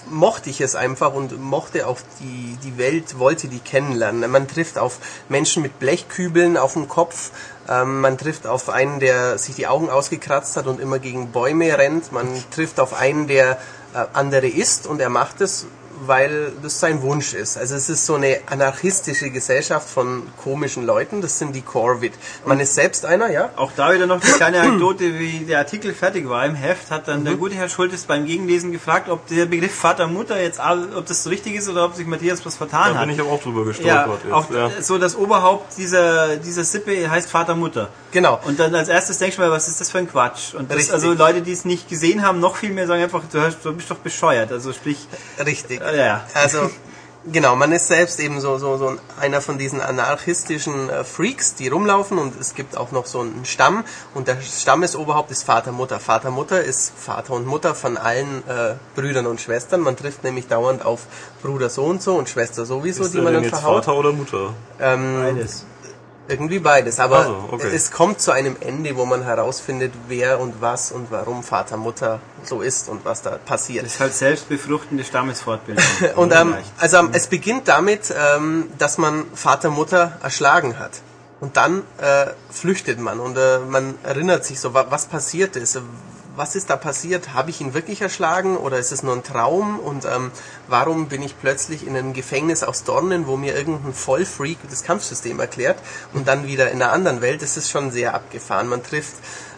mochte ich es einfach und mochte auch die, die Welt, wollte die kennenlernen. Man trifft auf Menschen mit Blechkübeln auf dem Kopf, ähm, man trifft auf einen, der sich die Augen ausgekratzt hat und immer gegen Bäume rennt, man trifft auf einen, der äh, andere isst und er macht es, weil das sein Wunsch ist. Also es ist so eine anarchistische Gesellschaft von komischen Leuten, das sind die Corvid. Man ist selbst einer, ja? Auch da wieder noch die kleine [clears throat] Anekdote, wie der Artikel fertig war im Heft, hat dann der gute Herr Schultes beim Gegenlesen gefragt, ob der Begriff Vater Mutter jetzt, ob das so richtig ist oder ob sich Matthias was vertan Da hat. bin ich aber auch drüber ja, gestolpert jetzt. auch ja. so das Oberhaupt dieser, dieser Sippe heißt Vater Mutter. Genau. Und dann als erstes denkst du mal, was ist das für ein Quatsch? Und das, also Leute, die es nicht gesehen haben, noch viel mehr sagen einfach, du, hast, du bist doch bescheuert. Also sprich, Richtig. Ja. Also, genau, man ist selbst eben so, so, so einer von diesen anarchistischen äh, Freaks, die rumlaufen und es gibt auch noch so einen Stamm und der Stammesoberhaupt ist Vater, Mutter. Vater, Mutter ist Vater und Mutter von allen äh, Brüdern und Schwestern. Man trifft nämlich dauernd auf Bruder so und so und Schwester sowieso, Ist die man denn dann jetzt verhaut. Vater oder Mutter? Ähm, Beides. Irgendwie beides, aber Ach so, okay. es kommt zu einem Ende, wo man herausfindet, wer und was und warum Vater, Mutter so ist und was da passiert. Das ist halt selbstbefruchtende Stammesfortbildung. [laughs] Und ähm, also ähm, es beginnt damit, ähm, dass man Vater Mutter erschlagen hat. Und dann äh, flüchtet man und äh, man erinnert sich so, wa was passiert ist, was ist da passiert? Habe ich ihn wirklich erschlagen oder ist es nur ein Traum? Und ähm, warum bin ich plötzlich in einem Gefängnis aus Dornen, wo mir irgendein Vollfreak das Kampfsystem erklärt und dann wieder in einer anderen Welt? Das ist schon sehr abgefahren. Man trifft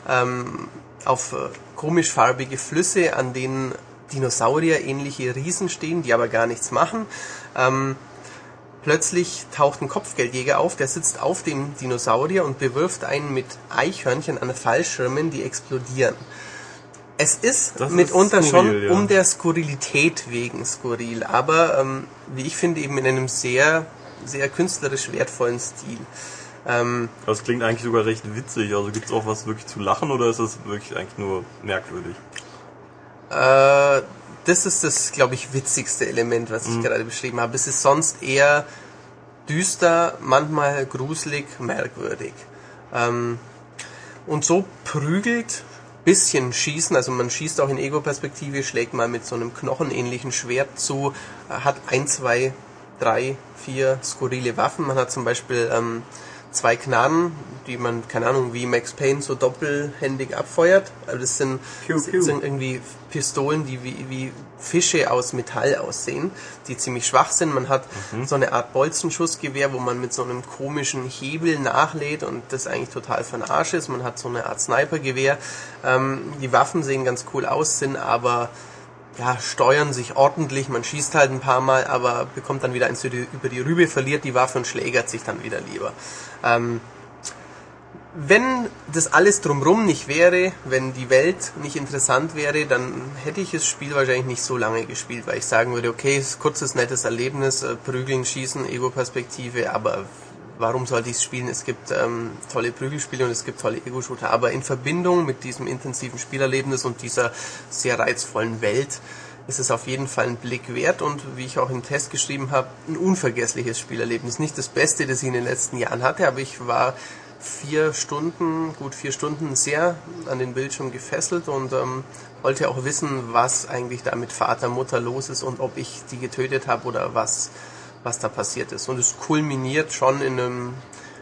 ähm, auf äh, komisch farbige Flüsse, an denen Dinosaurier ähnliche Riesen stehen, die aber gar nichts machen. Ähm, plötzlich taucht ein Kopfgeldjäger auf, der sitzt auf dem Dinosaurier und bewirft einen mit Eichhörnchen an Fallschirmen, die explodieren. Es ist Das ist mitunter skurril, schon ja. um der Skurrilität wegen skurril, aber ähm, wie ich finde eben in einem sehr, sehr künstlerisch wertvollen Stil. Ähm, Das klingt eigentlich sogar recht witzig. Also gibt es auch was wirklich zu lachen oder ist das wirklich eigentlich nur merkwürdig? Äh, das ist das, glaube ich, witzigste Element, was ich gerade beschrieben habe. Es ist sonst eher düster, manchmal gruselig, merkwürdig. Ähm, und so prügelt, bisschen schießen, also man schießt auch in Ego-Perspektive, schlägt mal mit so einem knochenähnlichen Schwert zu, äh, hat ein, zwei, drei, vier skurrile Waffen. Man hat zum Beispiel ähm, zwei Knarren, die man, keine Ahnung, wie Max Payne so doppelhändig abfeuert. Also das sind, piu. sind irgendwie Pistolen, die wie, wie Fische aus Metall aussehen, die ziemlich schwach sind. Man hat so eine Art Bolzenschussgewehr, wo man mit so einem komischen Hebel nachlädt und das eigentlich total von Arsch ist. Man hat so eine Art Snipergewehr. Ähm, die Waffen sehen ganz cool aus, sind aber ja, steuern sich ordentlich, man schießt halt ein paar Mal, aber bekommt dann wieder eins über die- über die Rübe, verliert die Waffe und schlägert sich dann wieder lieber. Ähm, wenn das alles drumrum nicht wäre, wenn die Welt nicht interessant wäre, dann hätte ich das Spiel wahrscheinlich nicht so lange gespielt, weil ich sagen würde, okay, es ist kurzes, nettes Erlebnis, äh, prügeln, schießen, Ego-Perspektive, aber warum sollte ich es spielen? Es gibt ähm, tolle Prügelspiele und es gibt tolle Ego-Shooter, aber in Verbindung mit diesem intensiven Spielerlebnis und dieser sehr reizvollen Welt ist es auf jeden Fall ein Blick wert und wie ich auch im Test geschrieben habe, ein unvergessliches Spielerlebnis. Nicht das Beste, das ich in den letzten Jahren hatte, aber ich war vier Stunden, gut vier Stunden sehr an den Bildschirm gefesselt und ähm, wollte auch wissen, was eigentlich da mit Vater, Mutter los ist und ob ich die getötet habe oder was, was da passiert ist. Und es kulminiert schon in einem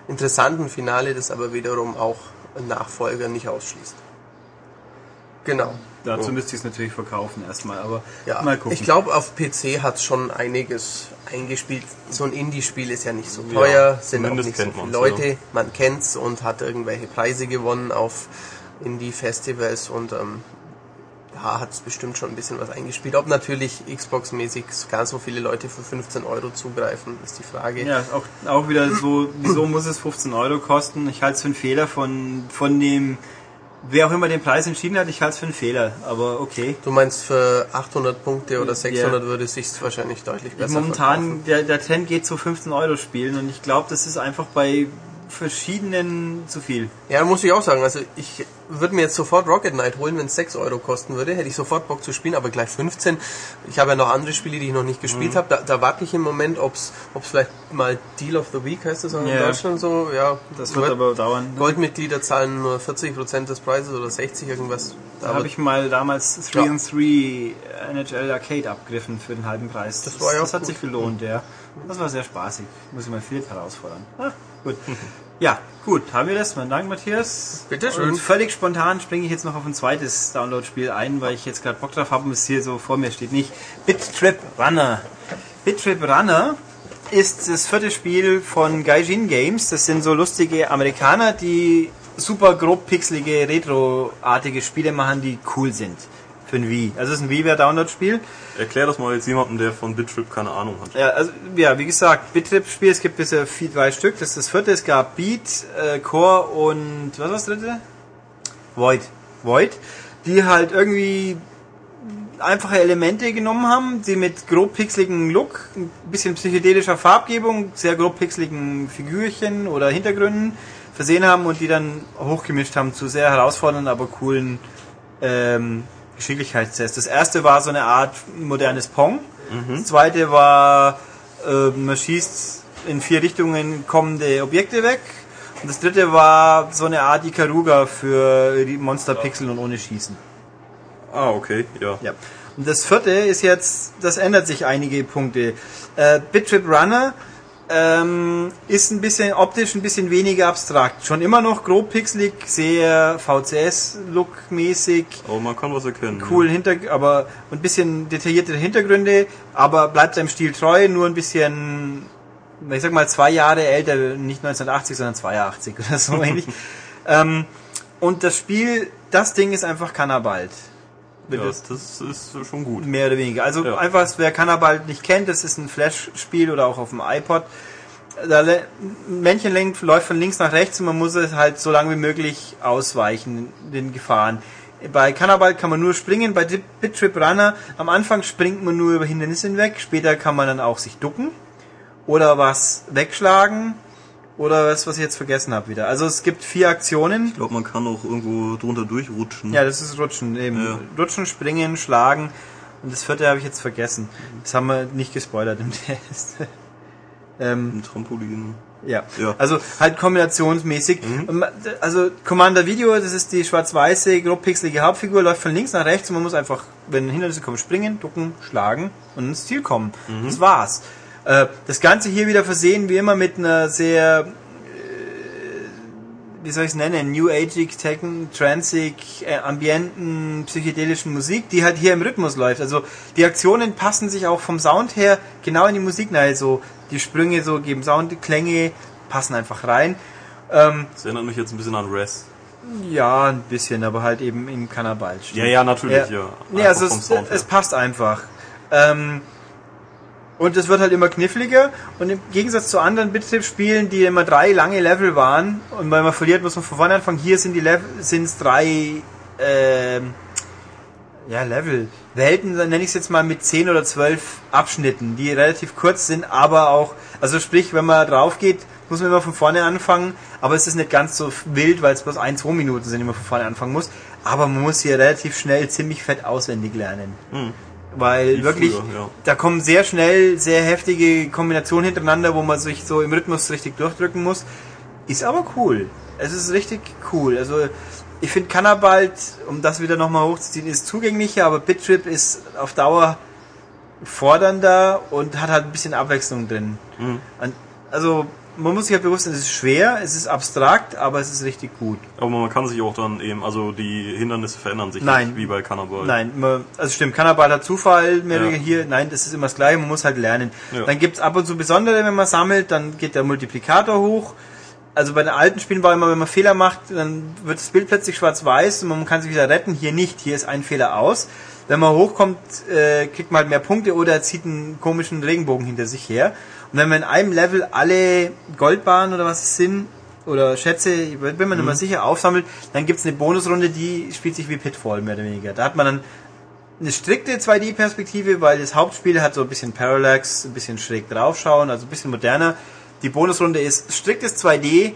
interessanten Finale, das aber wiederum auch Nachfolger nicht ausschließt. Genau. Dazu müsste ich es natürlich verkaufen erstmal, aber Ja, mal gucken. ich glaube, auf PC hat schon einiges eingespielt. So ein Indie-Spiel ist ja nicht so Ja, teuer, sind auch nicht so viele man's, Leute. ja. Man kennt's und hat irgendwelche Preise gewonnen auf Indie-Festivals und ähm, ja, hat es bestimmt schon ein bisschen was eingespielt. Ob natürlich Xbox-mäßig gar so viele Leute für 15 Euro zugreifen, ist die Frage. Ja, auch, auch wieder so, wieso muss es 15 Euro kosten? Ich halte es für einen Fehler von, von dem, wer auch immer den Preis entschieden hat, ich halte es für einen Fehler, aber okay. Du meinst, für 800 Punkte oder 600 würde es sich wahrscheinlich deutlich besser Momentan, verkaufen. der, der Trend geht zu 15 Euro spielen und ich glaube, das ist einfach bei verschiedenen zu viel. Ja, muss ich auch sagen. Also ich würde mir jetzt sofort Rocket Knight holen, wenn es 6 Euro kosten würde. Hätte ich sofort Bock zu spielen, aber gleich 15. Ich habe ja noch andere Spiele, die ich noch nicht gespielt habe. Da, da warte ich im Moment, ob es vielleicht mal Deal of the Week heißt das auch in Ja. Deutschland so. Ja, Das wird aber dauern. Goldmitglieder zahlen nur 40% des Preises oder 60 irgendwas. Da habe ich mal damals 3 Ja. and 3 NHL Arcade abgegriffen für den halben Preis. Das das auch hat sich gut. gelohnt, ja. Das war sehr spaßig. Muss ich mal Philipp herausfordern. Ah, gut. Ja, gut, haben wir das. Mein Dank, Matthias. Bitteschön. Und völlig spontan springe ich jetzt noch auf ein zweites Download-Spiel ein, weil ich jetzt gerade Bock drauf habe und es hier so vor mir steht. Nicht BitTrip Runner. BitTrip Runner ist das vierte Spiel von Gaijin Games. Das sind so lustige Amerikaner, die super grob pixelige, retro-artige Spiele machen, die cool sind. Für ein Wii. Also es ist ein WiiWare-Download-Spiel. Erklär das mal jetzt jemandem, der von BitTrip keine Ahnung hat. Ja, also, ja, wie gesagt, BitTrip-Spiel, es gibt bisher vier, drei Stück. Das ist das vierte. Es gab Beat, äh, Core und was war das dritte? Void. Void. Die halt irgendwie einfache Elemente genommen haben, die mit grob pixeligen Look, ein bisschen psychedelischer Farbgebung, sehr grob pixeligen Figürchen oder Hintergründen versehen haben und die dann hochgemischt haben zu sehr herausfordernden, aber coolen ähm, Geschicklichkeitstests. Das erste war so eine Art modernes Pong. Das zweite war, äh, man schießt in vier Richtungen kommende Objekte weg. Und das dritte war so eine Art Ikaruga für die Monsterpixel und ohne Schießen. Ah, okay, ja. Ja. Und das vierte ist jetzt, das ändert sich einige Punkte. Äh, BitTrip Runner Ähm, ist ein bisschen optisch ein bisschen weniger abstrakt. Schon immer noch grob pixelig, sehr VCS-Look-mäßig. Aber man kann was erkennen. Cool hinter, aber ein bisschen detaillierte Hintergründe, aber bleibt seinem Stil treu, nur ein bisschen, ich sag mal zwei Jahre älter, nicht 1980, sondern 82 [laughs] oder so ähnlich. ähm, und das Spiel, das Ding ist einfach Cannabalt. Ja, das, ist schon gut. Mehr oder weniger. Also Ja. einfach, wer Cannabalt nicht kennt, das ist ein Flash-Spiel oder auch auf dem iPod. Da Männchen lenkt, läuft von links nach rechts und man muss es halt so lange wie möglich ausweichen, den Gefahren. Bei Cannabalt kann man nur springen, bei Bit Trip Runner am Anfang springt man nur über Hindernisse hinweg, später kann man dann auch sich ducken oder was wegschlagen oder was, was ich jetzt vergessen habe wieder. Also es gibt vier Aktionen. Ich glaube, man kann auch irgendwo drunter durchrutschen. Ja, das ist Rutschen eben. Ja. Rutschen, Springen, Schlagen. Und das vierte habe ich jetzt vergessen. Das haben wir nicht gespoilert im [laughs] Test. ähm, Ein Trampolin. ja. Ja. Also halt kombinationsmäßig. Und ma- Also Commander Video, das ist die schwarz-weiße, grob pixelige Hauptfigur, läuft von links nach rechts und man muss einfach, wenn Hindernisse kommen, springen, ducken, schlagen und ins Ziel kommen. Das war's. Äh, Das Ganze hier wieder versehen, wie immer, mit einer sehr wie soll ich es nennen, New Ageig, Techn, Transig, äh, ambienten, psychedelischen Musik, die halt hier im Rhythmus läuft. Also die Aktionen passen sich auch vom Sound her genau in die Musik rein. So die Sprünge so geben Soundklänge, passen einfach rein. Ähm, Das erinnert mich jetzt ein bisschen an Res. ja, ein bisschen, aber halt eben in Cannabal. Ja, ja, natürlich, ja. Nee, Einfach also es, Sound es passt einfach. Ähm, und es wird halt immer kniffliger. Und im Gegensatz zu anderen Bittrip-Spielen, die immer drei lange Level waren, und weil man verliert, muss man von vorne anfangen. Hier sind die Level, sind es drei, ähm, ja, Level. Welten, dann nenne ich es jetzt mal mit 10 oder 12 Abschnitten, die relativ kurz sind, aber auch, also sprich, wenn man drauf geht, muss man immer von vorne anfangen, aber es ist nicht ganz so wild, weil es bloß ein, zwei Minuten sind, die man von vorne anfangen muss. Aber man muss hier relativ schnell ziemlich fett auswendig lernen. Hm. Weil Wie wirklich, früher, ja. da kommen sehr schnell sehr heftige Kombinationen hintereinander, wo man sich so im Rhythmus richtig durchdrücken muss. Ist aber cool. Es ist richtig cool. Also ich finde Cannabalt, um das wieder nochmal hochzuziehen, ist zugänglicher, aber BitTrip ist auf Dauer fordernder und hat halt ein bisschen Abwechslung drin. Mhm. Also man muss sich halt bewusst sein, es ist schwer, es ist abstrakt, aber es ist richtig gut. Aber man kann sich auch dann eben, also die Hindernisse verändern sich Nein. nicht, wie bei Cannabal. Nein, man, also stimmt, Cannabal hat Zufall, mehr Ja. oder weniger hier, nein, das ist immer das gleiche, man muss halt lernen. Ja. Dann gibt's ab und zu Besondere, wenn man sammelt, dann geht der Multiplikator hoch. Also bei den alten Spielen war immer, wenn man Fehler macht, dann wird das Bild plötzlich schwarz-weiß und man kann sich wieder retten. Hier nicht, hier ist ein Fehler aus. Wenn man hochkommt, äh, kriegt man halt mehr Punkte oder er zieht einen komischen Regenbogen hinter sich her. Und wenn man in einem Level alle Goldbahnen oder was es sind, oder Schätze, ich bin mir nicht mehr sicher, aufsammelt, dann gibt's eine Bonusrunde, die spielt sich wie Pitfall mehr oder weniger. Da hat man dann eine strikte 2D-Perspektive, weil das Hauptspiel hat so ein bisschen Parallax, ein bisschen schräg draufschauen, also ein bisschen moderner. Die Bonusrunde ist striktes 2D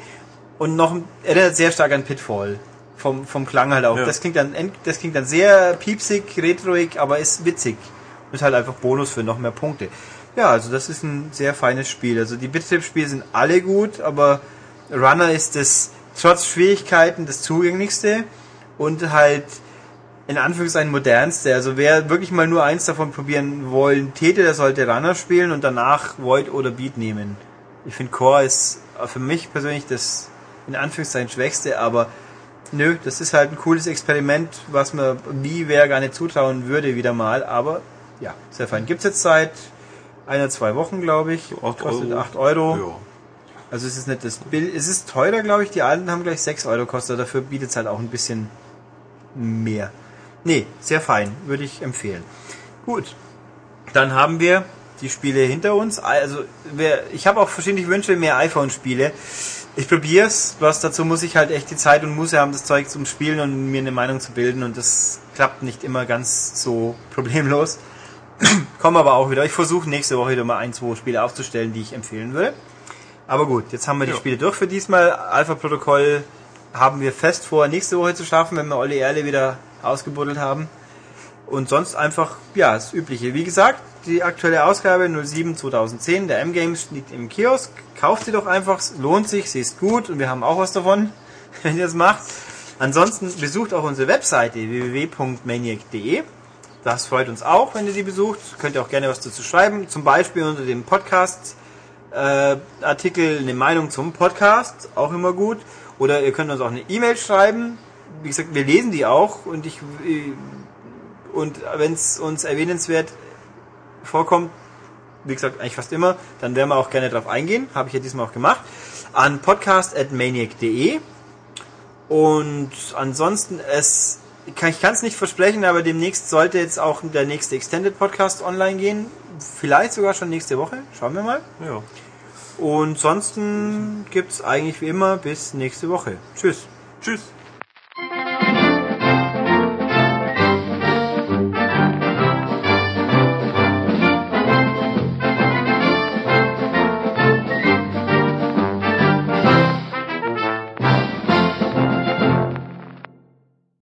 und noch erinnert sehr stark an Pitfall. Vom, vom Klang halt auch. Ja. Das klingt dann, das klingt dann sehr piepsig, retroig, aber ist witzig. Ist halt einfach Bonus für noch mehr Punkte. Ja, also das ist ein sehr feines Spiel. Also die Bittrip-Spiele sind alle gut, aber Runner ist das trotz Schwierigkeiten das zugänglichste und halt in Anführungszeichen modernste. Also wer wirklich mal nur eins davon probieren wollen täte, der sollte Runner spielen und danach Void oder Beat nehmen. Ich finde Core ist für mich persönlich das in Anführungszeichen schwächste, aber nö, das ist halt ein cooles Experiment, was mir wie wer gar nicht zutrauen würde wieder mal, aber ja, sehr fein. Gibt's jetzt seit einer, zwei Wochen, glaube ich. Acht Kostet Euro. 8 Euro. Ja. Also es ist nicht das Bild, es ist teurer, glaube ich. Die alten haben gleich 6 Euro gekostet, dafür bietet es halt auch ein bisschen mehr. Nee, sehr fein, würde ich empfehlen. Gut, dann haben wir die Spiele hinter uns. Also wer, ich habe auch verschiedene Wünsche, mehr iPhone-Spiele. Ich probier's, was dazu muss ich halt echt die Zeit und Muße haben, das Zeug zum Spielen und mir eine Meinung zu bilden und das klappt nicht immer ganz so [laughs] problemlos. Kommen aber auch wieder. Ich versuche nächste Woche wieder mal ein, zwei Spiele aufzustellen, die ich empfehlen würde. Aber gut, jetzt haben wir die Ja. Spiele durch für diesmal. Alpha-Protokoll haben wir fest vor, nächste Woche zu schaffen, wenn wir Olli Erle wieder ausgebuddelt haben. Und sonst einfach, ja, das Übliche. Wie gesagt, die aktuelle Ausgabe 07 2010 der M-Games liegt im Kiosk. Kauft sie doch einfach, lohnt sich, sie ist gut und wir haben auch was davon, [laughs] wenn ihr es macht. Ansonsten besucht auch unsere Webseite www.maniac.de. Das freut uns auch, wenn ihr die besucht. Könnt ihr auch gerne was dazu schreiben, zum Beispiel unter dem Podcast äh, eine Meinung zum Podcast, auch immer gut. Oder ihr könnt uns auch eine E-Mail schreiben. Wie gesagt, wir lesen die auch und ich äh, und wenn es uns erwähnenswert vorkommt, wie gesagt, eigentlich fast immer, dann werden wir auch gerne darauf eingehen. Habe ich ja diesmal auch gemacht. An podcast.maniac.de. Und ansonsten, es, ich kann es nicht versprechen, aber demnächst sollte jetzt auch der nächste Extended Podcast online gehen. Vielleicht sogar schon nächste Woche. Schauen wir mal. Ja. Und ansonsten gibt's eigentlich wie immer bis nächste Woche. Tschüss. Tschüss.